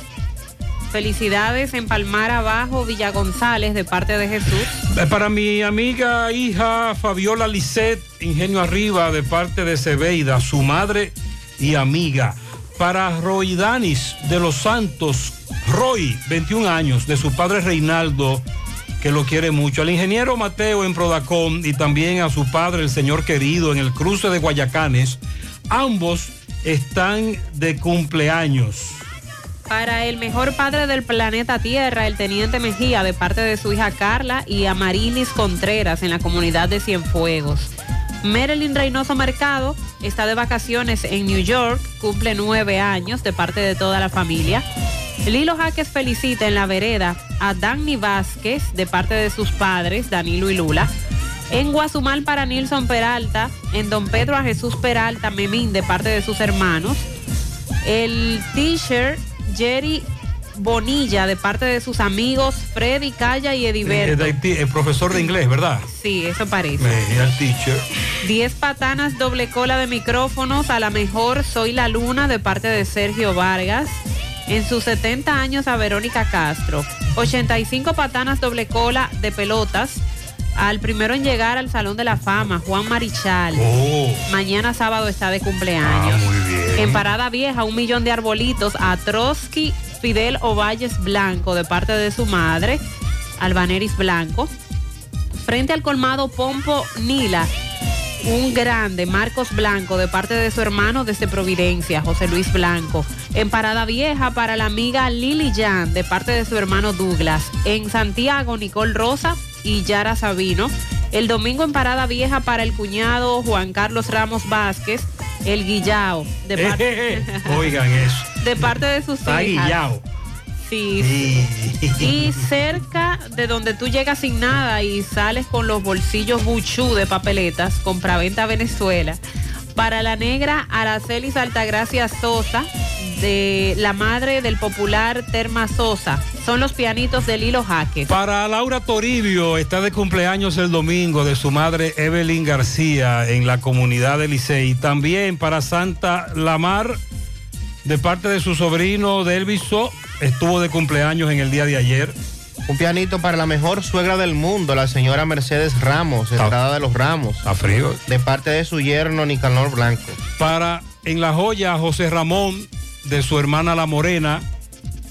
felicidades en Palmar Abajo, Villa González, de parte de Jesús. Eh, Para mi amiga hija Fabiola Lisset, Ingenio Arriba, de parte de Cebeida, su madre y amiga. Para Roy Danis de los Santos, Roy, 21 años, de su padre Reinaldo, que lo quiere mucho. Al ingeniero Mateo en Prodacom y también a su padre, el señor querido, en el cruce de Guayacanes. Ambos están de cumpleaños. Para el mejor padre del planeta Tierra, el teniente Mejía, de parte de su hija Carla, y a Marilis Contreras en la comunidad de Cienfuegos. Marilyn Reynoso Mercado está de vacaciones en New York, cumple nueve años de parte de toda la familia. Lilo Jaques felicita en la vereda a Danny Vázquez de parte de sus padres, Danilo y Lula. En Guazumal para Nilson Peralta, en Don Pedro a Jesús Peralta Memín de parte de sus hermanos. El teacher Jerry Bonilla de parte de sus amigos Freddy Calla y Ediberto. El, el profesor de inglés, ¿verdad? Sí, eso parece. El teacher. 10 patanas doble cola de micrófonos. A la mejor soy la luna de parte de Sergio Vargas. En sus 70 años a Verónica Castro. 85 patanas doble cola de pelotas. Al primero en llegar al Salón de la Fama, Juan Marichal. Oh. Mañana sábado está de cumpleaños. Ah, muy bien. En Parada Vieja, un millón de arbolitos a Trotsky Fidel Ovalles Blanco de parte de su madre, Albaneris Blanco. Frente al colmado Pompo Nila, un grande Marcos Blanco de parte de su hermano desde Providencia, José Luis Blanco. En Parada Vieja para la amiga Lili Jan de parte de su hermano Douglas. En Santiago, Nicole Rosa y Yara Sabino. El domingo en Parada Vieja para el cuñado Juan Carlos Ramos Vázquez, el Guillao. De parte, <laughs> Oigan eso. de parte de sus Está hijas. guillao. Sí, sí. Y cerca de donde tú llegas sin nada y sales con los bolsillos buchú de papeletas, compraventa Venezuela. Para la negra Araceli Altagracia Sosa, de la madre del popular Terma Sosa. Son los pianitos del hilo Jaque. Para Laura Toribio, está de cumpleaños el domingo de su madre Evelyn García en la comunidad de Licey. También para Santa Lamar, de parte de su sobrino Delviso, estuvo de cumpleaños en el día de ayer. Un pianito para la mejor suegra del mundo, la señora Mercedes Ramos, entrada de los Ramos. A frío. De parte de su yerno Nicanor Blanco. Para en la joya José Ramón, de su hermana La Morena.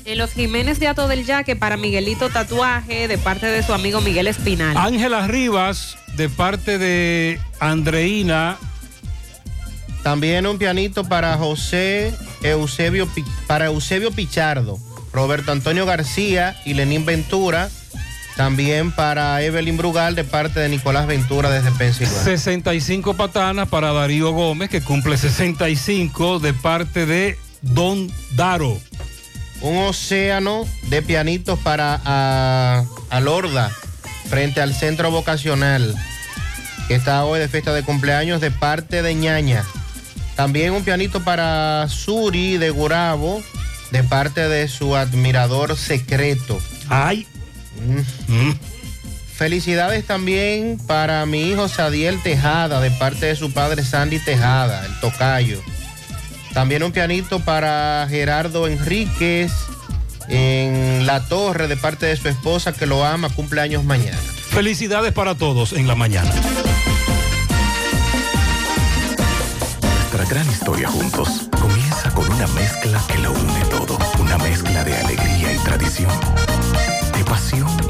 En los Jiménez de Ato del Yaque para Miguelito Tatuaje, de parte de su amigo Miguel Espinal. Ángela Rivas, de parte de Andreina. También un pianito para José Eusebio, para Eusebio Pichardo, Roberto Antonio García y Lenín Ventura. También para Evelyn Brugal de parte de Nicolás Ventura desde Pensilvania. 65 patanas para Darío Gómez, que cumple 65 de parte de Don Daro. Un océano de pianitos para a, a Lorda frente al centro vocacional que está hoy de fiesta de cumpleaños de parte de ñaña. También un pianito para Suri de Gurabo de parte de su admirador secreto. Ay. Felicidades también para mi hijo Sadiel Tejada de parte de su padre Sandy Tejada, el tocayo. También un pianito para Gerardo Enríquez en La Torre de parte de su esposa que lo ama, cumpleaños mañana. Felicidades para todos en la mañana. Nuestra gran historia juntos comienza con una mezcla que lo une todo. Una mezcla de alegría y tradición, de pasión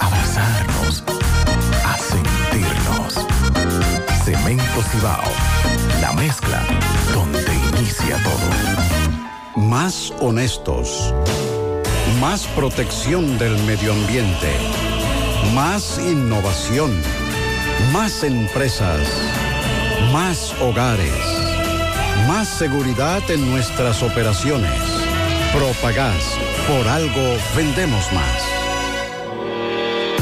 abrazarnos, a sentirnos. Cemento Cibao, la mezcla donde inicia todo. Más honestos. Más protección del medio ambiente. Más innovación. Más empresas. Más hogares. Más seguridad en nuestras operaciones. Propagás. Por algo vendemos más.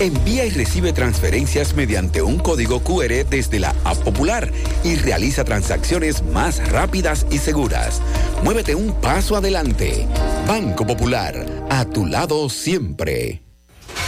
Envía y recibe transferencias mediante un código QR desde la App Popular y realiza transacciones más rápidas y seguras. Muévete un paso adelante. Banco Popular, a tu lado siempre.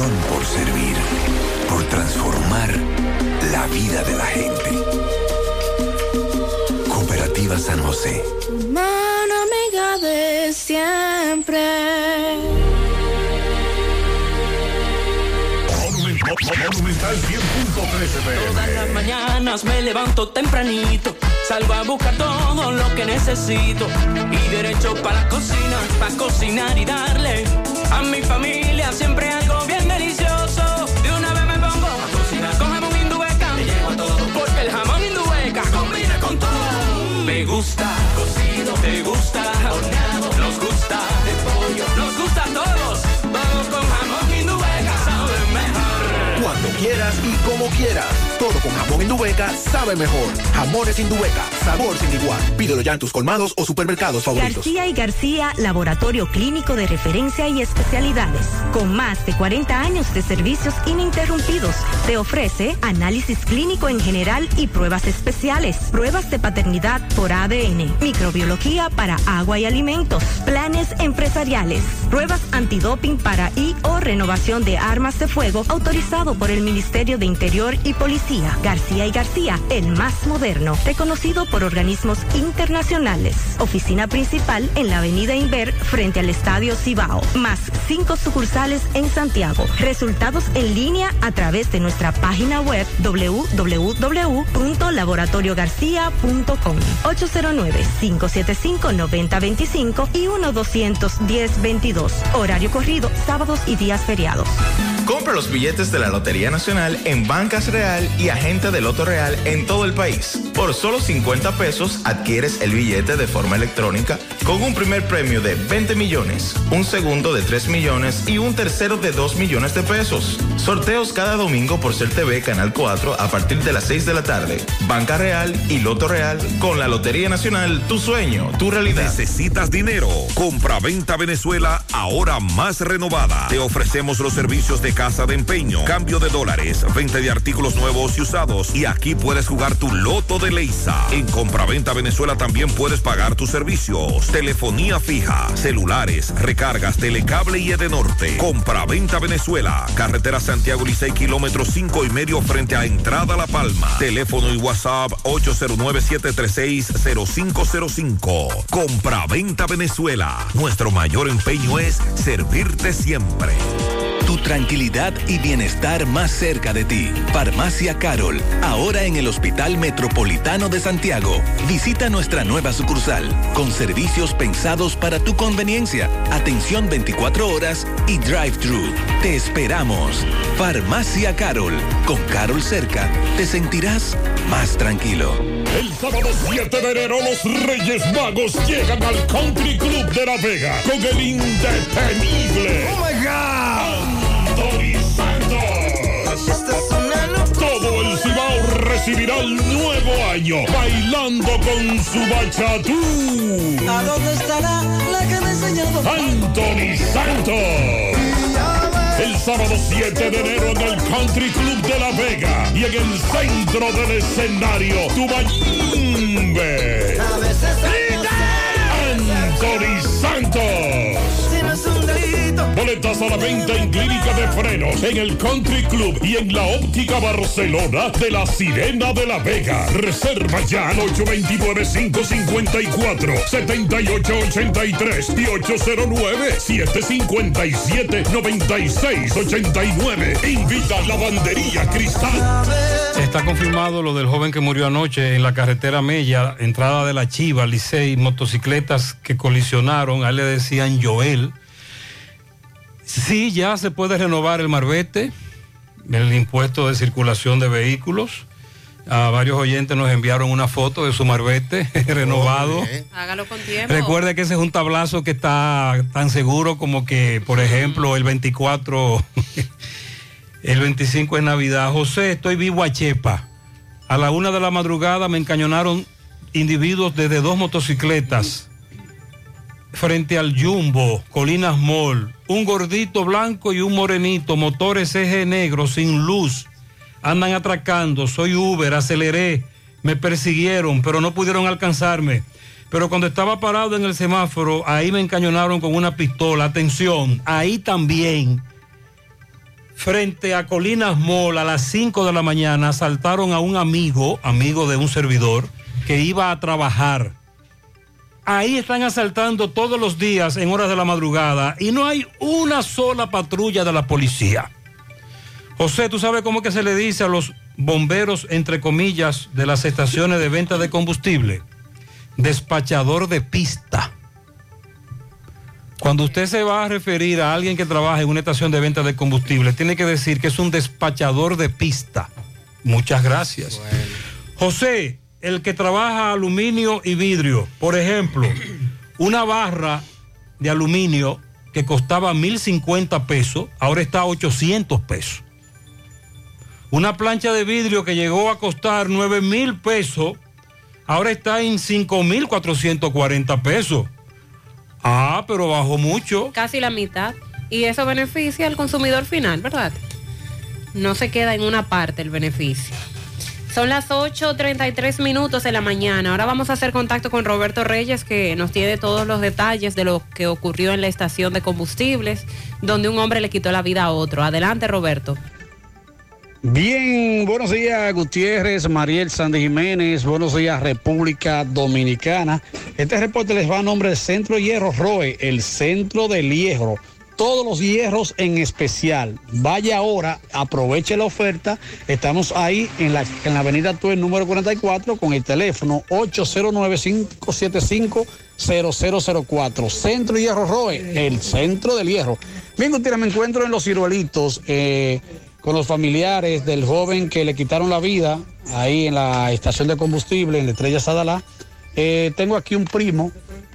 pasión por servir, por transformar la vida de la gente. Cooperativa San José. Mano amiga de siempre. Todas las mañanas me levanto tempranito, salgo a buscar todo lo que necesito y derecho para la cocina, para cocinar y darle a mi familia siempre gusta cocido, te gusta quieras y como quieras. Todo con jamón Indubeca sabe mejor. Jamones Indubeca, sabor sin igual. Pídelo ya en tus colmados o supermercados favoritos. García y García, laboratorio clínico de referencia y especialidades. Con más de 40 años de servicios ininterrumpidos, te ofrece análisis clínico en general y pruebas especiales. Pruebas de paternidad por ADN, microbiología para agua y alimentos, planes empresariales, pruebas antidoping para y o renovación de armas de fuego autorizado por el Ministerio de Interior y Policía. García y García, el más moderno, reconocido por organismos internacionales. Oficina principal en la avenida Inver frente al Estadio Cibao. Más cinco sucursales en Santiago. Resultados en línea a través de nuestra página web www.laboratoriogarcia.com 809-575-9025 y 1-210-22. Horario corrido, sábados y días feriados. Compra los billetes de la Lotería Nacional en Bancas Real y Agente de Loto Real en todo el país. Por solo 50 pesos adquieres el billete de forma electrónica con un primer premio de 20 millones, un segundo de 3 millones y un tercero de 2 millones de pesos. Sorteos cada domingo por Ser TV Canal 4 a partir de las 6 de la tarde. Banca Real y Loto Real con la Lotería Nacional, tu sueño, tu realidad. ¿Necesitas dinero? Compra-venta Venezuela, ahora más renovada. Te ofrecemos los servicios de casa de empeño, cambio de dólares, venta de artículos nuevos y usados. Y aquí puedes jugar tu loto de Leisa. En Compra-venta Venezuela también puedes pagar tus servicios. Telefonía fija, celulares, recargas, telecable y Edenorte. Compra-venta Venezuela. Carretera Santiago Licey, kilómetro 5 y medio frente a Entrada La Palma. Teléfono y WhatsApp 809-736-0505. Compra-venta Venezuela. Nuestro mayor empeño es servirte siempre. Tu tranquilidad y bienestar más cerca de ti. Farmacia Carol, ahora en el Hospital Metropolitano de Santiago. Visita nuestra nueva sucursal, con servicios pensados para tu conveniencia, atención 24 horas y drive-thru. Te esperamos. Farmacia Carol, con Carol cerca, te sentirás más tranquilo. El sábado 7 de enero los Reyes Magos llegan al Country Club de La Vega con el indetenible. Oh my God. Recibirá el nuevo año bailando con su bachatú. ¿A dónde estará la que me enseñado? Anthony Santos. El sábado 7 de enero en el Country Club de La Vega y en el centro del escenario. La venta en Clínica de Frenos, en el Country Club y en la Óptica Barcelona de la Sirena de la Vega. Reserva ya al 829-554-7883 y 809-757-9689. Invita la bandería Cristal. Está confirmado lo del joven que murió anoche en la carretera Mella, entrada de la Chiva, Licey, motocicletas que colisionaron, a le decían Joel. Sí, ya se puede renovar el marbete, el impuesto de circulación de vehículos. A varios oyentes nos enviaron una foto de su marbete <laughs> renovado. Hágalo con tiempo. Recuerde que ese es un tablazo que está tan seguro como que, por ejemplo, el 24, <laughs> el 25 es Navidad. José, estoy vivo a Chepa. A la una de la madrugada me encañonaron individuos desde dos motocicletas frente al Jumbo, Colinas Mall. Un gordito blanco y un morenito, motores eje negro, sin luz. Andan atracando, soy Uber, aceleré, me persiguieron, pero no pudieron alcanzarme. Pero cuando estaba parado en el semáforo, ahí me encañonaron con una pistola. Atención, ahí también, frente a Colinas Mall, a las 5 de la mañana, asaltaron a un amigo, amigo de un servidor, que iba a trabajar. Ahí están asaltando todos los días en horas de la madrugada y no hay una sola patrulla de la policía. José, ¿tú sabes cómo que se le dice a los bomberos, entre comillas, de las estaciones de venta de combustible? Despachador de pista. Cuando usted se va a referir a alguien que trabaja en una estación de venta de combustible, tiene que decir que es un despachador de pista. Muchas gracias. José, el que trabaja aluminio y vidrio, por ejemplo, una barra de aluminio que costaba 1.050 pesos, ahora está a 800 pesos. Una plancha de vidrio que llegó a costar 9 mil pesos, ahora está en 5.440 pesos. Ah, pero bajó mucho. Casi la mitad. Y eso beneficia al consumidor final, ¿verdad? No se queda en una parte el beneficio. Son las 8.33 minutos de la mañana. Ahora vamos a hacer contacto con Roberto Reyes, que nos tiene todos los detalles de lo que ocurrió en la estación de combustibles, donde un hombre le quitó la vida a otro. Adelante, Roberto. Bien, buenos días Gutiérrez, Mariel Sandy Jiménez, buenos días República Dominicana. Este reporte les va a nombre del Centro Hierro Roe, el Centro del Hierro. Todos los hierros en especial. Vaya ahora, aproveche la oferta. Estamos ahí en la, en la avenida Tuel número 44 con el teléfono 809-575-0004. Centro Hierro Roe, el centro del hierro. Bien, Gutiérrez, me encuentro en los ciruelitos. Eh, con los familiares del joven que le quitaron la vida ahí en la estación de combustible en la Estrella Sadalá. Eh, tengo aquí un primo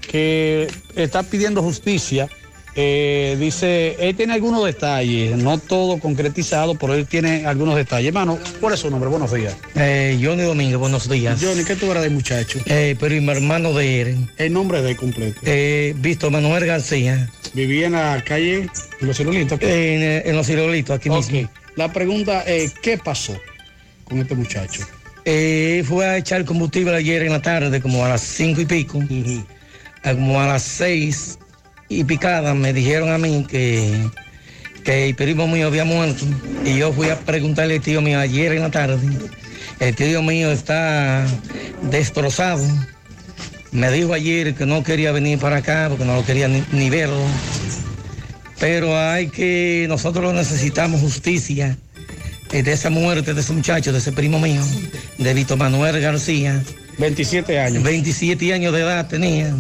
que está pidiendo justicia. Eh, dice, él tiene algunos detalles, no todo concretizado, pero él tiene algunos detalles. Hermano, ¿cuál es su nombre? Buenos días. Eh, Johnny Domínguez, buenos días. Johnny, ¿qué tú eras de muchacho? Eh, pero mi hermano de él. El nombre de él completo. Eh, Víctor Manuel García. Vivía en la calle, en los ciruelitos. En, eh, en los ciruelitos, aquí mismo. La pregunta es, ¿qué pasó con este muchacho? Fue a echar combustible ayer en la tarde, como a las cinco y pico. A como a las seis y picada me dijeron a mí que, que el primo mío había muerto. Y yo fui a preguntarle al tío mío ayer en la tarde. El tío mío está destrozado. Me dijo ayer que no quería venir para acá porque no lo quería ni, ni verlo. Pero hay que, nosotros necesitamos justicia eh, de esa muerte de ese muchacho, de ese primo mío, de Víctor Manuel García. 27 años. 27 años de edad tenía.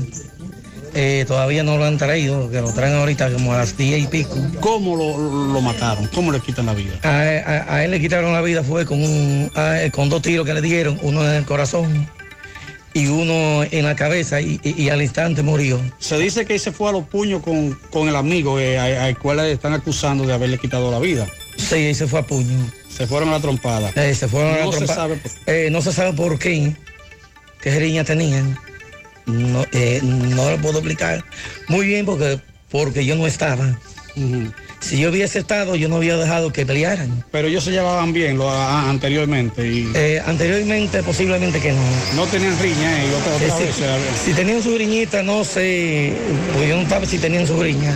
Eh, todavía no lo han traído, que lo traen ahorita como a las 10 y pico. ¿Cómo lo, lo mataron? ¿Cómo le quitan la vida? A, a- a él le quitaron la vida fue con, un, a- con dos tiros que le dieron, uno en el corazón y uno en la cabeza y, y- y al instante murió. Se dice que se fue a los puños con, con el amigo eh, a- al cual le están acusando de haberle quitado la vida. Sí, se fue a puño. Se fueron a la trompada. Eh, se fueron a la No se trompa- sabe por- Eh, no se sabe por qué, qué riña tenían. No, eh, no lo puedo explicar muy bien porque, porque yo no estaba. Si yo hubiese estado, yo no había dejado que pelearan. Pero ellos se llevaban bien lo, a- anteriormente y Eh, anteriormente, posiblemente que no. no tenían riña eh, otra, otra Eh, vez, si, si tenían su riñita, no sé, porque yo no sabía si tenían su riña.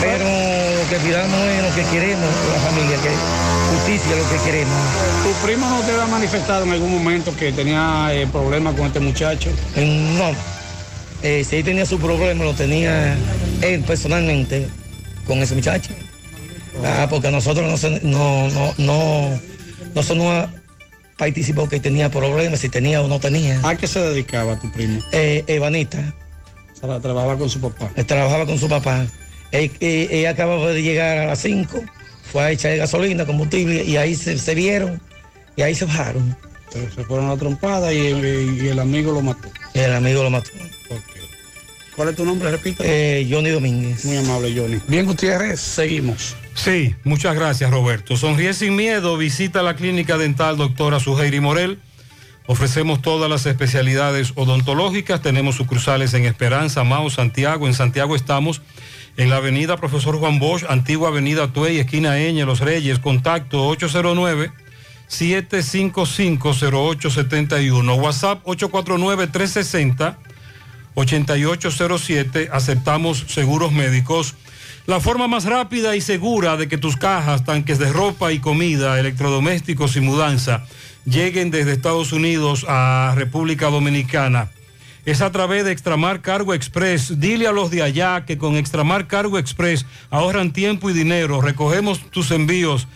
Pero lo que pidamos es lo que queremos, la familia, que justicia lo que queremos. ¿Tu primo no te había manifestado en algún momento que tenía eh, problemas con este muchacho? Eh, No. Eh, si él tenía su problema, lo tenía él personalmente con ese muchacho. Ah, porque nosotros no se, no, no, no, no se nos participó que tenía problemas, si tenía o no tenía. ¿A qué se dedicaba tu primo? Eh, Evanita. O sea, trabajaba con su papá. Trabajaba con su papá. Él- ella acababa de llegar a las 5, fue a echar gasolina, combustible, y ahí se, se vieron, y ahí se bajaron. Se, se fueron a la trompada y, y el amigo lo mató. Y el amigo lo mató. ¿Cuál es tu nombre? Repita. Eh, Johnny Domínguez. Muy amable, Johnny. Bien, Gutiérrez, seguimos. Sí, muchas gracias Roberto. Sonríe sin miedo, visita la clínica dental doctora Suheiri Morel. Ofrecemos todas las especialidades odontológicas, tenemos sucursales en Esperanza, Mao, Santiago. En Santiago estamos en la avenida Profesor Juan Bosch, antigua avenida Tuey, esquina Eñe, Los Reyes, contacto 809 755-0871, WhatsApp 849-360. 8807, aceptamos seguros médicos. La forma más rápida y segura de que tus cajas, tanques de ropa y comida, electrodomésticos y mudanza lleguen desde Estados Unidos a República Dominicana es a través de Extramar Cargo Express. Dile a los de allá que con Extramar Cargo Express ahorran tiempo y dinero. Recogemos tus envíos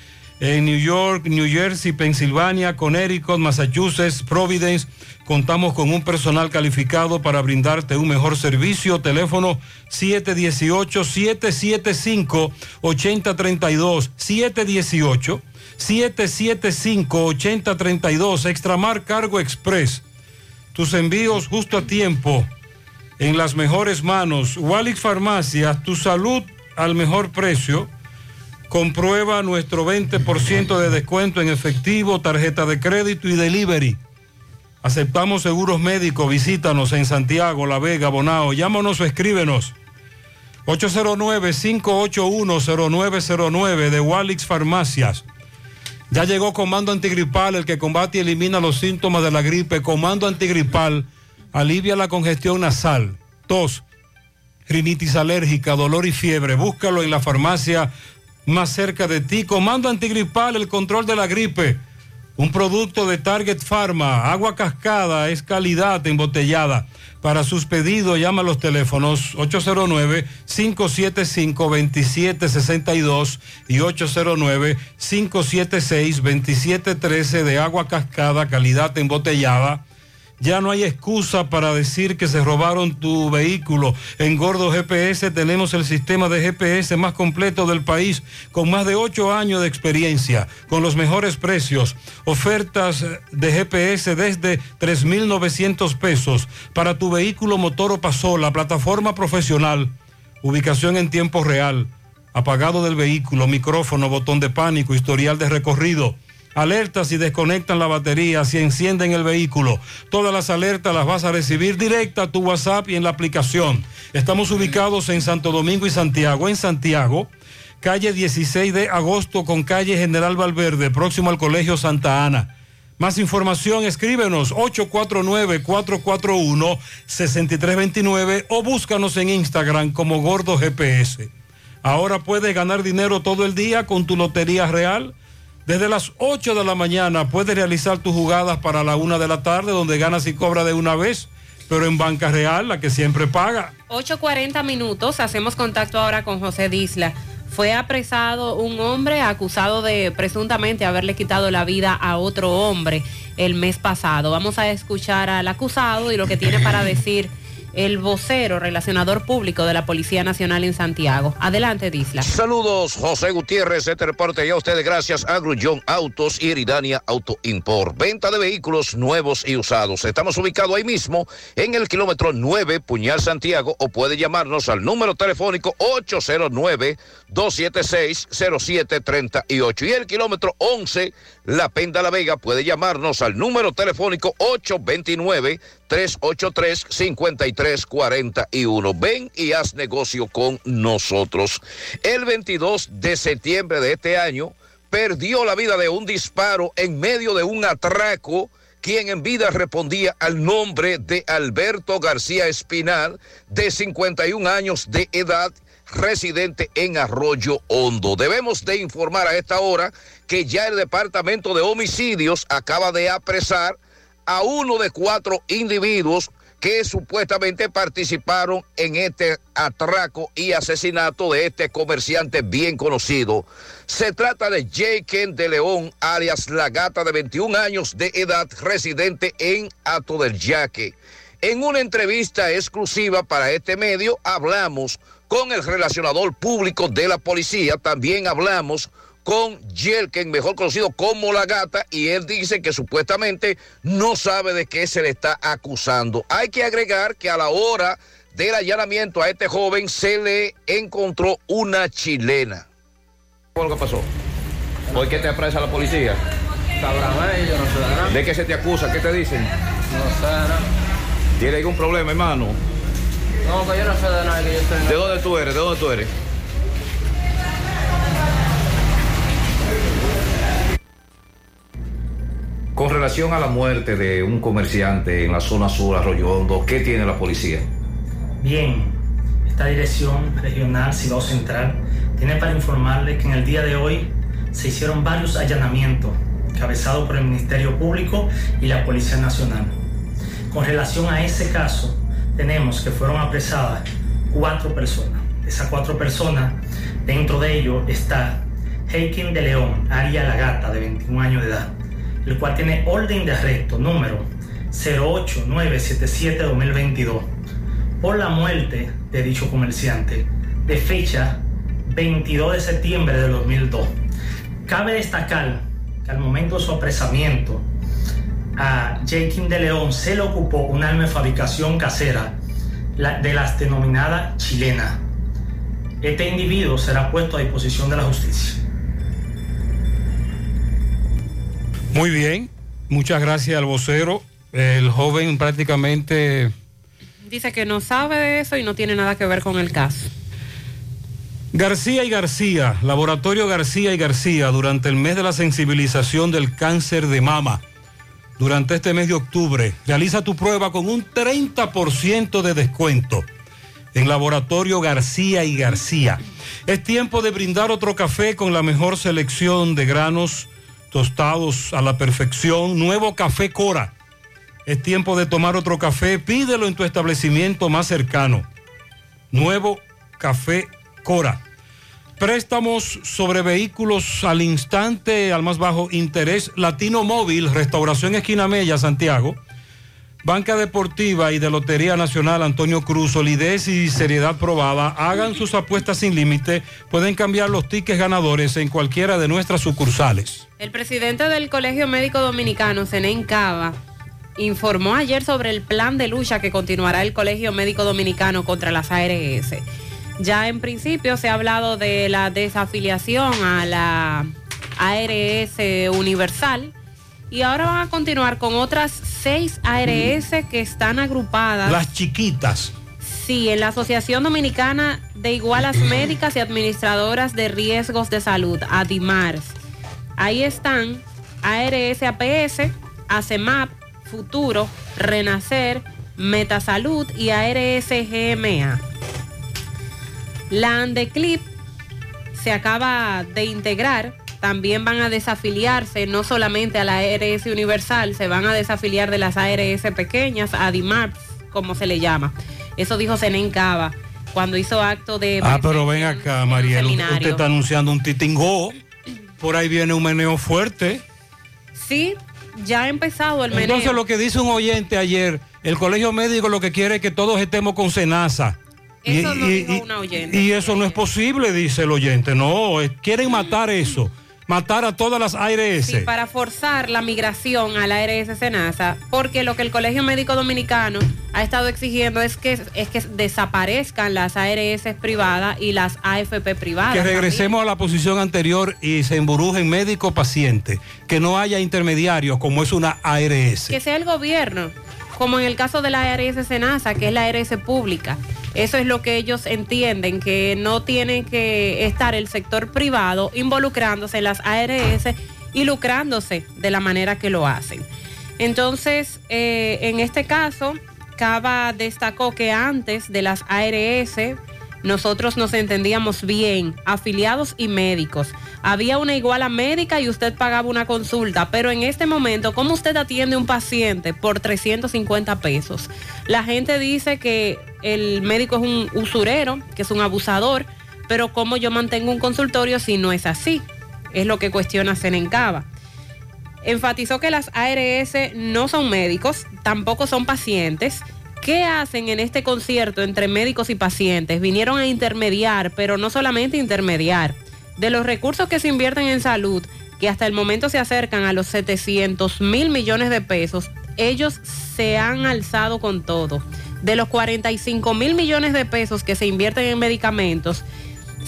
en New York, New Jersey, Pensilvania, Connecticut, Massachusetts, Providence. Contamos con un personal calificado para brindarte un mejor servicio. Teléfono 718-775-8032. 718-775-8032. Extramar Cargo Express. Tus envíos justo a tiempo, en las mejores manos. Walix Farmacias, tu salud al mejor precio. Comprueba nuestro 20% de descuento en efectivo, tarjeta de crédito y delivery. Aceptamos seguros médicos. Visítanos en Santiago, La Vega, Bonao. Llámanos o escríbenos. 809-581-0909 de Walix Farmacias. Ya llegó Comando Antigripal, el que combate y elimina los síntomas de la gripe. Comando Antigripal alivia la congestión nasal, tos, rinitis alérgica, dolor y fiebre. Búscalo en la farmacia más cerca de ti. Comando Antigripal, el control de la gripe. Un producto de Target Pharma. Agua cascada es calidad embotellada. Para sus pedidos llama a los teléfonos 809-575-2762 y 809-576-2713 de agua cascada, calidad embotellada. Ya no hay excusa para decir que se robaron tu vehículo. En Gordo GPS tenemos el sistema de GPS más completo del país, con más de ocho años de experiencia, con los mejores precios, ofertas de GPS desde 3.900 pesos para tu vehículo motor o pasola, plataforma profesional, ubicación en tiempo real, apagado del vehículo, micrófono, botón de pánico, historial de recorrido. Alertas si desconectan la batería, si encienden el vehículo. Todas las alertas las vas a recibir directa a tu WhatsApp y en la aplicación. Estamos ubicados en Santo Domingo y Santiago. En Santiago, calle 16 de agosto con calle General Valverde, próximo al Colegio Santa Ana. Más información, escríbenos 849-441-6329 o búscanos en Instagram como Gordo GPS. Ahora puedes ganar dinero todo el día con tu Lotería Real. Desde las 8 de la mañana puedes realizar tus jugadas para la 1 de la tarde, donde ganas y cobras de una vez, pero en Banca Real, la que siempre paga. 8.40 minutos, hacemos contacto ahora con José Disla. Fue apresado un hombre acusado de presuntamente haberle quitado la vida a otro hombre el mes pasado. Vamos a escuchar al acusado y lo que tiene para <laughs> decir el vocero relacionador público de la Policía Nacional en Santiago. Adelante, Disla. Saludos, José Gutiérrez. Este reporte ya a ustedes gracias a Grullón Autos y Eridania Auto Import. Venta de vehículos nuevos y usados. Estamos ubicados ahí mismo en el kilómetro 9, Puñal Santiago, o puede llamarnos al número telefónico 809-276-0738. Y el kilómetro 11, La Penda La Vega, puede llamarnos al número telefónico 829 383-5341. Ven y haz negocio con nosotros. El 22 de septiembre de este año perdió la vida de un disparo en medio de un atraco quien en vida respondía al nombre de Alberto García Espinal, de 51 años de edad, residente en Arroyo Hondo. Debemos de informar a esta hora que ya el Departamento de Homicidios acaba de apresar a uno de cuatro individuos que supuestamente participaron en este atraco y asesinato de este comerciante bien conocido. Se trata de Jake de León, alias La Gata, de 21 años de edad, residente en Ato del. En una entrevista exclusiva para este medio hablamos con el relacionador público de la policía, también hablamos con Yelken, mejor conocido como la gata, y él dice que supuestamente no sabe de qué se le está acusando. Hay que agregar que a la hora del allanamiento a este joven se le encontró una chilena. ¿Qué es lo que pasó? ¿Por qué te apresa la policía? ¿De qué se te acusa? ¿Qué te dicen? No sé nada. ¿Tiene algún problema, hermano? No, que yo no sé de nada, que yo estoy... ¿De dónde tú eres? ¿De dónde tú eres? Con relación a la muerte de un comerciante en la zona sur, Arroyo Hondo, ¿qué tiene la policía? Bien, esta dirección regional Cibao Central tiene para informarle que en el día de hoy se hicieron varios allanamientos cabezados por el Ministerio Público y la Policía Nacional. Con relación a ese caso, tenemos que fueron apresadas cuatro personas. Esas cuatro personas, dentro de ellos está Heikin de León, Aria La Gata, de 21 años de edad el cual tiene orden de arresto número 08977-2022 por la muerte de dicho comerciante de fecha 22 de septiembre de 2002. Cabe destacar que al momento de su apresamiento a Jakin de León se le ocupó un arma de fabricación casera de las denominadas chilenas. Este individuo será puesto a disposición de la justicia. Muy bien, muchas gracias al vocero. El joven prácticamente... Dice que no sabe de eso y no tiene nada que ver con el caso. García y García, Laboratorio García y García, durante el mes de la sensibilización del cáncer de mama, durante este mes de octubre, realiza tu prueba con un 30% de descuento en Laboratorio García y García. Es tiempo de brindar otro café con la mejor selección de granos tostados a la perfección, nuevo café Cora. Es tiempo de tomar otro café, pídelo en tu establecimiento más cercano. Nuevo café Cora. Préstamos sobre vehículos al instante, al más bajo interés. Latino Móvil, Restauración Esquina Mella, Santiago. Banca Deportiva y de Lotería Nacional Antonio Cruz, solidez y seriedad probada. Hagan sus apuestas sin límite. Pueden cambiar los tickets ganadores en cualquiera de nuestras sucursales. El presidente del Colegio Médico Dominicano, Zenén Cava, informó ayer sobre el plan de lucha que continuará el Colegio Médico Dominicano contra las ARS. Ya en principio se ha hablado de la desafiliación a la ARS Universal y ahora van a continuar con otras seis ARS que están agrupadas. Las chiquitas. Sí, en la Asociación Dominicana de Igualas Médicas y Administradoras de Riesgos de Salud, ADIMARS. Ahí están ARS APS, ACEMAP, Futuro, Renacer, Metasalud y ARS GMA. La Andeclip se acaba de integrar también van a desafiliarse no solamente a la ARS Universal, se van a desafiliar de las ARS pequeñas, ADIMARS, como se le llama. Eso dijo Zenén Cava cuando hizo acto de... Ah, pero ven acá, Mariel, usted está anunciando un titingó, por ahí viene un meneo fuerte. Sí, ya ha empezado el meneo. Entonces lo que dice un oyente ayer El colegio médico lo que quiere es que todos estemos con cenaza. Y- Eso y- dijo y- una oyente. y eso no es posible, dice el oyente. No, quieren matar eso. Matar a todas las ARS. Sí, para forzar la migración a la ARS Senasa, porque lo que el Colegio Médico Dominicano ha estado exigiendo es que, es que desaparezcan las ARS privadas y las AFP privadas. Que también. regresemos a la posición anterior y se emburujen médico-paciente. Que no haya intermediarios como es una ARS. Que sea el gobierno, como en el caso de la ARS Senasa, que es la ARS pública. Eso es lo que ellos entienden, que no tiene que estar el sector privado involucrándose en las ARS y lucrándose de la manera que lo hacen. Entonces, eh, en este caso, Cava destacó que antes de las ARS, nosotros nos entendíamos bien, afiliados y médicos. Había una iguala médica y usted pagaba una consulta, pero en este momento, ¿cómo usted atiende un paciente por 350 pesos? La gente dice que el médico es un usurero, que es un abusador, pero ¿cómo yo mantengo un consultorio si no es así? Es lo que cuestiona Senencava. Enfatizó que las ARS no son médicos, tampoco son pacientes. ¿Qué hacen en este concierto entre médicos y pacientes? Vinieron a intermediar, pero no solamente intermediar. De los recursos que se invierten en salud, que hasta el momento se acercan a los 700 mil millones de pesos, ellos se han alzado con todo. De los 45 mil millones de pesos que se invierten en medicamentos,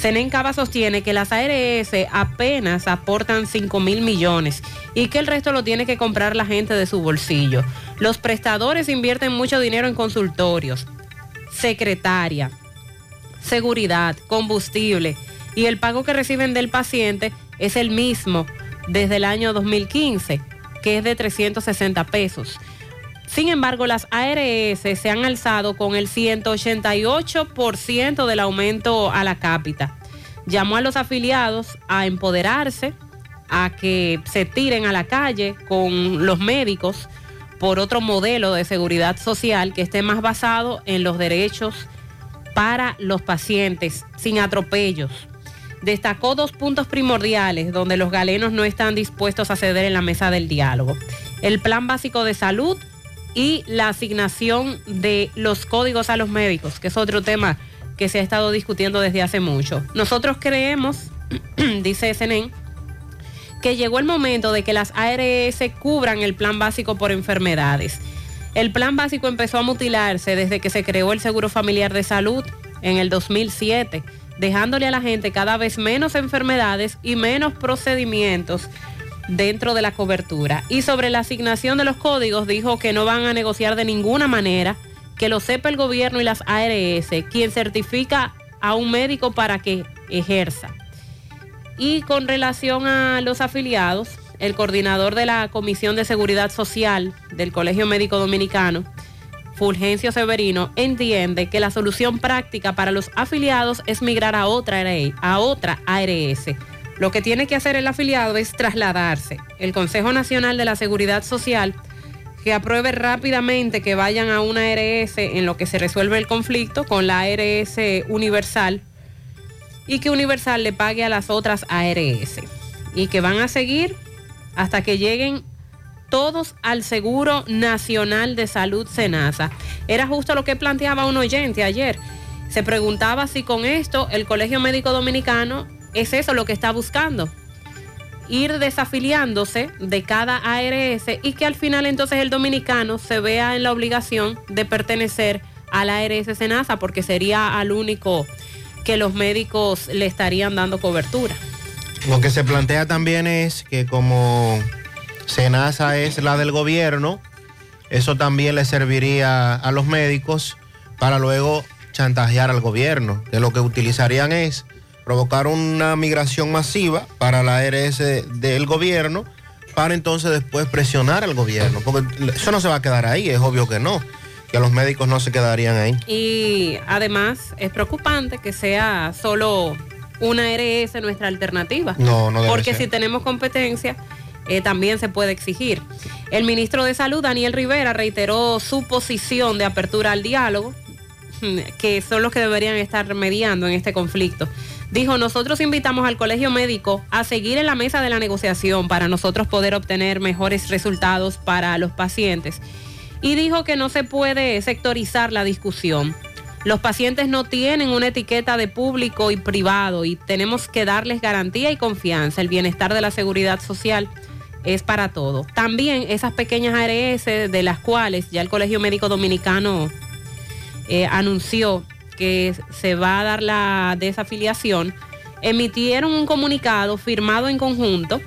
Senen Cava sostiene que las ARS apenas aportan 5 mil millones y que el resto lo tiene que comprar la gente de su bolsillo. Los prestadores invierten mucho dinero en consultorios, secretaria, seguridad, combustible y el pago que reciben del paciente es el mismo desde el año 2015, que es de 360 pesos. Sin embargo, las ARS se han alzado con el 188% del aumento a la cápita. Llamó a los afiliados a empoderarse, a que se tiren a la calle con los médicos por otro modelo de seguridad social que esté más basado en los derechos para los pacientes, sin atropellos. Destacó dos puntos primordiales donde los galenos no están dispuestos a ceder en la mesa del diálogo. El plan básico de salud y la asignación de los códigos a los médicos, que es otro tema que se ha estado discutiendo desde hace mucho. Nosotros creemos, <clears throat> dice SNN, que llegó el momento de que las ARS cubran el plan básico por enfermedades. El plan básico empezó a mutilarse desde que se creó el Seguro Familiar de Salud en el 2007, dejándole a la gente cada vez menos enfermedades y menos procedimientos dentro de la cobertura. Y sobre la asignación de los códigos dijo que no van a negociar de ninguna manera, que lo sepa el gobierno y las ARS, quien certifica a un médico para que ejerza. Y con relación a los afiliados, el coordinador de la Comisión de Seguridad Social del Colegio Médico Dominicano, Fulgencio Severino, entiende que la solución práctica para los afiliados es migrar a otra, ARS. Lo que tiene que hacer el afiliado es trasladarse. El Consejo Nacional de la Seguridad Social que apruebe rápidamente que vayan a una ARS en lo que se resuelve el conflicto con la ARS universal y que Universal le pague a las otras ARS y que van a seguir hasta que lleguen todos al Seguro Nacional de Salud Senasa. Era justo lo que planteaba un oyente ayer. Se preguntaba si con esto el Colegio Médico Dominicano es eso lo que está buscando. Ir desafiliándose de cada ARS y que al final entonces el dominicano se vea en la obligación de pertenecer a la ARS Senasa porque sería al único que los médicos le estarían dando cobertura. Lo que se plantea también es que como Senasa es la del gobierno, eso también le serviría a los médicos para luego chantajear al gobierno, que lo que utilizarían es provocar una migración masiva para la ARS del gobierno, para entonces después presionar al gobierno, porque eso no se va a quedar ahí, es obvio que no, que los médicos no se quedarían ahí. Y además es preocupante que sea solo una ARS nuestra alternativa. No, no debe Porque ser. si tenemos competencia, eh, también se puede exigir. El ministro de Salud, Daniel Rivera, reiteró su posición de apertura al diálogo, <laughs> que son los que deberían estar mediando en este conflicto. Dijo, nosotros invitamos al colegio médico a seguir en la mesa de la negociación para nosotros poder obtener mejores resultados para los pacientes. y dijo que no se puede sectorizar la discusión. Los pacientes no tienen una etiqueta de público y privado y tenemos que darles garantía y confianza. El bienestar de la seguridad social es para todo. También esas pequeñas ARS de las cuales ya el Colegio Médico Dominicano eh, anunció que se va a dar la desafiliación, emitieron un comunicado firmado en conjunto,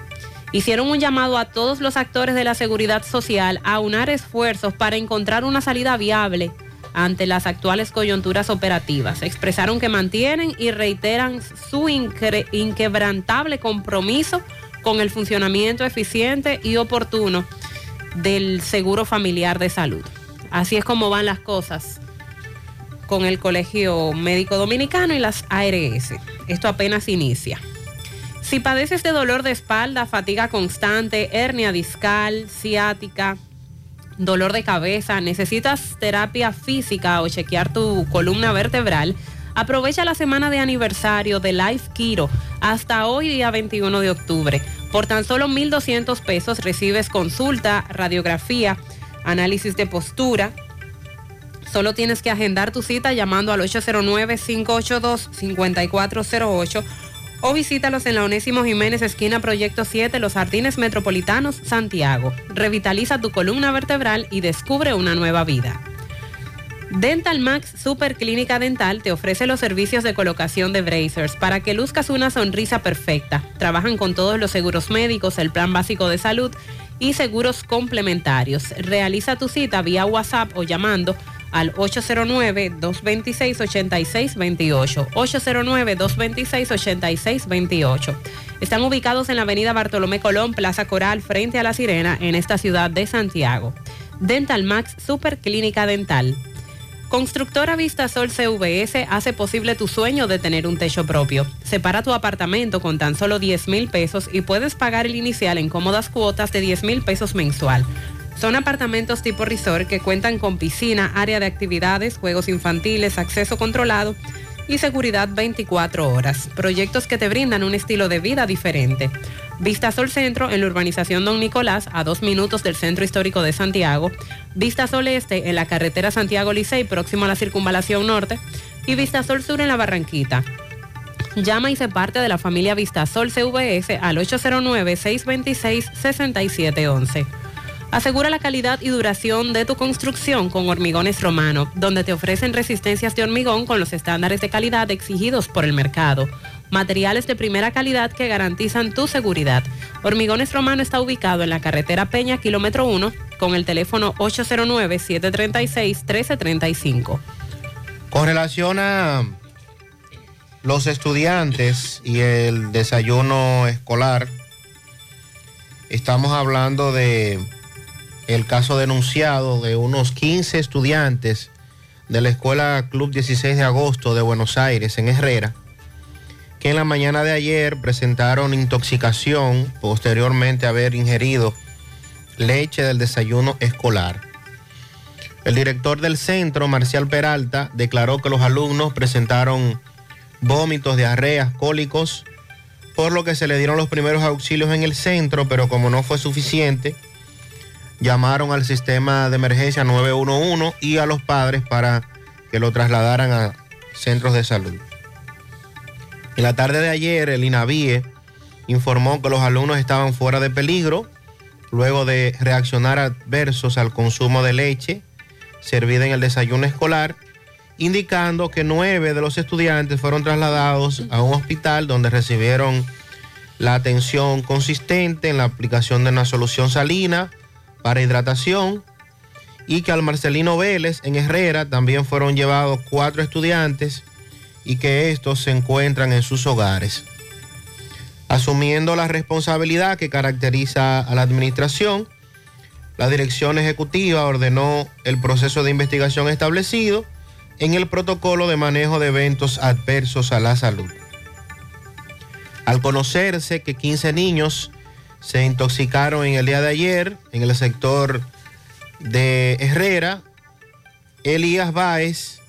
hicieron un llamado a todos los actores de la seguridad social a unar esfuerzos para encontrar una salida viable ante las actuales coyunturas operativas. Expresaron que mantienen y reiteran su inquebrantable compromiso con el funcionamiento eficiente y oportuno del seguro familiar de salud. Así es como van las cosas con el Colegio Médico Dominicano y las ARS. Esto apenas inicia. Si padeces de dolor de espalda, fatiga constante, hernia discal, ciática, dolor de cabeza, necesitas terapia física o chequear tu columna vertebral, aprovecha la semana de aniversario de Life Kiro hasta hoy día 21 de octubre. Por tan solo 1.200 pesos recibes consulta, radiografía, análisis de postura. Solo tienes que agendar tu cita llamando al 809-582-5408 o visítalos en la Onésimo Jiménez, esquina Proyecto 7, Los Jardines Metropolitanos, Santiago. Revitaliza tu columna vertebral y descubre una nueva vida. Dental Max Super Clínica Dental te ofrece los servicios de colocación de bracers para que luzcas una sonrisa perfecta. Trabajan con todos los seguros médicos, el plan básico de salud y seguros complementarios. Realiza tu cita vía WhatsApp o llamando al 809-226-8628. 809-226-8628. Están ubicados en la avenida Bartolomé Colón, Plaza Coral, frente a La Sirena, en esta ciudad de Santiago. Dental Max Super Clínica Dental. Constructora Vistasol CVS hace posible tu sueño de tener un techo propio. Separa tu apartamento con tan solo 10 mil pesos y puedes pagar el inicial en cómodas cuotas de 10 mil pesos mensual. Son apartamentos tipo resort que cuentan con piscina, área de actividades, juegos infantiles, acceso controlado y seguridad 24 horas. Proyectos que te brindan un estilo de vida diferente. Vistasol Centro en la urbanización Don Nicolás, a dos minutos del Centro Histórico de Santiago. Vistasol Este en la carretera Santiago Licey, próximo a la Circunvalación Norte. Y Vistasol Sur en la Barranquita. Llama y se parte de la familia Vistasol CVS al 809-626-6711. Asegura la calidad y duración de tu construcción con Hormigones Romano, donde te ofrecen resistencias de hormigón con los estándares de calidad exigidos por el mercado. Materiales de primera calidad que garantizan tu seguridad. Hormigones Romano está ubicado en la carretera Peña, kilómetro 1, con el teléfono 809-736-1335. Con relación a los estudiantes y el desayuno escolar, estamos hablando de el caso denunciado de unos 15 estudiantes de la Escuela Club 16 de Agosto de Buenos Aires en Herrera, que en la mañana de ayer presentaron intoxicación posteriormente a haber ingerido leche del desayuno escolar. El director del centro, Marcial Peralta, declaró que los alumnos presentaron vómitos, diarreas, cólicos, por lo que se le dieron los primeros auxilios en el centro, pero como no fue suficiente, llamaron al sistema de emergencia 911 y a los padres para que lo trasladaran a centros de salud. En la tarde de ayer, el INAVIE informó que los alumnos estaban fuera de peligro luego de reaccionar adversos al consumo de leche servida en el desayuno escolar, indicando que nueve de los estudiantes fueron trasladados a un hospital donde recibieron la atención consistente en la aplicación de una solución salina para hidratación y que al Marcelino Vélez en Herrera también fueron llevados cuatro estudiantes y que estos se encuentran en sus hogares. Asumiendo la responsabilidad que caracteriza a la administración, la dirección ejecutiva ordenó el proceso de investigación establecido en el protocolo de manejo de eventos adversos a la salud. Al conocerse que 15 niños se intoxicaron en el día de ayer en el sector de Herrera, Elías Báez,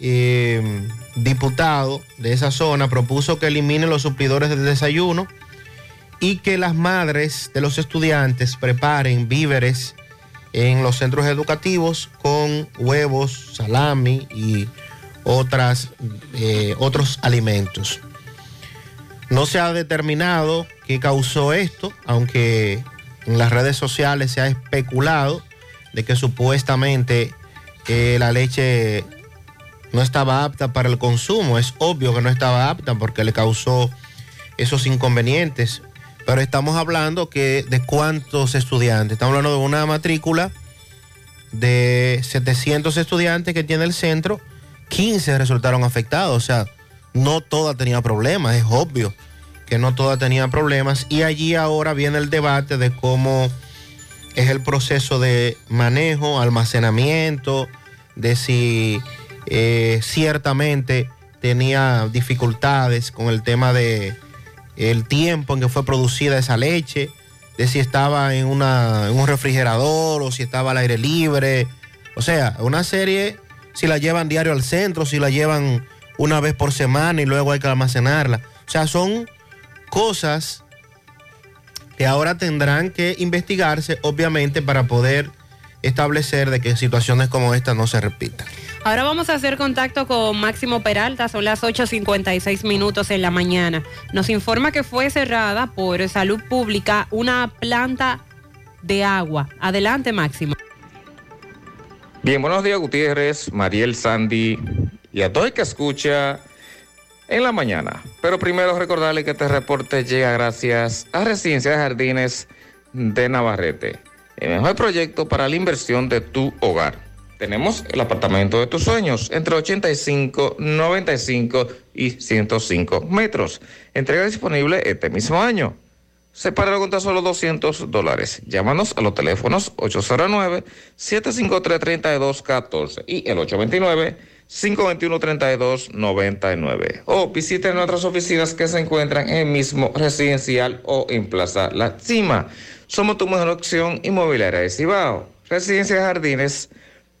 eh, diputado de esa zona, propuso que eliminen los suplidores de desayuno y que las madres de los estudiantes preparen víveres en los centros educativos con huevos, salami y otras, eh, otros alimentos. No se ha determinado qué causó esto, aunque en las redes sociales se ha especulado de que supuestamente eh, la leche no estaba apta para el consumo. Es obvio que no estaba apta porque le causó esos inconvenientes. Pero estamos hablando que de cuántos estudiantes. Estamos hablando de una matrícula de 700 estudiantes que tiene el centro. 15 resultaron afectados. O sea, no toda tenía problemas. Es obvio que no toda tenía problemas. Y allí ahora viene el debate de cómo es el proceso de manejo, almacenamiento, de si eh, ciertamente tenía dificultades con el tema de el tiempo en que fue producida esa leche, de si estaba en, una, en un refrigerador o si estaba al aire libre. O sea, una serie, si la llevan diario al centro, si la llevan una vez por semana y luego hay que almacenarla. O sea, son cosas que ahora tendrán que investigarse, obviamente, para poder establecer de que situaciones como esta no se repitan. Ahora vamos a hacer contacto con Máximo Peralta, son las 8.56 minutos en la mañana. Nos informa que fue cerrada por salud pública una planta de agua. Adelante, Máximo. Bien, buenos días, Gutiérrez, Mariel Sandy y a todo el que escucha en la mañana. Pero primero recordarle que este reporte llega gracias a Residencia de Jardines de Navarrete, el mejor proyecto para la inversión de tu hogar. Tenemos el apartamento de tus sueños entre 85, 95 y 105 metros. Entrega disponible este mismo año. Sepáralo con tan solo 200 dólares. Llámanos a los teléfonos 809-753-3214 y el 829-521-3299. O visiten nuestras oficinas que se encuentran en el mismo residencial o en Plaza La Cima. Somos tu mejor opción inmobiliaria de Cibao. Residencia de Jardines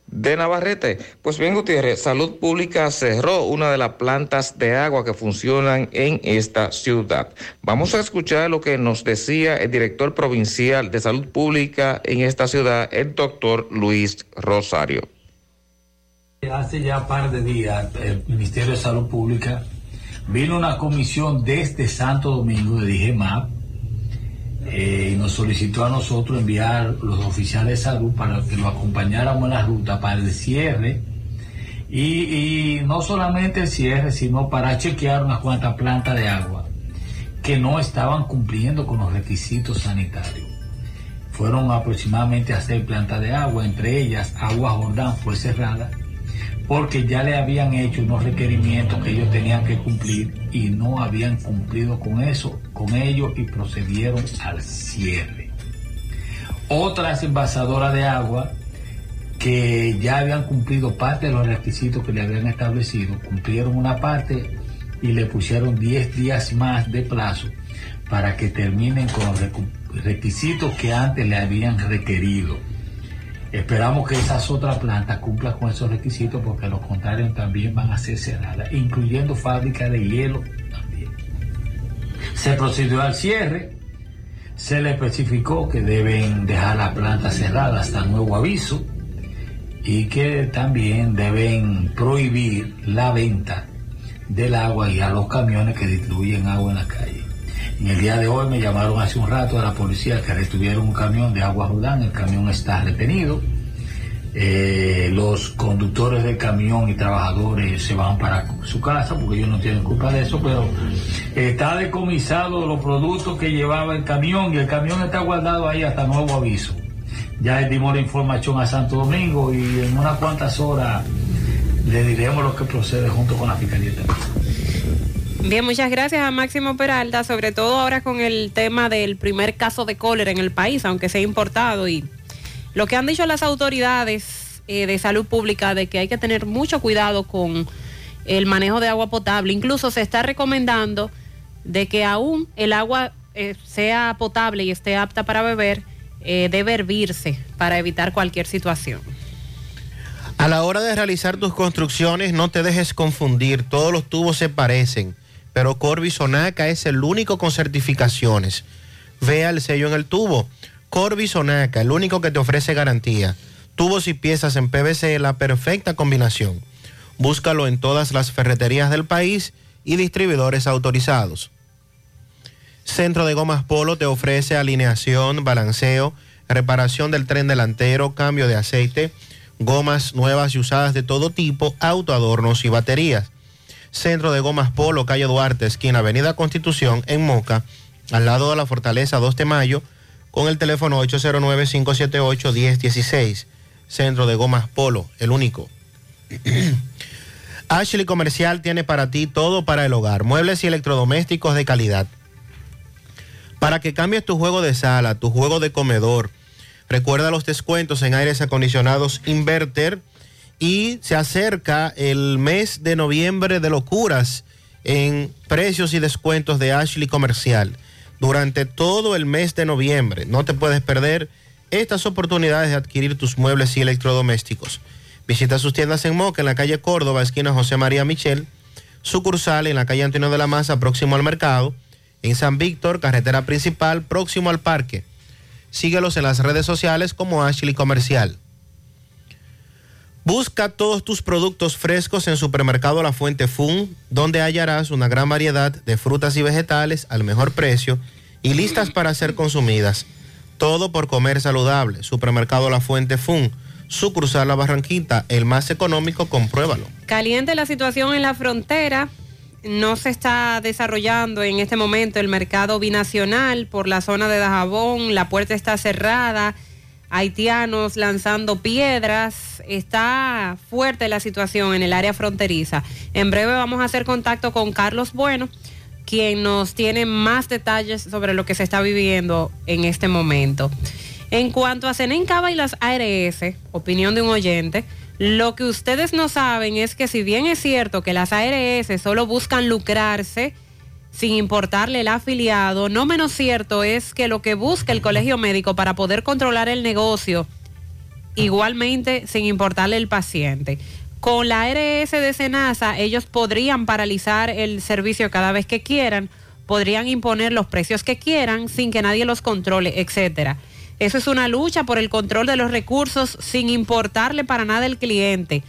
de Navarrete. Pues bien, Gutiérrez, Salud Pública cerró una de las plantas de agua que funcionan en esta ciudad. Vamos a escuchar lo que nos decía el director provincial de Salud Pública en esta ciudad, el doctor Luis Rosario. Hace ya par de días, el Ministerio de Salud Pública vino una comisión desde Santo Domingo de DIGEMAP eh, y nos solicitó a nosotros enviar los oficiales de salud para que lo acompañáramos en la ruta para el cierre y, y no solamente el cierre, sino para chequear unas cuantas plantas de agua que no estaban cumpliendo con los requisitos sanitarios. Fueron aproximadamente a seis plantas de agua, entre ellas Agua Jordán fue cerrada porque ya le habían hecho unos requerimientos que ellos tenían que cumplir y no habían cumplido con eso, con ellos y procedieron al cierre. Otras envasadoras de agua que ya habían cumplido parte de los requisitos que le habían establecido, cumplieron una parte y le pusieron 10 días más de plazo para que terminen con los requisitos que antes le habían requerido. Esperamos que esas otras plantas cumplan con esos requisitos porque los contrarios también van a ser cerradas, incluyendo fábricas de hielo también. Se procedió al cierre, se le especificó que deben dejar la planta cerrada hasta nuevo aviso y que también deben prohibir la venta del agua y a los camiones que distribuyen agua en la calle. En el día de hoy me llamaron hace un rato a la policía que retuvieron un camión de agua Jordán, el camión está retenido. Eh, los conductores del camión y trabajadores se van para su casa porque ellos no tienen culpa de eso, pero está decomisado los productos que llevaba el camión y el camión está guardado ahí hasta nuevo aviso. Ya dimos la información a Santo Domingo y en unas cuantas horas le diremos lo que procede junto con la Fiscalía también. Bien, muchas gracias a Máximo Peralta, sobre todo ahora con el tema del primer caso de cólera en el país, aunque sea importado. Y lo que han dicho las autoridades eh, de salud pública de que hay que tener mucho cuidado con el manejo de agua potable. Incluso se está recomendando de que aún el agua eh, sea potable y esté apta para beber, eh, debe hervirse para evitar cualquier situación. A la hora de realizar tus construcciones, no te dejes confundir, todos los tubos se parecen pero Corby Sonaca es el único con certificaciones. Vea el sello en el tubo. Corby Sonaca, el único que te ofrece garantía. Tubos y piezas en PVC, la perfecta combinación. Búscalo en todas las ferreterías del país y distribuidores autorizados. Centro de Gomas Polo te ofrece alineación, balanceo, reparación del tren delantero, cambio de aceite, gomas nuevas y usadas de todo tipo, autoadornos y baterías. Centro de Gomas Polo, calle Duarte, esquina Avenida Constitución, en Moca, al lado de la Fortaleza 2 de Mayo, con el teléfono 809-578-1016. Centro de Gomas Polo, el único. <clears throat> Ashley Comercial tiene para ti todo para el hogar, muebles y electrodomésticos de calidad. Para que cambies tu juego de sala, tu juego de comedor, recuerda los descuentos en aires acondicionados Inverter y se acerca el mes de noviembre de locuras en precios y descuentos de Ashley Comercial. Durante todo el mes de noviembre no te puedes perder estas oportunidades de adquirir tus muebles y electrodomésticos. Visita sus tiendas en Moca, en la calle Córdoba, esquina José María Michel, sucursal en la calle Antonio de la Maza, próximo al mercado, en San Víctor, carretera principal, próximo al parque. Síguelos en las redes sociales como Ashley Comercial. Busca todos tus productos frescos en Supermercado La Fuente Fun, donde hallarás una gran variedad de frutas y vegetales al mejor precio y listas para ser consumidas. Todo por comer saludable. Supermercado La Fuente Fun, sucursal La Barranquita, el más económico, compruébalo. Caliente la situación en la frontera. No se está desarrollando en este momento el mercado binacional por la zona de Dajabón. La puerta está cerrada. Haitianos lanzando piedras. Está fuerte la situación en el área fronteriza. En breve vamos a hacer contacto con Carlos Bueno, quien nos tiene más detalles sobre lo que se está viviendo en este momento. En cuanto a Senencaba y las ARS, opinión de un oyente, lo que ustedes no saben es que si bien es cierto que las ARS solo buscan lucrarse sin importarle el afiliado, no menos cierto es que lo que busca el colegio médico para poder controlar el negocio, igualmente sin importarle el paciente. Con la ARS de Senasa, ellos podrían paralizar el servicio cada vez que quieran, podrían imponer los precios que quieran sin que nadie los controle, etcétera. Eso es una lucha por el control de los recursos sin importarle para nada el cliente.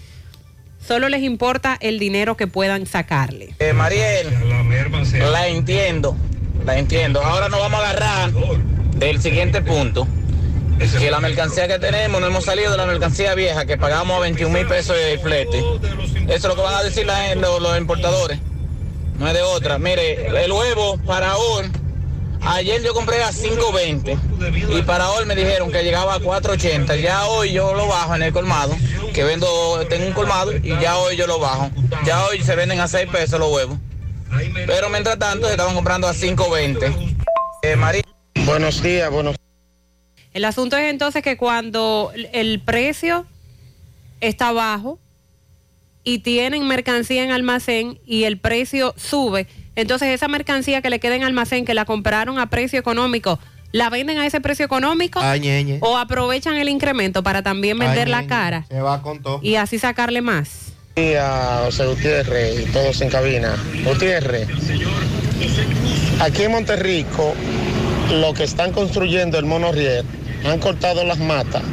Solo les importa el dinero que puedan sacarle. Eh, Mariel, la entiendo, la entiendo. Ahora nos vamos a agarrar del siguiente punto. Que la mercancía que tenemos, no hemos salido de la mercancía vieja, que pagamos a 21 mil pesos de flete. Eso es lo que van a decir la- los, los importadores. No es de otra. Mire, el huevo para hoy, ayer yo compré a 5.20 y para hoy me dijeron que llegaba a 4.80. Ya hoy yo lo bajo en el colmado, que vendo, tengo un colmado y ya hoy yo lo bajo. Ya hoy se venden a 6 pesos los huevos. Pero mientras tanto se estaban comprando a 5.20. Eh, María. Buenos días, buenos El asunto es entonces que cuando el precio está bajo y tienen mercancía en almacén y el precio sube, entonces esa mercancía que le queda en almacén, que la compraron a precio económico, ¿la venden a ese precio económico? Ay. ¿O aprovechan el incremento para también vender Ay, la cara Se va con todo. y así sacarle más? días, José Gutiérrez y todos en cabina. Gutiérrez, aquí en Monterrico, lo que están construyendo el monorriel, han cortado las matas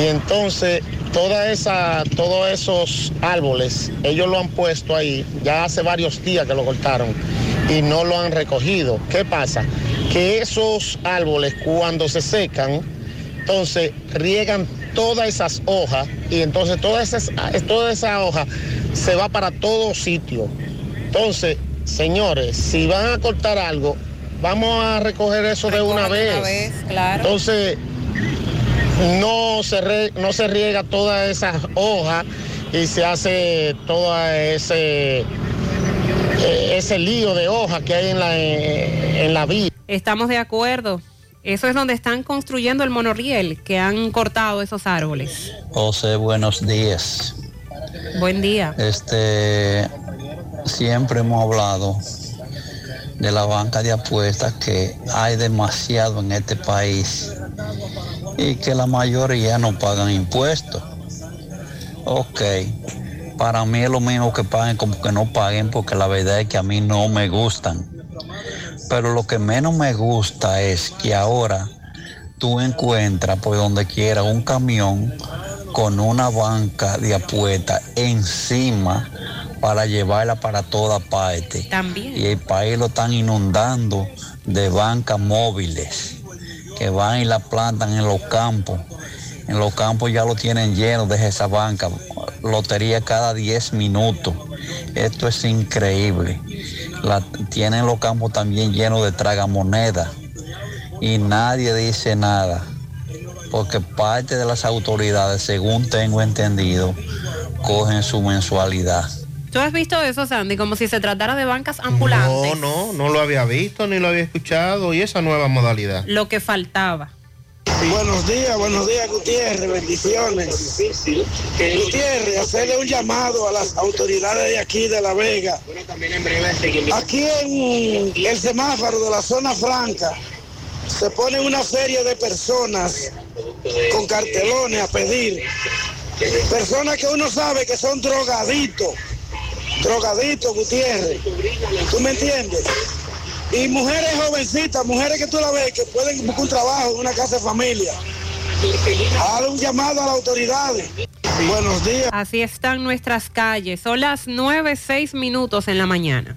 y entonces toda esa, todos esos árboles, ellos lo han puesto ahí, ya hace varios días que lo cortaron y no lo han recogido. ¿Qué pasa? Que esos árboles cuando se secan, entonces riegan todas esas hojas y entonces toda esa, toda esa hoja se va para todo sitio. Entonces, señores, si van a cortar algo, vamos a recoger eso de una vez. Entonces, no se, re- no se riega toda esa hoja y se hace todo ese, ese lío de hoja que hay en la, en la vía. Estamos de acuerdo. Eso es donde están construyendo el monorriel, que han cortado esos árboles. José, buenos días. Buen día. Este, siempre hemos hablado de la banca de apuestas que hay demasiado en este país y que la mayoría no pagan impuestos. Ok, para mí es lo mismo que paguen como que no paguen porque la verdad es que a mí no me gustan. Pero lo que menos me gusta es que ahora tú encuentras por donde quiera un camión con una banca de apuesta encima para llevarla para toda parte. También. Y el país lo están inundando de bancas móviles que van y la plantan en los campos. En los campos ya lo tienen lleno de esa banca. Lotería cada 10 minutos. Esto es increíble. La, tienen los campos también llenos de tragamonedas. Y nadie dice nada. Porque parte de las autoridades, según tengo entendido, cogen su mensualidad. ¿Tú has visto eso, Sandy? Como si se tratara de bancas ambulantes. No, no, no lo había visto ni lo había escuchado. Y esa nueva modalidad. Lo que faltaba. Buenos días, buenos días Gutiérrez, bendiciones. Gutiérrez, hacerle un llamado a las autoridades de aquí de La Vega. Aquí en el semáforo de la zona franca se pone una serie de personas con cartelones a pedir. Personas que uno sabe que son drogaditos, drogaditos Gutiérrez. ¿Tú me entiendes? Y mujeres jovencitas, mujeres que tú la ves que pueden buscar un trabajo en una casa de familia. Haz un llamado a las autoridades. Buenos días. Así están nuestras calles. Son las 9, 6 minutos en la mañana.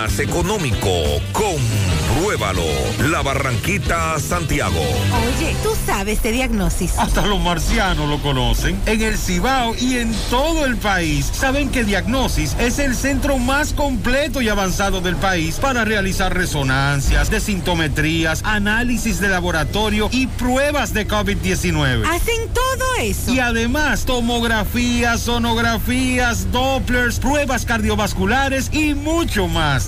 más económico. Compruébalo. La Barranquita, Santiago. Oye, tú sabes de diagnosis. Hasta los marcianos lo conocen. En el Cibao y en todo el país saben que Diagnosis es el centro más completo y avanzado del país para realizar resonancias, desintometrías, análisis de laboratorio y pruebas de COVID-19. Hacen todo eso. Y además, tomografías, sonografías, Dopplers, pruebas cardiovasculares y mucho más.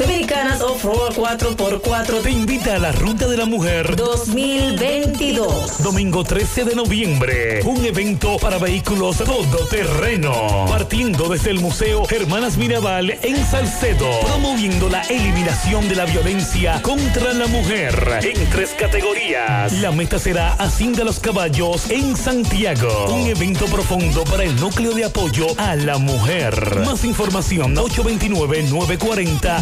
Dominicanas Off-Road 4x4 te invita a la Ruta de la Mujer 2022. Domingo 13 de noviembre. Un evento para vehículos todoterreno. Partiendo desde el Museo Hermanas Mirabal en Salcedo. Promoviendo la eliminación de la violencia contra la mujer. En tres categorías. La meta será Hacienda los Caballos en Santiago. Un evento profundo para el núcleo de apoyo a la mujer. Más información 829 940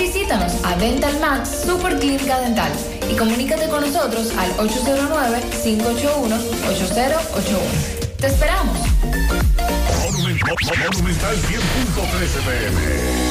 Visítanos a Dental Max Super Clínica Dental y comunícate con nosotros al 809-581-8081. ¡Te esperamos! Monumental 100.13 pm.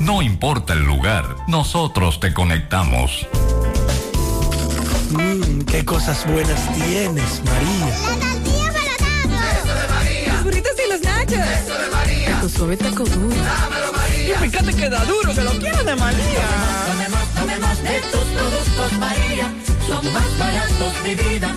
no importa el lugar, nosotros te conectamos. Mmm, qué cosas buenas tienes, María. La tortilla para Eso de María. Los burritos y los nachos. Eso de María. Tu suave taco duro. Dámelo, María. Y fíjate que da duro, que lo quiero de María. Tomemos, tomemos, de tus productos, María. Son más baratos, de vida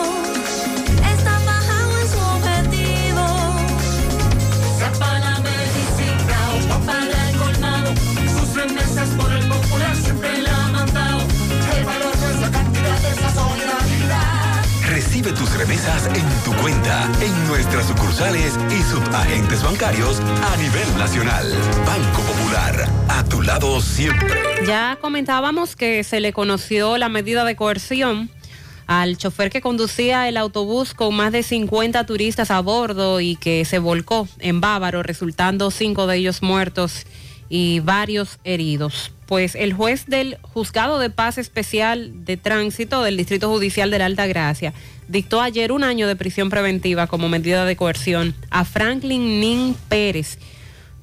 Recibe tus remesas en tu cuenta, en nuestras sucursales y subagentes bancarios a nivel nacional. Banco Popular, a tu lado siempre. Ya comentábamos que se le conoció la medida de coerción al chofer que conducía el autobús con más de 50 turistas a bordo y que se volcó en Bávaro, resultando cinco de ellos muertos y varios heridos. Pues el juez del Juzgado de Paz Especial de Tránsito del Distrito Judicial de la Alta Gracia dictó ayer un año de prisión preventiva como medida de coerción a Franklin Nin Pérez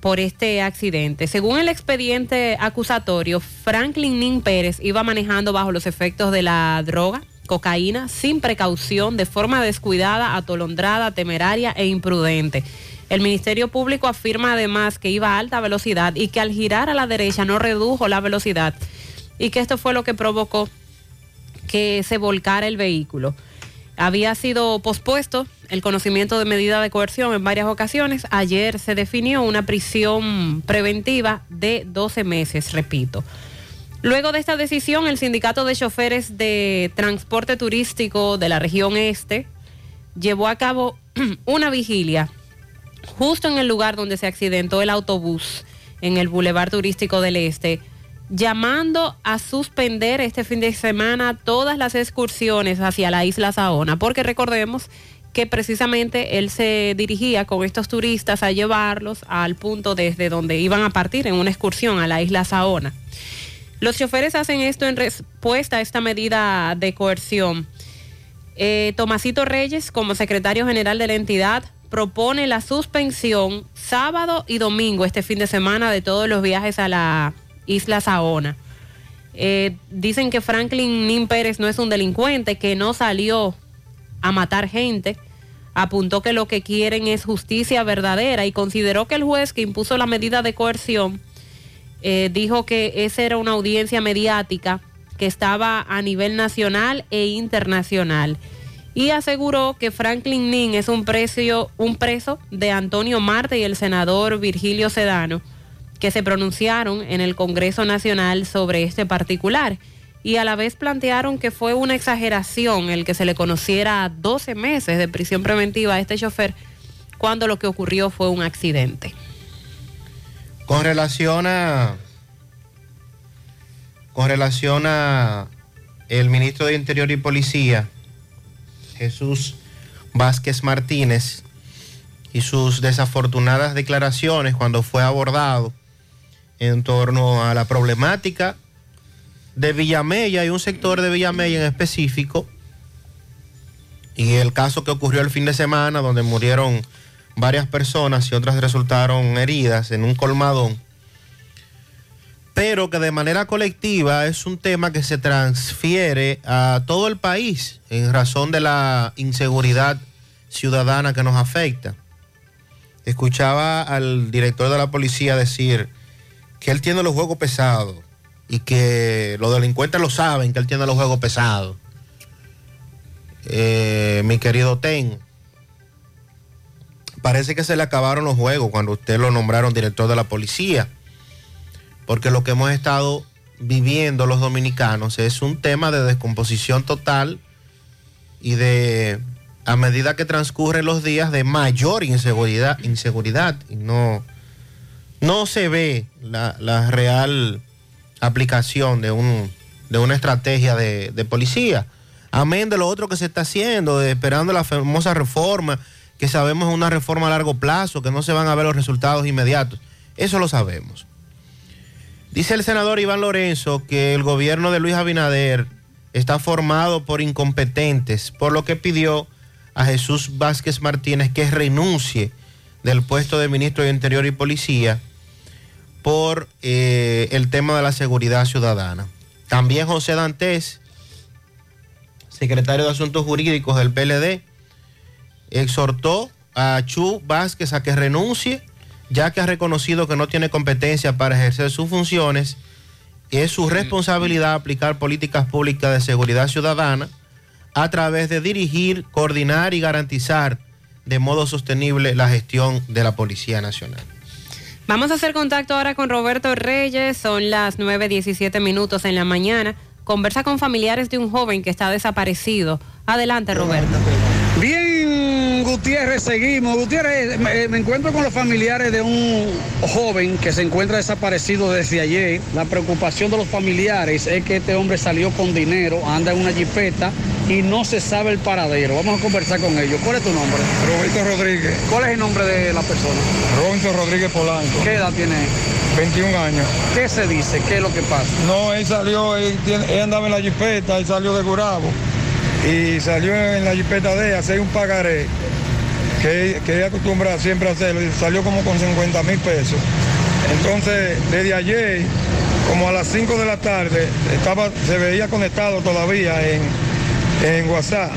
por este accidente. Según el expediente acusatorio, Franklin Nin Pérez iba manejando bajo los efectos de la droga, cocaína, sin precaución, de forma descuidada, atolondrada, temeraria e imprudente. El Ministerio Público afirma además que iba a alta velocidad y que al girar a la derecha no redujo la velocidad y que esto fue lo que provocó que se volcara el vehículo. Había sido pospuesto el conocimiento de medida de coerción en varias ocasiones. Ayer se definió una prisión preventiva de 12 meses, repito. Luego de esta decisión, el sindicato de choferes de transporte turístico de la región este llevó a cabo <clears throat> una vigilia justo en el lugar donde se accidentó el autobús, en el Boulevard Turístico del Este, llamando a suspender este fin de semana todas las excursiones hacia la isla Saona, porque recordemos que precisamente él se dirigía con estos turistas a llevarlos al punto desde donde iban a partir en una excursión a la isla Saona. Los choferes hacen esto en respuesta a esta medida de coerción. Eh, Reyes, como secretario general de la entidad, propone la suspensión sábado y domingo este fin de semana de todos los viajes a la isla Saona. Eh, dicen que Franklin Nin Pérez no es un delincuente, que no salió a matar gente. Apuntó que lo que quieren es justicia verdadera y consideró que el juez que impuso la medida de coerción eh, dijo que esa era una audiencia mediática que estaba a nivel nacional e internacional y aseguró que Franklin Nin es un, precio, un preso de Antonio Marte y el senador Virgilio Sedano que se pronunciaron en el Congreso Nacional sobre este particular y a la vez plantearon que fue una exageración el que se le conociera 12 meses de prisión preventiva a este chofer cuando lo que ocurrió fue un accidente. Con relación a. Con relación a el ministro de Interior y Policía, Jesús Vázquez Martínez, y sus desafortunadas declaraciones cuando fue abordado en torno a la problemática de Villamella y un sector de Villamella en específico, y el caso que ocurrió el fin de semana, donde murieron varias personas y otras resultaron heridas en un colmadón, pero que de manera colectiva es un tema que se transfiere a todo el país en razón de la inseguridad ciudadana que nos afecta. Escuchaba al director de la policía decir que él tiene los juegos pesados y que los delincuentes lo saben que él tiene los juegos pesados. Eh, mi querido Ten, parece que se le acabaron los juegos cuando usted lo nombraron director de la policía, porque lo que hemos estado viviendo los dominicanos es un tema de descomposición total y de, a medida que transcurren los días, de mayor inseguridad, inseguridad y no, no se ve la, real aplicación de, un, de una estrategia de, de policía. Amén de lo otro que se está haciendo, de esperando la famosa reforma, que sabemos es una reforma a largo plazo, que no se van a ver los resultados inmediatos. Eso lo sabemos. Dice el senador Iván Lorenzo que el gobierno de Luis Abinader está formado por incompetentes, por lo que pidió a Jesús Vázquez Martínez que renuncie del puesto de ministro de Interior y Policía por eh, el tema de la seguridad ciudadana. También José Dantes, secretario de Asuntos Jurídicos del PLD, exhortó a Chu Vázquez a que renuncie, ya que ha reconocido que no tiene competencia para ejercer sus funciones. Es su responsabilidad aplicar políticas públicas de seguridad ciudadana a través de dirigir, coordinar y garantizar de modo sostenible la gestión de la Policía Nacional. Vamos a hacer contacto ahora con Roberto Reyes, son las 9.17 minutos en la mañana. Conversa con familiares de un joven que está desaparecido. Adelante, Roberto. Gutiérrez, seguimos. Gutiérrez, me, me encuentro con los familiares de un joven que se encuentra desaparecido desde ayer. La preocupación de los familiares es que este hombre salió con dinero, anda en una jipeta y no se sabe el paradero. Vamos a conversar con ellos. ¿Cuál es tu nombre? Roberto Rodríguez. ¿Cuál es el nombre de la persona? Robinson Rodríguez Polanco. ¿Qué edad tiene? 21 años. ¿Qué se dice? ¿Qué es lo que pasa? No, él salió, él, él andaba en la jipeta, él salió de Gurabo y salió en la jipeta de a hacer un pagaré que, que él acostumbra siempre a hacerlo y salió como con 50 mil pesos. Entonces, desde ayer, como a las 5 de la tarde, estaba, se veía conectado todavía en, en WhatsApp.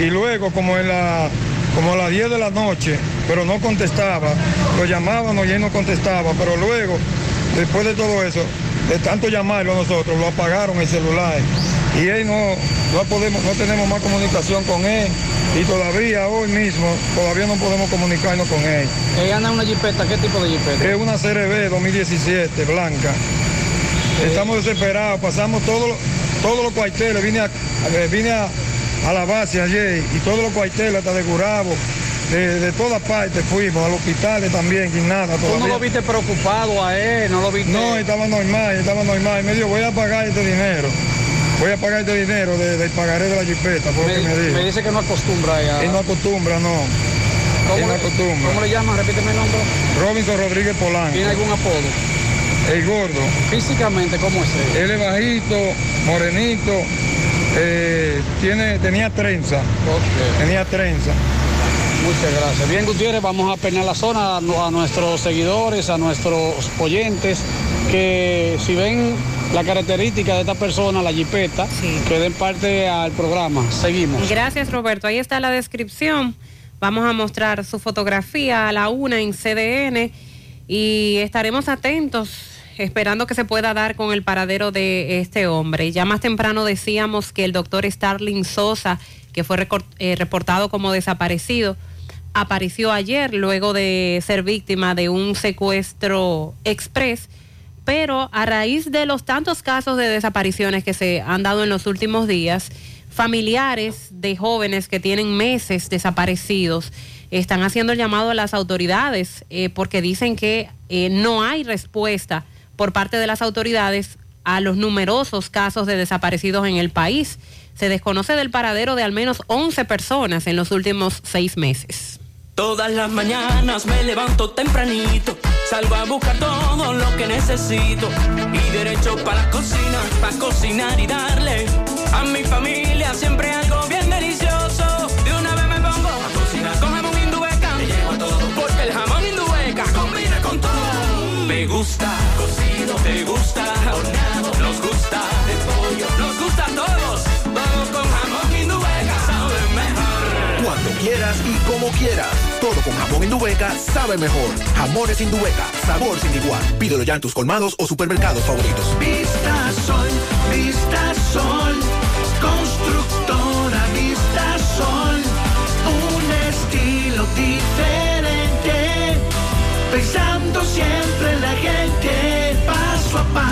Y luego, como en la como a las 10 de la noche, pero no contestaba, lo llamábamos y él no contestaba, pero luego, después de todo eso, de tanto llamarlo nosotros, lo apagaron el celular y él no, no podemos, no tenemos más comunicación con él y todavía hoy mismo todavía no podemos comunicarnos con él. Él anda en una jipeta. ¿Qué tipo de jipeta? Es una CRB 2017, blanca. Estamos desesperados, pasamos todos los todos los cuarteles, vine a, eh, vine a, a la base ayer y todos los cuarteles hasta de Gurabo, de, de todas partes fuimos, al hospital también, y nada. ¿Tú no lo viste preocupado a él? ¿No lo viste? No, estaba normal, estaba normal. Y me dijo, voy a pagar este dinero. Voy a pagar este dinero de- del pagaré de la jipeta, por lo que me dijo. me dice que no acostumbra a... Él no acostumbra, no. ¿Cómo Él no le- acostumbra. ¿Cómo le llaman? Repíteme el nombre. Robinson Rodríguez Polanco. ¿Tiene algún apodo? El gordo. Físicamente, ¿cómo es él? Él es bajito, morenito, eh, tiene, tenía trenza. Tenía trenza. Muchas gracias. Bien, Gutiérrez, vamos a peinar la zona a nuestros seguidores, a nuestros oyentes, que si ven la característica de esta persona, la jipeta, que den parte al programa. Seguimos. Gracias, Roberto. Ahí está la descripción. Vamos a mostrar su fotografía a la una en CDN y estaremos atentos esperando que se pueda dar con el paradero de este hombre. Ya más temprano decíamos que el doctor Starling Sosa, que fue eh, reportado como desaparecido, apareció ayer luego de ser víctima de un secuestro express, pero a raíz de los tantos casos de desapariciones que se han dado en los últimos días, familiares de jóvenes que tienen meses desaparecidos están haciendo el llamado a las autoridades eh, porque dicen que eh, no hay respuesta por parte de las autoridades a los numerosos casos de desaparecidos en el país. Se desconoce del paradero de al menos 11 personas en los últimos seis meses. Todas las mañanas me levanto tempranito, salgo a buscar todo lo que necesito y derecho para la cocina, para cocinar y darle a mi familia siempre algo bien delicioso. De una vez me pongo a cocinar con jamón indubeca, le llevo todo porque el jamón indubeca combina con todo. Me gusta quieras y como quieras. Todo con jamón Indubeca sabe mejor. Jamones Indubeca, sabor sin igual. Pídelo ya en tus colmados o supermercados favoritos. Vista Sol, Vista Sol, constructora Vista Sol, un estilo diferente, pensando siempre en la gente, paso a paso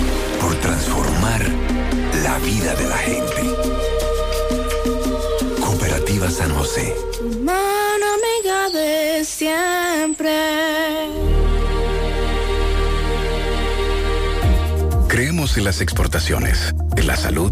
por transformar la vida de la gente. Cooperativa San José. Mano amiga de siempre. Creemos en las exportaciones, en la salud,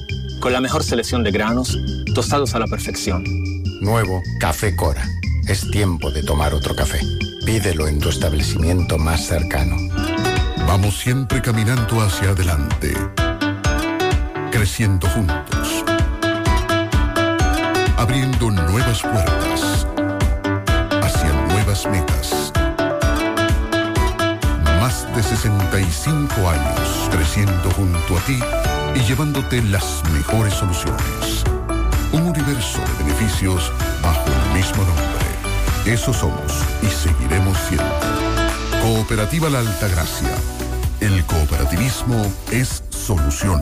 Con la mejor selección de granos, tostados a la perfección. Nuevo Café Cora. Es tiempo de tomar otro café. Pídelo en tu establecimiento más cercano. Vamos siempre caminando hacia adelante, creciendo juntos, abriendo nuevas puertas hacia nuevas metas. Más de 65 años creciendo junto a ti y llevándote las mejores soluciones. Un universo de beneficios bajo el mismo nombre. Eso somos y seguiremos siendo. Cooperativa La Altagracia. El cooperativismo es solución.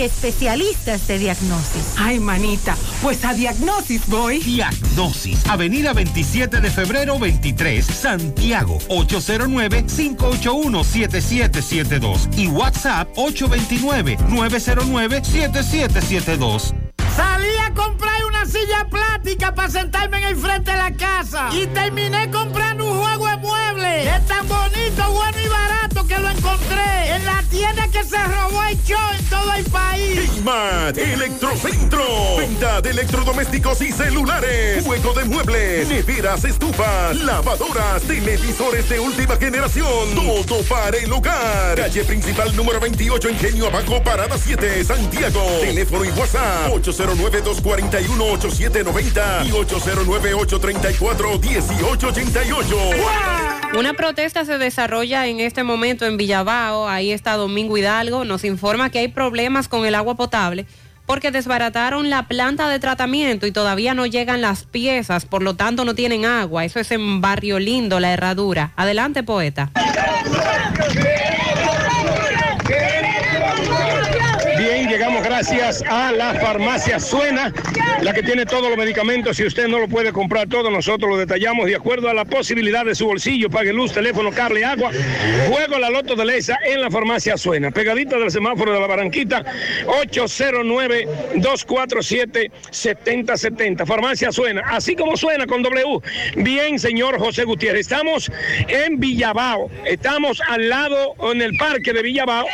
especialistas de diagnosis. Ay, manita, pues a Diagnosis voy. Diagnosis, Avenida 27 de febrero 23, Santiago, 809-581-7772 y WhatsApp 829-909-7772. Salí a comprar una silla plástica para sentarme en el frente de la casa. Y terminé comprando un juego de muebles. Es tan bonito, bueno y barato que lo encontré en la tienda que se robó el show en todo el país. Smart Electrocentro. Venta de electrodomésticos y celulares. Juego de muebles, neveras, estufas, lavadoras, televisores de última generación. Todo para el hogar. Calle principal número 28, Ingenio Abajo, Parada 7, Santiago. Teléfono y WhatsApp 809-241-8790 y 809-834-1888. Una protesta se desarrolla en este momento en Villabao. Ahí está Domingo Hidalgo. Nos informa que hay problemas con el agua potable porque desbarataron la planta de tratamiento y todavía no llegan las piezas, por lo tanto no tienen agua. Eso es en Barrio Lindo, la herradura. Adelante, poeta. Bien, llegamos gracias a la farmacia Suena, la que tiene todos los medicamentos. Si usted no lo puede comprar todo, nosotros lo detallamos de acuerdo a la posibilidad de su bolsillo. Pague luz, teléfono, carne, agua. Juego la loto de Lesa en la farmacia Suena. Pegadita del semáforo de la Barranquita, 809-247-7070. Farmacia Suena, así como suena con W. Bien, señor José Gutiérrez. Estamos en Villabao. Estamos al lado en el parque de Villabao,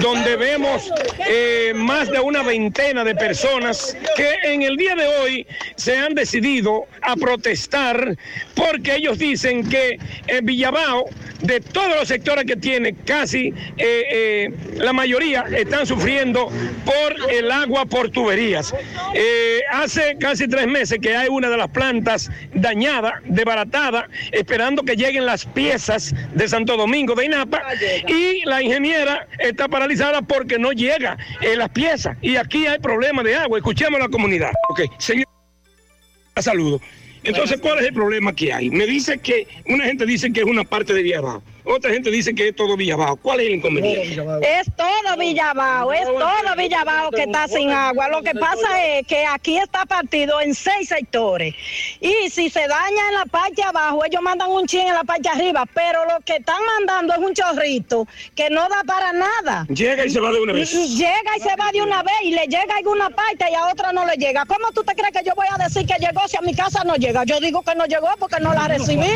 donde vemos eh, más de una veintena de personas que en el día de hoy se han decidido a protestar porque ellos dicen que en Villabao, de todos los sectores que tiene, casi eh, eh, la mayoría están sufriendo por el agua por tuberías. Eh, hace casi tres meses que hay una de las plantas dañada, desbaratada, esperando que lleguen las piezas de Santo Domingo de INAPA y la ingeniera está paralizada porque no llega las piezas y aquí hay problemas de agua. Escuchemos a la comunidad. Ok, señor. Saludo. Entonces, ¿cuál es el problema que hay? Me dice que una gente dice que es una parte de Villabao, otra gente dice que es todo Villabao. ¿Cuál es el inconveniente? Es todo Villabao, es todo Villabao que está sin agua. Lo que pasa es que aquí está partido en seis sectores. Y si se daña en la parte abajo, ellos mandan un chin en la parte arriba, pero lo que están mandando es un chorrito que no da para nada. Llega y se va de una vez. Llega y se va de una vez y le llega a alguna parte y a otra no le llega. ¿Cómo tú te crees que yo voy a decir que llegó si a mi casa no llega? Yo digo que no llegó porque no la recibí.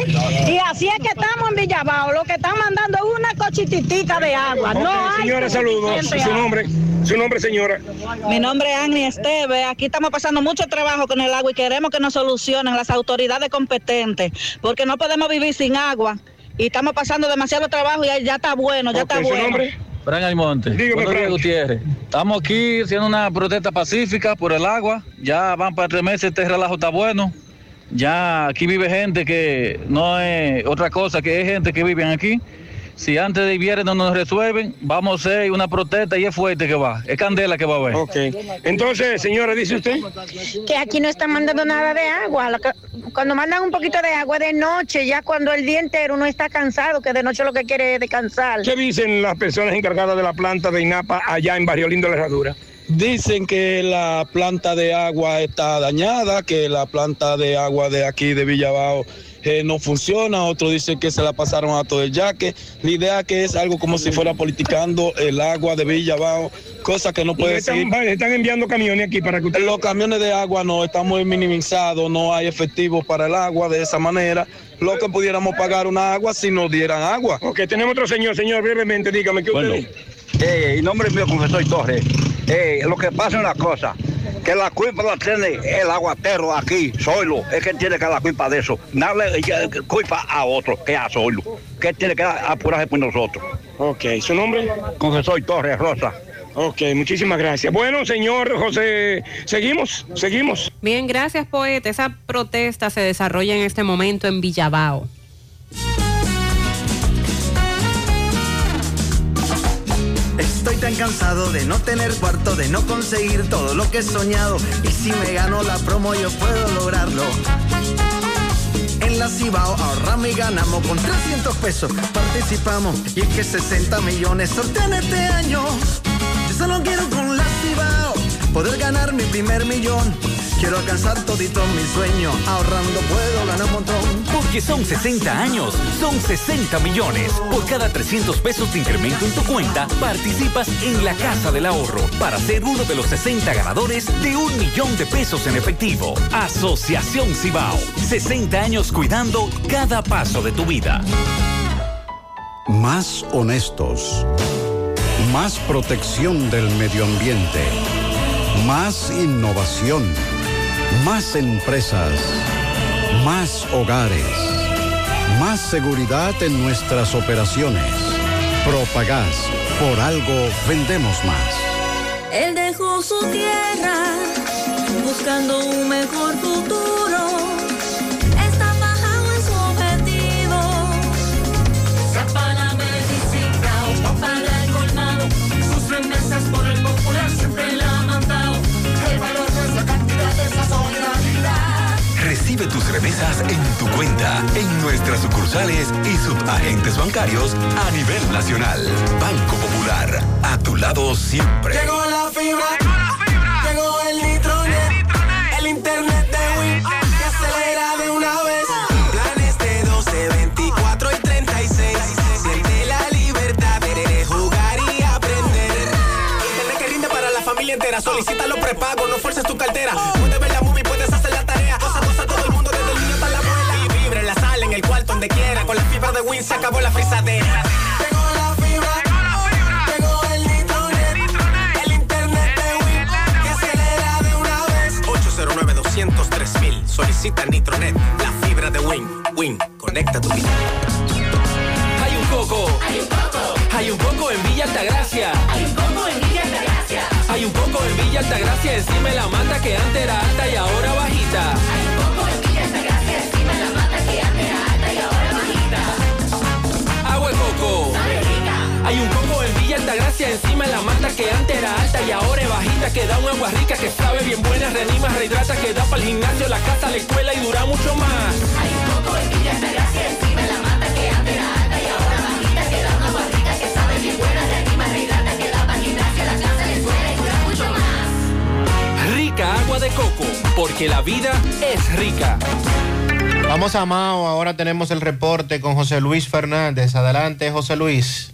Y así es que estamos en Villabao. Lo que están mandando es una cochititica de agua. No hay señora, saludos. Su nombre, su nombre, señora. Mi nombre es Agni Esteve. Aquí estamos pasando mucho trabajo con el agua y queremos que nos solucionen las autoridades competentes, porque no podemos vivir sin agua. Y estamos pasando demasiado trabajo y ya- ya está bueno, ya está bueno. Fran Almonte. Dígame. Gutiérrez. Estamos aquí haciendo una protesta pacífica por el agua. Ya van para tres meses, este relajo está bueno. Ya aquí vive gente que no es otra cosa que es gente que viven aquí. Si antes de invierno no nos resuelven, vamos a hacer una protesta y es fuerte que va. Es candela que va a haber. Ok. Entonces, señora, dice usted. Que aquí no están mandando nada de agua. Cuando mandan un poquito de agua de noche, ya cuando el día entero uno está cansado, que de noche lo que quiere es descansar. ¿Qué dicen las personas encargadas de la planta de INAPA allá en Barrio Lindo de la Herradura? Dicen que la planta de agua está dañada, que la planta de agua de aquí de Villabao eh, no funciona, otros dicen que se la pasaron a todo el yaque. La idea que es algo como si fuera politicando el agua de Villabao, cosa que no puede están, ser. están enviando camiones aquí para que usted... Los camiones de agua no, están muy minimizados, no hay efectivo para el agua de esa manera. Lo que pudiéramos pagar una agua si nos dieran agua. Ok, tenemos otro señor, señor, brevemente, dígame, ¿qué usted Bueno. dice? Eh, el nombre mío, confesor Torres. Eh, lo que pasa es una cosa, que la culpa la tiene el aguatero aquí, Zoilo, es que tiene que dar la culpa de eso. Darle eh, culpa a otro, que a Zoilo, que tiene que apurarse por nosotros. Ok, ¿su nombre? Confesor Torres Rosa. Ok, muchísimas gracias. Bueno, señor José, seguimos, seguimos. Bien, gracias, poeta. Esa protesta se desarrolla en este momento en Villabao. Estoy tan cansado de no tener cuarto, de no conseguir todo lo que he soñado. Y si me gano la promo, yo puedo lograrlo. En la Cibao ahorramos y ganamos con 300 pesos. Participamos y es que 60 millones sortean este año. Yo solo quiero con la Cibao poder ganar mi primer millón. Quiero alcanzar todito mi sueño. Ahorrando puedo ganar un montón. Porque son 60 años, son 60 millones. Por cada 300 pesos de incremento en tu cuenta, participas en la Casa del Ahorro para ser uno de los 60 ganadores de un millón de pesos en efectivo. Asociación Cibao. 60 años cuidando cada paso de tu vida. más honestos, más protección del medio ambiente, más innovación, más empresas, más hogares, más seguridad en nuestras operaciones. Propagás, por algo vendemos más. Él dejó su tierra buscando un mejor futuro. Recibe tus remesas en tu cuenta, en nuestras sucursales y subagentes bancarios a nivel nacional. Banco Popular, a tu lado siempre. Llegó la fibra. Llegó el nitronet. El internet de Win. Que acelera de una vez. Planes de 12, 24 y 36. Siente la libertad de jugar y aprender. Internet que rinde para la familia entera. Solicita los prepagos, no fuerces tu cartera. Win se acabó la frisadera. Llegó la fibra. Llegó el nitronet. El internet de Win. Que acelera de una vez. 809 203 mil. Solicita Nitronet. La fibra de Win. Win. Conecta tu vida. Hay un coco. Hay un coco. Hay un coco en Villa Altagracia. Hay un coco en Villa Altagracia. Hay un coco en Villa Altagracia encima la mata que antes era alta y ahora bajita. Hay Hay un coco en Villa Altagracia encima de la mata que antes era alta y ahora es bajita que da un agua rica que sabe bien buena, reanima, rehidrata, que da para el gimnasio, la casa, la escuela y dura mucho más. Hay un coco en Villa Altagracia encima de la mata que antes era alta y ahora bajita que da un agua rica que sabe bien buena, reanima, rehidrata, que da para el gimnasio, la casa, la escuela y dura mucho más. Rica agua de coco, porque la vida es rica. Vamos a Mao, ahora tenemos el reporte con José Luis Fernández. Adelante, José Luis.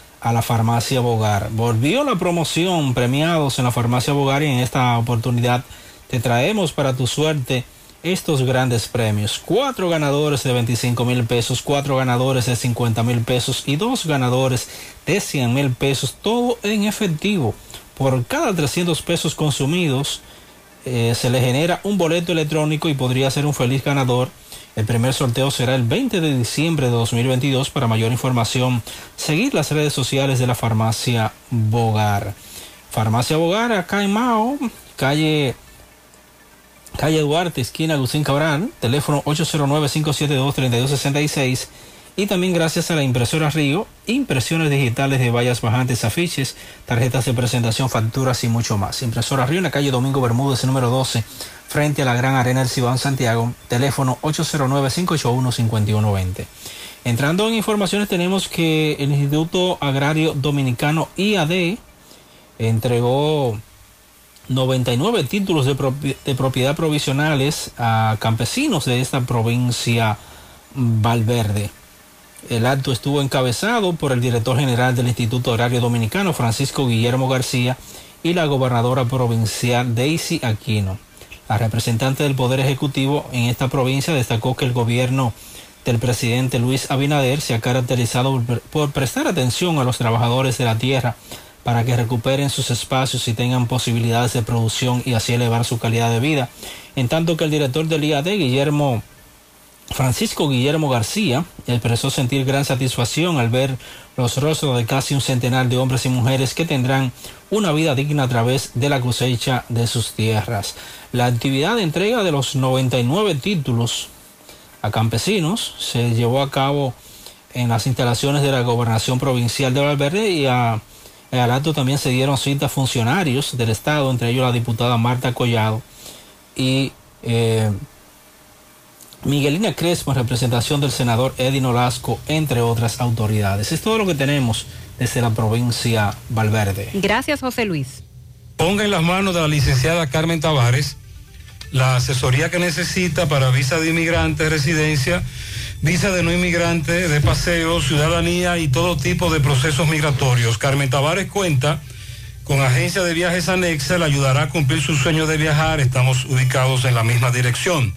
la farmacia Bogar. Volvió la promoción premiados en la farmacia Bogar y en esta oportunidad te traemos para tu suerte estos grandes premios. Cuatro ganadores de 25 mil pesos, cuatro ganadores de 50 mil pesos y dos ganadores de 100 mil pesos, todo en efectivo. Por cada 300 pesos consumidos eh, se le genera un boleto electrónico y podría ser un feliz ganador. El primer sorteo será el 20 de diciembre de 2022. Para mayor información, seguir las redes sociales de la farmacia Bogar. Farmacia Bogar, acá en Mao, calle, calle Duarte, esquina Agustín Cabral, teléfono 809-572-3266. Y también gracias a la impresora Río, impresiones digitales de vallas bajantes, afiches, tarjetas de presentación, facturas y mucho más. Impresora Río en la calle Domingo Bermúdez, número 12, frente a la Gran Arena del Cibao en Santiago, teléfono 809-581-5120. Entrando en informaciones tenemos que el Instituto Agrario Dominicano IAD entregó 99 títulos de, propi de propiedad provisionales a campesinos de esta provincia Valverde. El acto estuvo encabezado por el director general del Instituto Agrario Dominicano, Francisco Guillermo García, y la gobernadora provincial Daisy Aquino. La representante del Poder Ejecutivo en esta provincia destacó que el gobierno del presidente Luis Abinader se ha caracterizado por prestar atención a los trabajadores de la tierra para que recuperen sus espacios y tengan posibilidades de producción y así elevar su calidad de vida. En tanto que el director del IAD, Guillermo Francisco Guillermo García expresó sentir gran satisfacción al ver los rostros de casi un centenar de hombres y mujeres que tendrán una vida digna a través de la cosecha de sus tierras. La actividad de entrega de los 99 títulos a campesinos se llevó a cabo en las instalaciones de la Gobernación Provincial de Valverde y a, al acto también se dieron cita funcionarios del Estado, entre ellos la diputada Marta Collado y... Eh, Miguelina Crespo en representación del senador Eddie Nolasco, entre otras autoridades. Es todo lo que tenemos desde la provincia Valverde. Gracias, José Luis. Ponga en las manos de la licenciada Carmen Tavares la asesoría que necesita para visa de inmigrante, residencia, visa de no inmigrante, de paseo, ciudadanía y todo tipo de procesos migratorios. Carmen Tavares cuenta con agencia de viajes anexa, le ayudará a cumplir su sueño de viajar. Estamos ubicados en la misma dirección.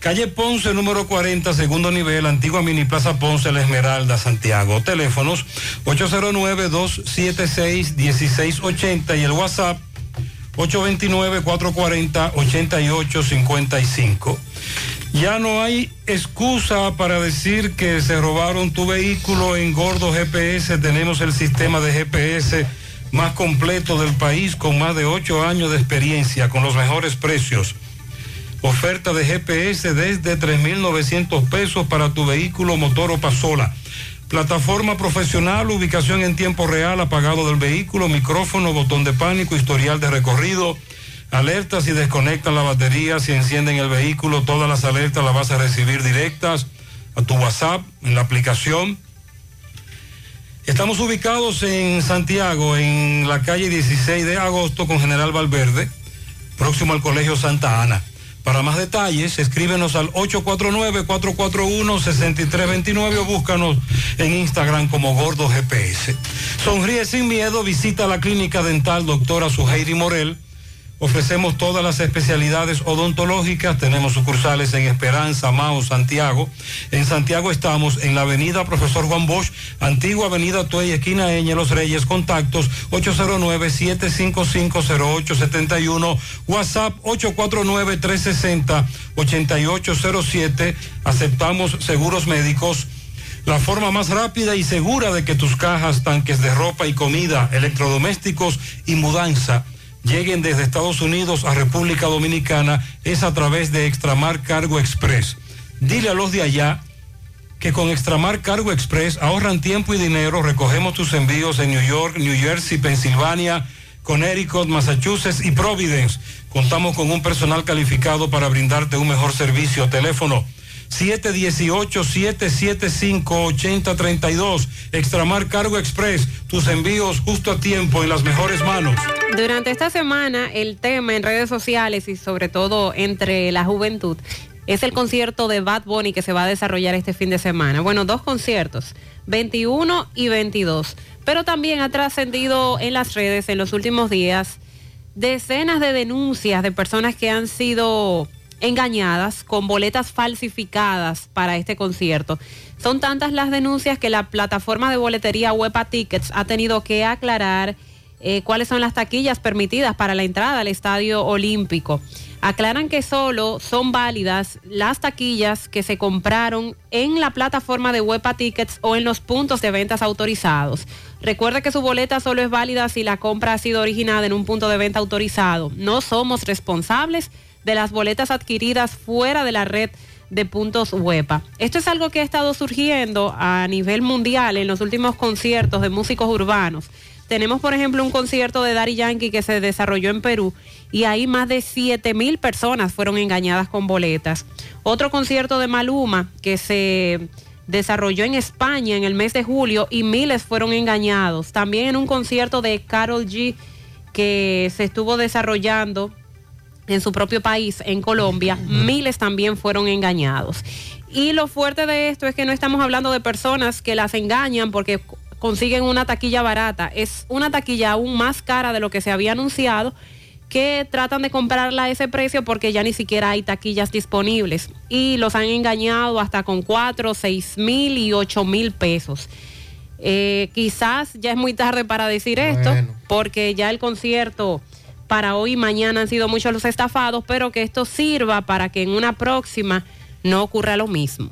Calle Ponce, número 40, segundo nivel, antigua Mini Plaza Ponce, La Esmeralda, Santiago. Teléfonos 809-276-1680 y el WhatsApp 829-440-8855. Ya no hay excusa para decir que se robaron tu vehículo en Gordo GPS. Tenemos el sistema de GPS más completo del país con más de 8 años de experiencia, con los mejores precios. Oferta de GPS desde 3.900 pesos para tu vehículo motor o pasola. Plataforma profesional, ubicación en tiempo real, apagado del vehículo, micrófono, botón de pánico, historial de recorrido, alertas si desconectan la batería, si encienden el vehículo, todas las alertas las vas a recibir directas a tu WhatsApp, en la aplicación. Estamos ubicados en Santiago, en la calle 16 de agosto con General Valverde, próximo al Colegio Santa Ana. Para más detalles, escríbenos al 849-441-6329 o búscanos en Instagram como Gordo GPS. Sonríe sin miedo, visita la clínica dental doctora Suheiri Morel. Ofrecemos todas las especialidades odontológicas, tenemos sucursales en Esperanza, Mao, Santiago. En Santiago estamos en la avenida Profesor Juan Bosch, antigua avenida Tuey, esquina Eñe, Los Reyes, contactos 809-755-0871, WhatsApp 849-360-8807. Aceptamos seguros médicos. La forma más rápida y segura de que tus cajas, tanques de ropa y comida, electrodomésticos y mudanza lleguen desde Estados Unidos a República Dominicana es a través de Extramar Cargo Express. Dile a los de allá que con Extramar Cargo Express ahorran tiempo y dinero. Recogemos tus envíos en New York, New Jersey, Pensilvania, Connecticut, Massachusetts y Providence. Contamos con un personal calificado para brindarte un mejor servicio. Teléfono 718-775-8032. Extramar Cargo Express. Tus envíos justo a tiempo en las mejores manos. Durante esta semana el tema en redes sociales y sobre todo entre la juventud es el concierto de Bad Bunny que se va a desarrollar este fin de semana. Bueno, dos conciertos, 21 y 22. Pero también ha trascendido en las redes en los últimos días decenas de denuncias de personas que han sido engañadas con boletas falsificadas para este concierto. Son tantas las denuncias que la plataforma de boletería Huepa Tickets ha tenido que aclarar eh, cuáles son las taquillas permitidas para la entrada al Estadio Olímpico. Aclaran que solo son válidas las taquillas que se compraron en la plataforma de Huepa Tickets o en los puntos de ventas autorizados. Recuerde que su boleta solo es válida si la compra ha sido originada en un punto de venta autorizado. No somos responsables de las boletas adquiridas fuera de la red de puntos huepa. Esto es algo que ha estado surgiendo a nivel mundial en los últimos conciertos de músicos urbanos. Tenemos, por ejemplo, un concierto de Daddy Yankee que se desarrolló en Perú y ahí más de 7 mil personas fueron engañadas con boletas. Otro concierto de Maluma que se desarrolló en España en el mes de julio y miles fueron engañados. También en un concierto de Carol G que se estuvo desarrollando en su propio país, en Colombia, miles también fueron engañados. Y lo fuerte de esto es que no estamos hablando de personas que las engañan porque consiguen una taquilla barata, es una taquilla aún más cara de lo que se había anunciado que tratan de comprarla a ese precio porque ya ni siquiera hay taquillas disponibles. Y los han engañado hasta con 4, 6 mil y 8 mil pesos. Eh, quizás ya es muy tarde para decir esto porque ya el concierto para hoy y mañana han sido muchos los estafados, pero que esto sirva para que en una próxima no ocurra lo mismo.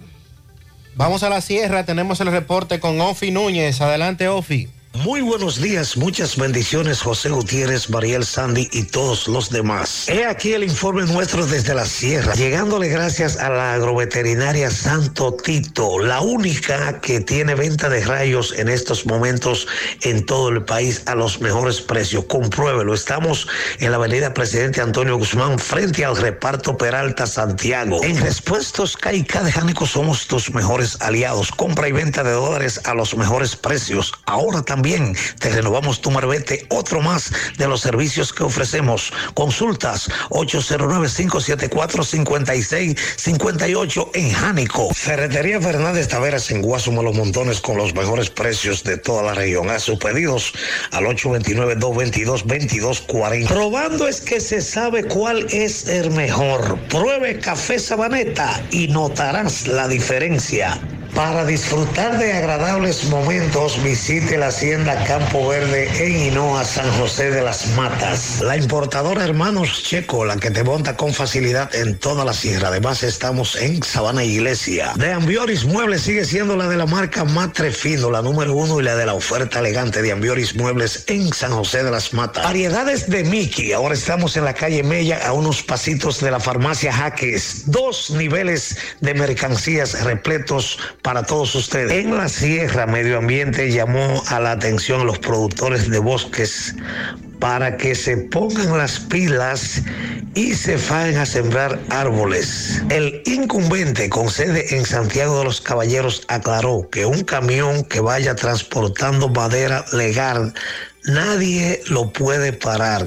Vamos a la sierra, tenemos el reporte con Ofi Núñez. Adelante, Ofi. Muy buenos días, muchas bendiciones José Gutiérrez, Mariel Sandy y todos los demás. He aquí el informe nuestro desde la sierra, llegándole gracias a la agroveterinaria Santo Tito, la única que tiene venta de rayos en estos momentos en todo el país a los mejores precios. Compruébelo, estamos en la avenida Presidente Antonio Guzmán frente al reparto Peralta Santiago. En Respuestos Caica de Jánico somos tus mejores aliados. Compra y venta de dólares a los mejores precios. Ahora también te renovamos tu marbete, otro más de los servicios que ofrecemos. Consultas 809-574-5658 en Jánico. Ferretería Fernández Taveras en Guasuma Los Montones con los mejores precios de toda la región. A sus pedidos al 829-222-2240. Probando es que se sabe cuál es el mejor. Pruebe café sabaneta y notarás la diferencia. Para disfrutar de agradables momentos, visite la hacienda Campo Verde en Hinoa, San José de las Matas. La importadora Hermanos Checo, la que te monta con facilidad en toda la sierra. Además, estamos en Sabana Iglesia. De Ambioris Muebles sigue siendo la de la marca Matre Fino, la número uno y la de la oferta elegante de Ambioris Muebles en San José de las Matas. Variedades de Mickey. Ahora estamos en la calle Mella, a unos pasitos de la farmacia Jaques. Dos niveles de mercancías repletos para todos ustedes. En la Sierra Medio Ambiente llamó a la atención a los productores de bosques para que se pongan las pilas y se vayan a sembrar árboles. El incumbente con sede en Santiago de los Caballeros aclaró que un camión que vaya transportando madera legal, nadie lo puede parar.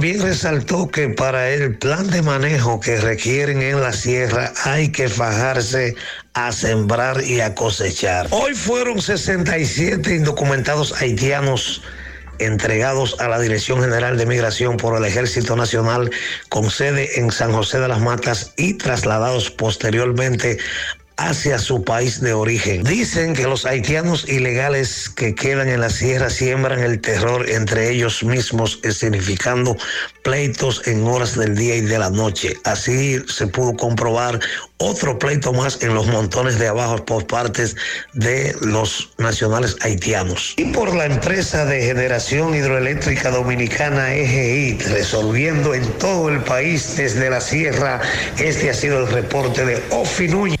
También resaltó que para el plan de manejo que requieren en la sierra hay que fajarse a sembrar y a cosechar. Hoy fueron 67 indocumentados haitianos entregados a la Dirección General de Migración por el Ejército Nacional con sede en San José de las Matas y trasladados posteriormente hacia su país de origen. Dicen que los haitianos ilegales que quedan en la sierra siembran el terror entre ellos mismos, significando pleitos en horas del día y de la noche. Así se pudo comprobar otro pleito más en los montones de abajo por partes de los nacionales haitianos. Y por la empresa de generación hidroeléctrica dominicana EGI, resolviendo en todo el país desde la sierra, este ha sido el reporte de Ofi Núñez.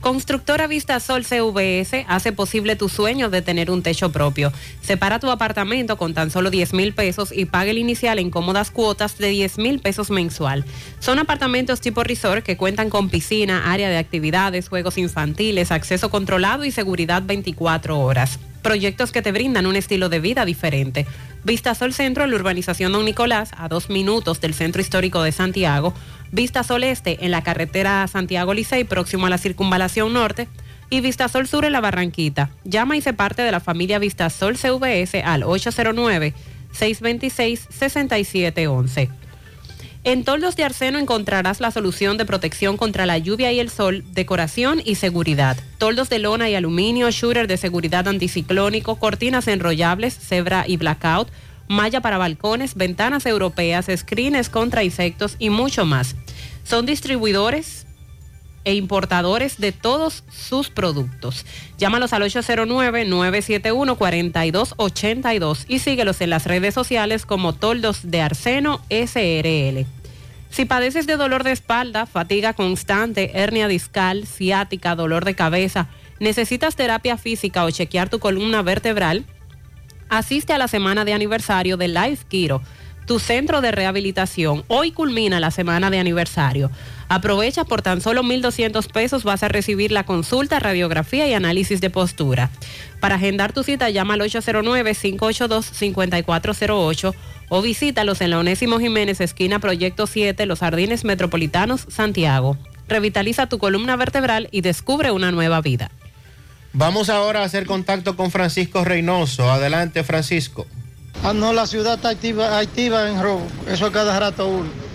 Constructora Vista Sol CVS hace posible tu sueño de tener un techo propio. Separa tu apartamento con tan solo 10 mil pesos y pague el inicial en cómodas cuotas de 10 mil pesos mensual. Son apartamentos tipo resort que cuentan con piscina, área de actividades, juegos infantiles, acceso controlado y seguridad 24 horas. Proyectos que te brindan un estilo de vida diferente. Vistasol Centro en la urbanización Don Nicolás, a dos minutos del Centro Histórico de Santiago. Vistasol Este en la carretera Santiago Licey, próximo a la Circunvalación Norte. Y Vistasol Sur en la Barranquita. Llama y se parte de la familia Vistasol CVS al 809-626-6711. En Toldos de Arseno encontrarás la solución de protección contra la lluvia y el sol, decoración y seguridad. Toldos de lona y aluminio, shooter de seguridad anticiclónico, cortinas enrollables, cebra y blackout, malla para balcones, ventanas europeas, screens contra insectos y mucho más. Son distribuidores e importadores de todos sus productos. Llámalos al 809-971-4282 y síguelos en las redes sociales como Toldos de Arseno SRL. Si padeces de dolor de espalda, fatiga constante, hernia discal, ciática, dolor de cabeza, necesitas terapia física o chequear tu columna vertebral, asiste a la semana de aniversario de Life Kiro, tu centro de rehabilitación. Hoy culmina la semana de aniversario. Aprovecha por tan solo 1.200 pesos vas a recibir la consulta, radiografía y análisis de postura. Para agendar tu cita llama al 809-582-5408 o visítalos en la Onésimo Jiménez, esquina Proyecto 7, Los Jardines Metropolitanos, Santiago. Revitaliza tu columna vertebral y descubre una nueva vida. Vamos ahora a hacer contacto con Francisco Reynoso. Adelante, Francisco. Ah, no, la ciudad está activa, en robo. Eso cada rato uno.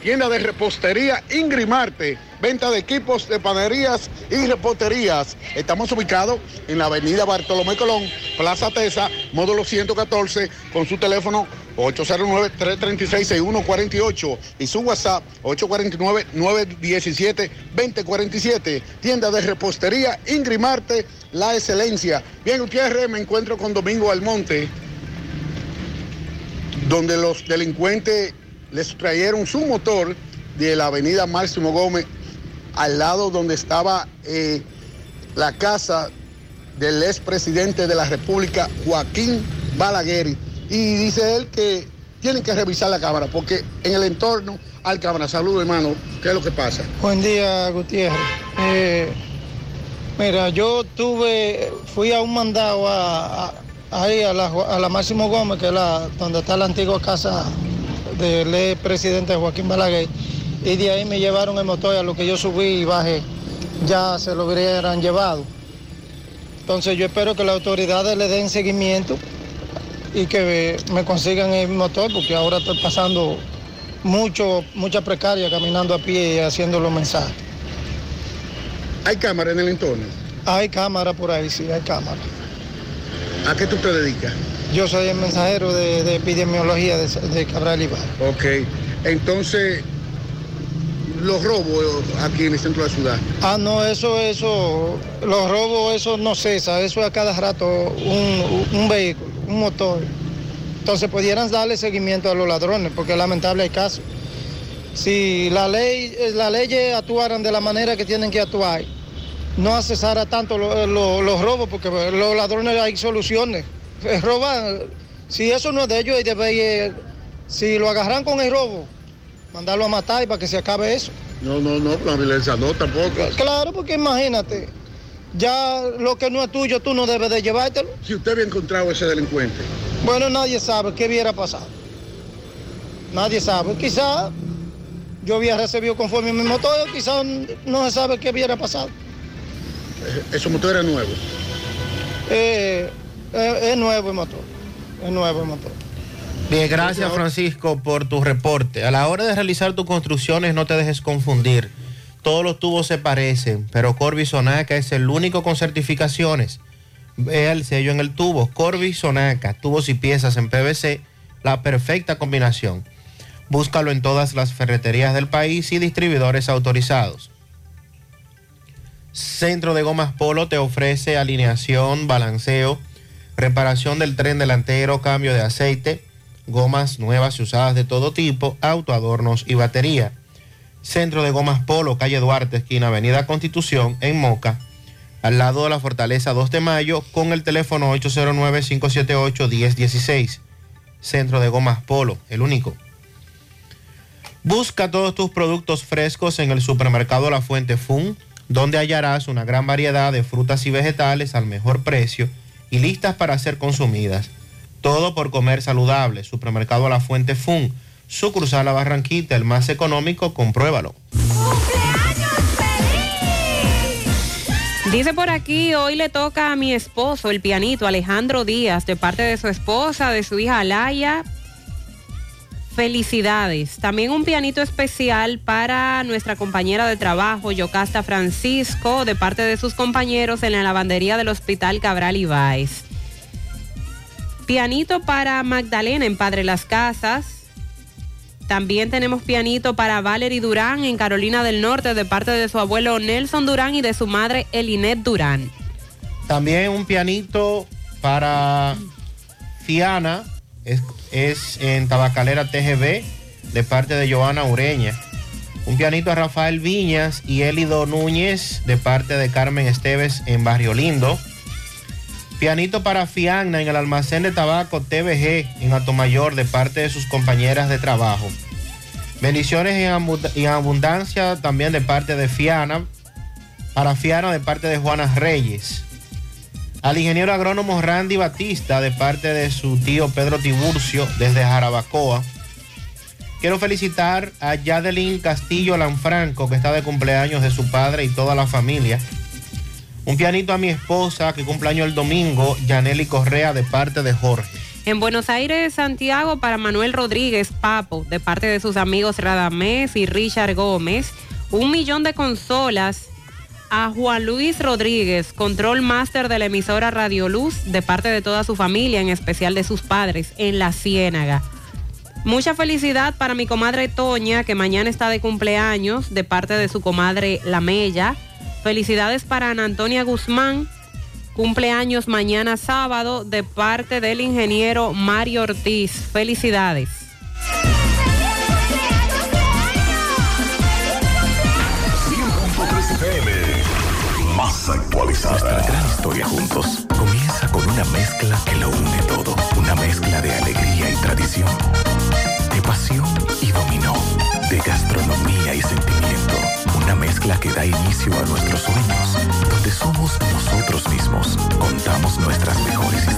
tienda de repostería Ingrimarte, venta de equipos de panaderías y reposterías. Estamos ubicados en la avenida Bartolomé Colón, Plaza Tesa, módulo 114, con su teléfono 809-336-6148 y su WhatsApp 849-917-2047. Tienda de repostería Ingrimarte, la excelencia. Bien, Gutiérrez, me encuentro con Domingo Almonte, donde los delincuentes les trajeron su motor de la avenida Máximo Gómez al lado donde estaba eh, la casa del expresidente de la República, Joaquín Balaguer. Y dice él que tienen que revisar la cámara porque en el entorno al cámara, saludo hermano, ¿qué es lo que pasa? Buen día, Gutiérrez. Eh, mira, yo tuve, fui a un mandado a, ahí a la, a la Máximo Gómez, que es la, donde está la antigua casa del expresidente Joaquín Balaguer, y de ahí me llevaron el motor a lo que yo subí y bajé, ya se lo hubieran llevado. Entonces yo espero que las autoridades le den seguimiento y que me consigan el motor, porque ahora estoy pasando mucho, mucha precaria caminando a pie y haciendo los mensajes. ¿Hay cámara en el entorno? Hay cámara por ahí, sí, hay cámara. ¿A qué tú te dedicas? Yo soy el mensajero de, de epidemiología de, de Cabral Ibar. Ok, entonces los robos aquí en el centro de la ciudad. Ah, no, eso, eso, los robos, eso no cesa, eso a cada rato un, un vehículo, un motor. Entonces pudieran darle seguimiento a los ladrones, porque es lamentable el caso. Si la ley, eh, las leyes actuaran de la manera que tienen que actuar, no cesara tanto lo- lo- los robos, porque los ladrones hay soluciones. Roban, si eso no es de ellos, hay de- eh, si lo agarran con el robo, mandarlo a matar y para que se acabe eso. No, no, no, la violencia no tampoco. Claro, porque imagínate, ya lo que no es tuyo, tú no debes de llevártelo. Si usted había encontrado ese delincuente, Bueno, nadie sabe qué hubiera pasado. Nadie sabe. Quizá yo había recibido conforme mi motor, quizá no se sabe qué hubiera pasado. eh, ese motor era nuevo. Eh, eh, es nuevo el motor. Es nuevo el motor. Bien, gracias Francisco por tu reporte. A la hora de realizar tus construcciones no te dejes confundir. Todos los tubos se parecen, pero Corby Sonaca es el único con certificaciones. Vea el sello en el tubo. Corby Sonaca, tubos y piezas en PVC, la perfecta combinación. Búscalo en todas las ferreterías del país y distribuidores autorizados. Centro de Gomas Polo te ofrece alineación, balanceo, reparación del tren delantero, cambio de aceite, gomas nuevas y usadas de todo tipo, autoadornos y batería. Centro de Gomas Polo, calle Duarte, esquina Avenida Constitución, en Moca, al lado de la Fortaleza 2 de Mayo, con el teléfono 809-578-1016. Centro de Gomas Polo, el único. Busca todos tus productos frescos en el supermercado La Fuente Fun, donde hallarás una gran variedad de frutas y vegetales al mejor precio y listas para ser consumidas. Todo por comer saludable. Supermercado La Fuente Fun, sucursal La Barranquita, el más económico, compruébalo. Dice por aquí, hoy le toca a mi esposo, el pianito Alejandro Díaz, de parte de su esposa, de su hija Alaya. Felicidades. También un pianito especial para nuestra compañera de trabajo, Yocasta Francisco, de parte de sus compañeros en la lavandería del Hospital Cabral Ibáez. Pianito para Magdalena en Padre Las Casas. También tenemos pianito para Valerie Durán en Carolina del Norte de parte de su abuelo Nelson Durán y de su madre Elinet Durán. También un pianito para Fiana, es, en Tabacalera TGB, de parte de Joana Ureña. Un pianito a Rafael Viñas y Elido Núñez de parte de Carmen Esteves en Barrio Lindo. Pianito para Fianna en el almacén de tabaco TVG en Atomayor de parte de sus compañeras de trabajo. Bendiciones en abundancia también de parte de Fiana. Para Fiana de parte de Juana Reyes. Al ingeniero agrónomo Randy Batista de parte de su tío Pedro Tiburcio desde Jarabacoa. Quiero felicitar a Yadelin Castillo Lanfranco que está de cumpleaños de su padre y toda la familia. Un pianito a mi esposa que cumpleaños el domingo, Yaneli Correa de parte de Jorge. En Buenos Aires, Santiago, para Manuel Rodríguez Papo, de parte de sus amigos Radamés y Richard Gómez. Un millón de consolas a Juan Luis Rodríguez, control máster de la emisora Radio Luz, de parte de toda su familia, en especial de sus padres, en La Ciénaga. Mucha felicidad para mi comadre Toña, que mañana está de cumpleaños, de parte de su comadre La Mella. Felicidades para Ana Antonia Guzmán, cumpleaños mañana sábado, de parte del ingeniero Mario Ortiz. Felicidades. Nuestra gran historia juntos comienza con una mezcla que lo une todo. Una mezcla de alegría y tradición. De pasión y dominó. De gastronomía y sentimiento. Una mezcla que da inicio a nuestros sueños. Donde somos nosotros mismos. Contamos nuestras mejores historias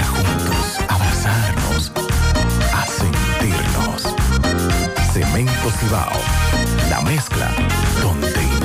Cemento Cibao, la mezcla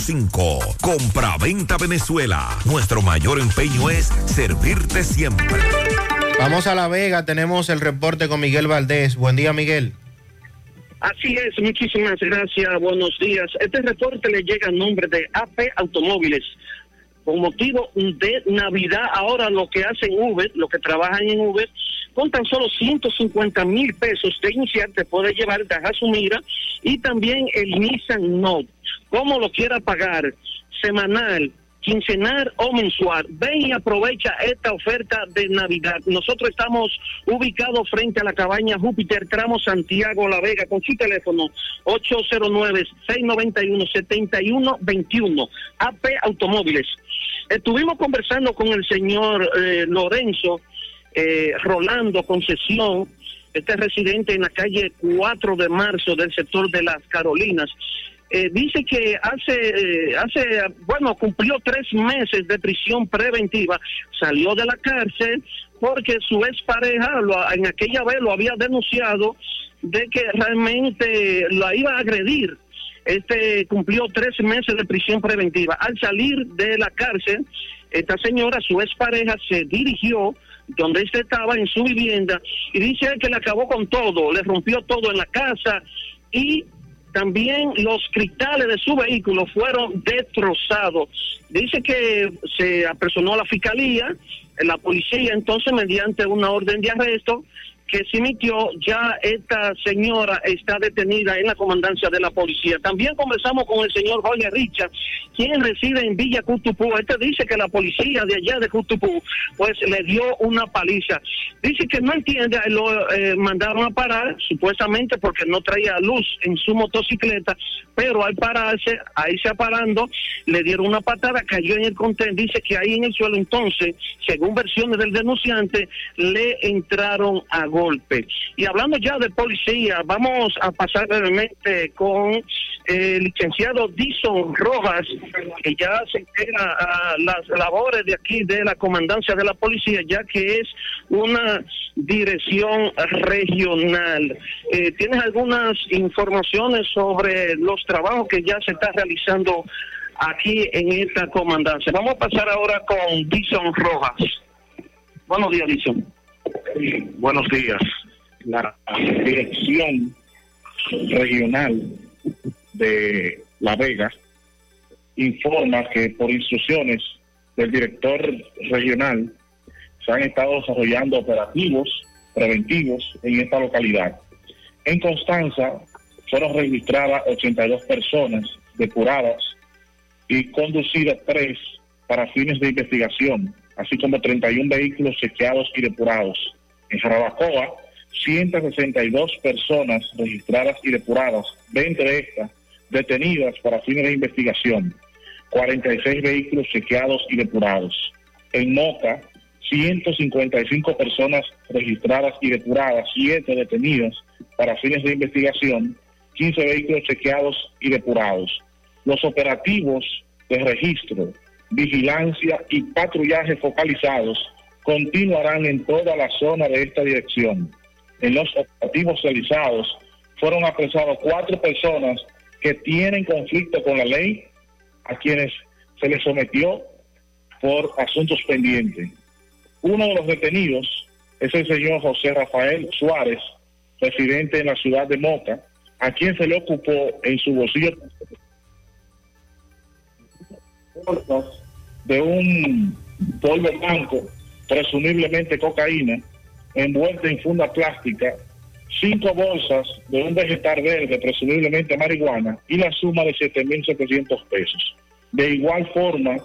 809-736-0505. Compra-venta Venezuela. Nuestro mayor empeño es servirte siempre. Vamos a La Vega, tenemos el reporte con Miguel Valdés. Buen día, Miguel. Así es, muchísimas gracias, buenos días. Este reporte le llega a nombre de AP Automóviles. Con motivo de Navidad, ahora lo que hacen Uber, lo que trabajan en Uber, con tan solo 150 mil pesos de inicial te puede llevar de Mira y también el Nissan Note. Como lo quiera pagar, semanal, quincenal o mensual. Ven y aprovecha esta oferta de Navidad. Nosotros estamos ubicados frente a la cabaña Júpiter, tramo Santiago La Vega, con su teléfono 809-691-7121. AP Automóviles. Estuvimos conversando con el señor eh, Lorenzo eh, Rolando Concesión, este residente en la calle 4 de marzo del sector de las Carolinas. Eh, dice que hace, eh, hace, bueno, cumplió tres meses de prisión preventiva, salió de la cárcel porque su expareja lo, en aquella vez lo había denunciado de que realmente la iba a agredir. Este cumplió tres meses de prisión preventiva. Al salir de la cárcel, esta señora, su expareja, se dirigió donde este estaba en su vivienda y dice que le acabó con todo, le rompió todo en la casa y también los cristales de su vehículo fueron destrozados. Dice que se apersonó a la fiscalía, la policía entonces mediante una orden de arresto que se emitió, ya esta señora está detenida en la comandancia de la policía. También conversamos con el señor Jorge Richard, quien reside en Villa Cutupú. Este dice que la policía de allá de Cutupú, pues le dio una paliza. Dice que no entiende, lo eh, mandaron a parar, supuestamente porque no traía luz en su motocicleta, pero al pararse, ahí se parando, le dieron una patada, cayó en el contén. Dice que ahí en el suelo entonces, según versiones del denunciante, le entraron a golpe. Y hablando ya de policía, vamos a pasar brevemente con el licenciado Dison Rojas, que ya se integra a las labores de aquí de la comandancia de la policía, ya que es una dirección regional. Eh, ¿Tienes algunas informaciones sobre los trabajos que ya se está realizando aquí en esta comandancia? Vamos a pasar ahora con Dison Rojas. Buenos días, Dison. Buenos días. La dirección regional de La Vega informa que por instrucciones del director regional se han estado desarrollando operativos preventivos en esta localidad. En Constanza fueron registradas 82 personas depuradas y conducidas tres para fines de investigación, así como 31 vehículos chequeados y depurados. En Jarabacoa, 162 personas registradas y depuradas, 20 de estas detenidas para fines de investigación, 46 vehículos chequeados y depurados. En Moca, 155 personas registradas y depuradas, 7 detenidas para fines de investigación, 15 vehículos chequeados y depurados. Los operativos de registro, vigilancia y patrullaje focalizados continuarán en toda la zona de esta dirección. En los operativos realizados fueron apresados cuatro personas que tienen conflicto con la ley, a quienes se les sometió por asuntos pendientes. Uno de los detenidos es el señor José Rafael Suárez, residente en la ciudad de Moca, a quien se le ocupó en su bolsillo de un polvo blanco, presumiblemente cocaína, envuelta en funda plástica, cinco bolsas de un vegetal verde, presumiblemente marihuana, y la suma de 7.700 pesos. De igual forma,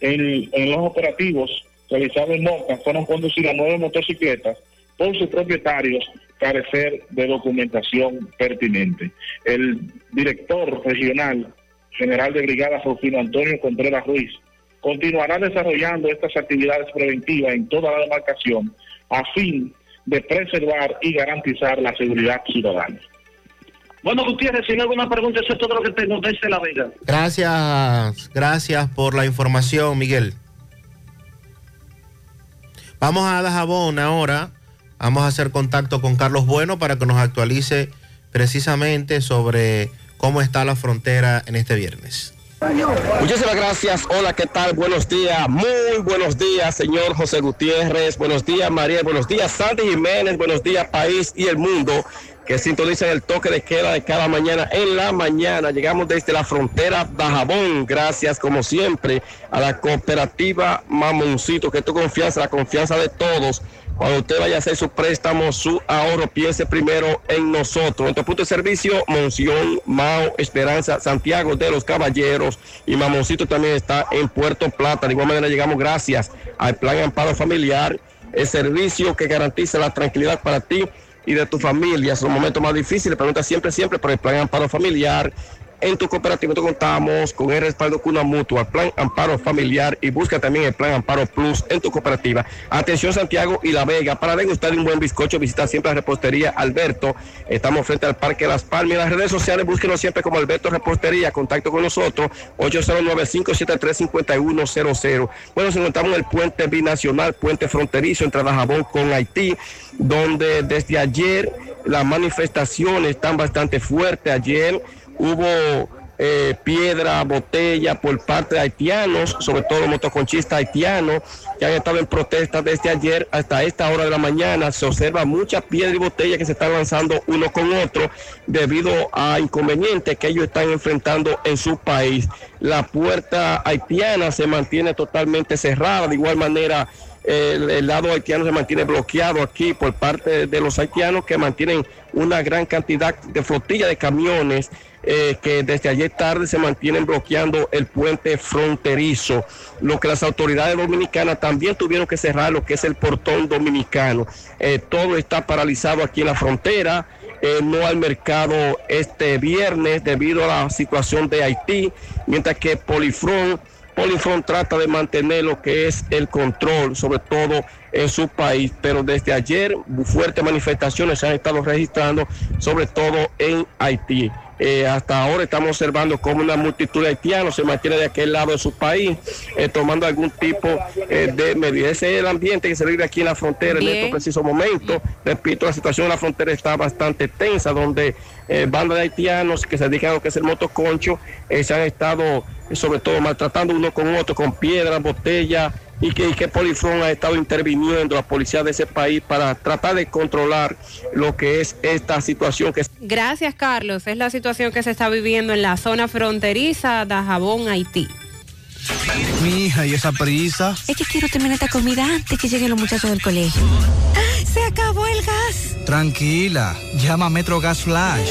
en, en los operativos realizados en Moca fueron conducidas nueve motocicletas por sus propietarios carecer de documentación pertinente. El director regional general de brigada Rufino Antonio Contreras Ruiz continuará desarrollando estas actividades preventivas en toda la demarcación a fin de preservar y garantizar la seguridad ciudadana. Bueno, Gutiérrez, si no hay alguna pregunta, eso es todo lo que tengo desde La Vega. Gracias, gracias por la información, Miguel. Vamos a Dajabón ahora. Vamos a hacer contacto con Carlos Bueno para que nos actualice precisamente sobre cómo está la frontera en este viernes. Muchísimas gracias. Hola, ¿qué tal? Buenos días. Muy buenos días, señor José Gutiérrez. Buenos días, María. Buenos días, Santi Jiménez. Buenos días, país y el mundo que sintonizan el toque de queda de cada mañana en la mañana. Llegamos desde la frontera Dajabón. Gracias, como siempre, a la cooperativa Mamoncito, que tu confianza, la confianza de todos. Cuando usted vaya a hacer su préstamo, su ahorro, piense primero en nosotros. Nuestro punto de servicio, Monción, Mao, Esperanza, Santiago de los Caballeros y Mamoncito también está en Puerto Plata. De igual manera llegamos gracias al Plan Amparo Familiar, el servicio que garantiza la tranquilidad para ti y de tu familia. Son los momentos más difíciles. Pregunta siempre, siempre por el Plan Amparo Familiar. En tu cooperativa contamos con el respaldo Cuna Mutua, Plan Amparo Familiar y busca también el Plan Amparo Plus en tu cooperativa. Atención Santiago y La Vega, para degustar un buen bizcocho visita siempre la repostería Alberto. Estamos frente al Parque Las Palmas. En las redes sociales búsquenos siempre como Alberto Repostería. Contacto con nosotros 809-573-5100. Bueno, nos encontramos en el puente binacional, puente fronterizo entre Dajabón con Haití, donde desde ayer las manifestaciones están bastante fuertes. Ayer hubo eh, piedra, botella por parte de haitianos, sobre todo motoconchistas haitianos, que han estado en protesta desde ayer hasta esta hora de la mañana. Se observa mucha piedra y botella que se están lanzando uno con otro debido a inconvenientes que ellos están enfrentando en su país. La puerta haitiana se mantiene totalmente cerrada, de igual manera el, el, lado haitiano se mantiene bloqueado aquí por parte de los haitianos que mantienen una gran cantidad de flotilla de camiones eh, que desde ayer tarde se mantienen bloqueando el puente fronterizo, lo que las autoridades dominicanas también tuvieron que cerrar lo que es el portón dominicano. Eh, todo está paralizado aquí en la frontera. Eh, no al mercado este viernes debido a la situación de Haití, mientras que Polifrón Polifrón trata de mantener lo que es el control, sobre todo en su país, pero desde ayer fuertes manifestaciones se han estado registrando, sobre todo en Haití. Eh, hasta ahora estamos observando cómo una multitud de haitianos se mantiene de aquel lado de su país, eh, tomando algún tipo eh, de medidas. Ese es el ambiente que se vive aquí en la frontera en estos precisos momentos. Repito, la situación en la frontera está bastante tensa, donde bandas de haitianos que se dedican a lo que es el motoconcho se han estado, sobre todo, maltratando uno con otro, con piedras, botellas, y que, y que Polifron ha estado interviniendo, la policía de ese país, para tratar de controlar lo que es esta situación que Gracias, Carlos. Es la situación que se está viviendo en la zona fronteriza de Jabón, Haití. Mi hija, ¿y esa prisa? Es que quiero terminar esta comida antes que lleguen los muchachos del colegio. ¡Ah! ¡Se acabó el gas! Tranquila, llama a Metro Gas Flash.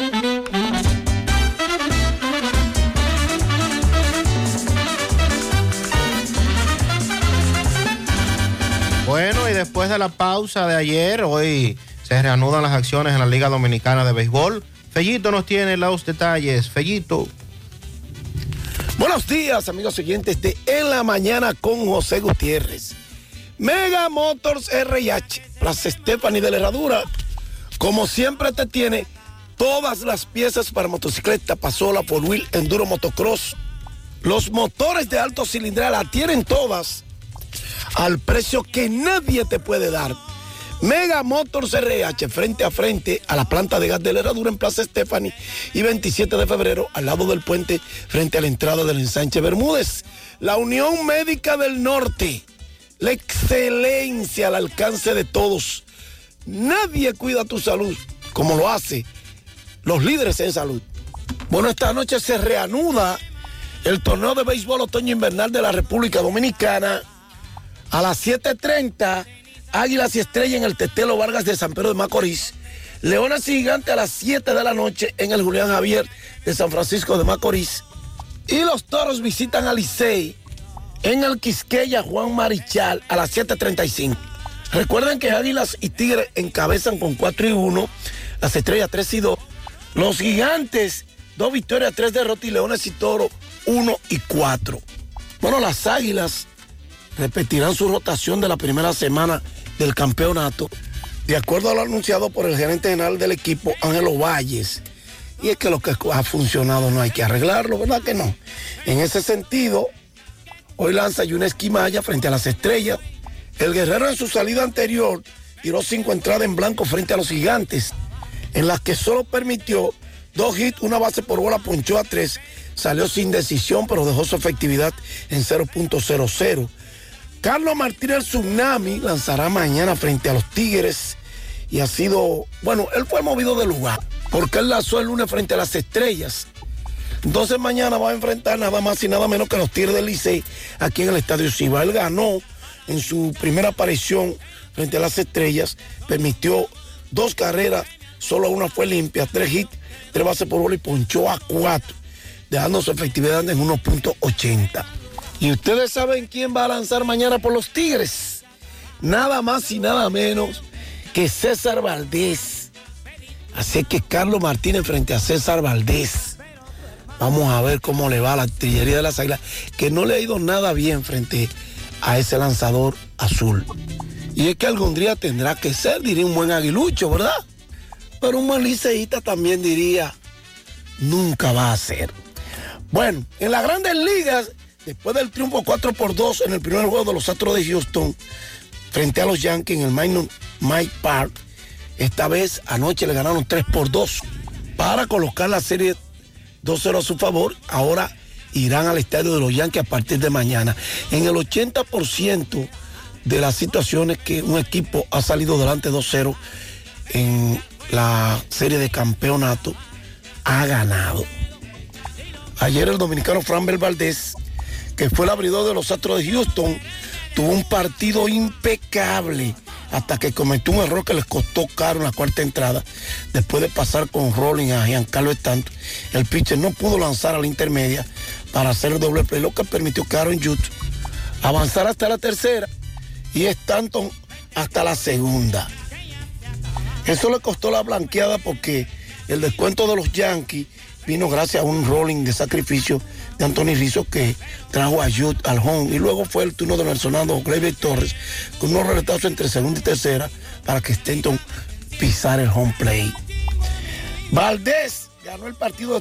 Después de la pausa de ayer, hoy se reanudan las acciones en la Liga Dominicana de Béisbol. Fellito nos tiene los detalles. Fellito. Buenos días, amigos siguientes de En la Mañana con José Gutiérrez. Mega Motors RH, Plaza Stephanie de la Herradura, como siempre te tiene todas las piezas para motocicleta, pasola, por wheel, enduro, motocross. Los motores de alto cilindrada la tienen todas al precio que nadie te puede dar. Mega Motors RH frente a frente a la planta de gas de la Herradura en Plaza Stephanie y 27 de febrero al lado del puente frente a la entrada del ensanche Bermúdez. La Unión Médica del Norte, la excelencia al alcance de todos. Nadie cuida tu salud como lo hace los líderes en salud. Bueno, esta noche se reanuda el torneo de béisbol otoño-invernal de la República Dominicana a las 7.30, Águilas y Estrella en el Tetelo Vargas de San Pedro de Macorís. Leones y Gigantes a las 7 de la noche en el Julián Javier de San Francisco de Macorís. Y los toros visitan a Licey en el Quisqueya Juan Marichal a las 7.35. Recuerden que Águilas y Tigres encabezan con 4 y 1, las estrellas 3 y 2. Los gigantes, 2 victorias, 3 derrotas y Leones y Toro 1 y 4. Bueno, las Águilas repetirán su rotación de la primera semana del campeonato, de acuerdo a lo anunciado por el gerente general del equipo, Ángelo Valles. Y es que lo que ha funcionado no hay que arreglarlo, ¿verdad que no? En ese sentido, hoy lanza una esquimalla frente a las estrellas. El guerrero en su salida anterior tiró cinco entradas en blanco frente a los gigantes, en las que solo permitió dos hits, una base por bola, ponchó a tres, salió sin decisión, pero dejó su efectividad en 0.00. Carlos Martínez Tsunami lanzará mañana frente a los Tigres y ha sido, bueno, él fue movido de lugar porque él lanzó el lunes frente a las Estrellas. Entonces mañana va a enfrentar nada más y nada menos que los Tigres del Licey aquí en el Estadio Ciba. Él ganó en su primera aparición frente a las Estrellas, permitió dos carreras, solo una fue limpia, tres hits, tres bases por bola y ponchó a cuatro, dejando su efectividad en 1.80. ¿Y ustedes saben quién va a lanzar mañana por los Tigres? Nada más y nada menos que César Valdés. Así que Carlos Martínez frente a César Valdés. Vamos a ver cómo le va a la artillería de las águilas, que no le ha ido nada bien frente a ese lanzador azul. Y es que algún día tendrá que ser, diría un buen aguilucho, ¿verdad? Pero un buen liceísta también diría, nunca va a ser. Bueno, en las grandes ligas, después del triunfo 4 por 2 en el primer juego de los Astros de Houston, frente a los Yankees en el Minor Mike Park, esta vez anoche le ganaron 3 por 2 para colocar la serie 2-0 a su favor. Ahora irán al estadio de los Yankees a partir de mañana. En el 80% de las situaciones que un equipo ha salido delante 2-0 en la serie de campeonato, ha ganado. Ayer el dominicano Framber Valdés, que fue el abridor de los Astros de Houston, tuvo un partido impecable hasta que cometió un error que les costó caro en la cuarta entrada. Después de pasar con Rolling a Giancarlo Stanton, el pitcher no pudo lanzar a la intermedia para hacer el doble play, lo que permitió que Aaron Judge avanzar hasta la tercera y Stanton hasta la segunda. Eso le costó la blanqueada porque el descuento de los Yankees vino gracias a un rolling de sacrificio de Anthony Rizzo que trajo a Jude al home y luego fue el turno de Nelsonado Gleyber Torres con unos retazos entre segunda y tercera para que Stanton pisara el home play. Valdés ganó el partido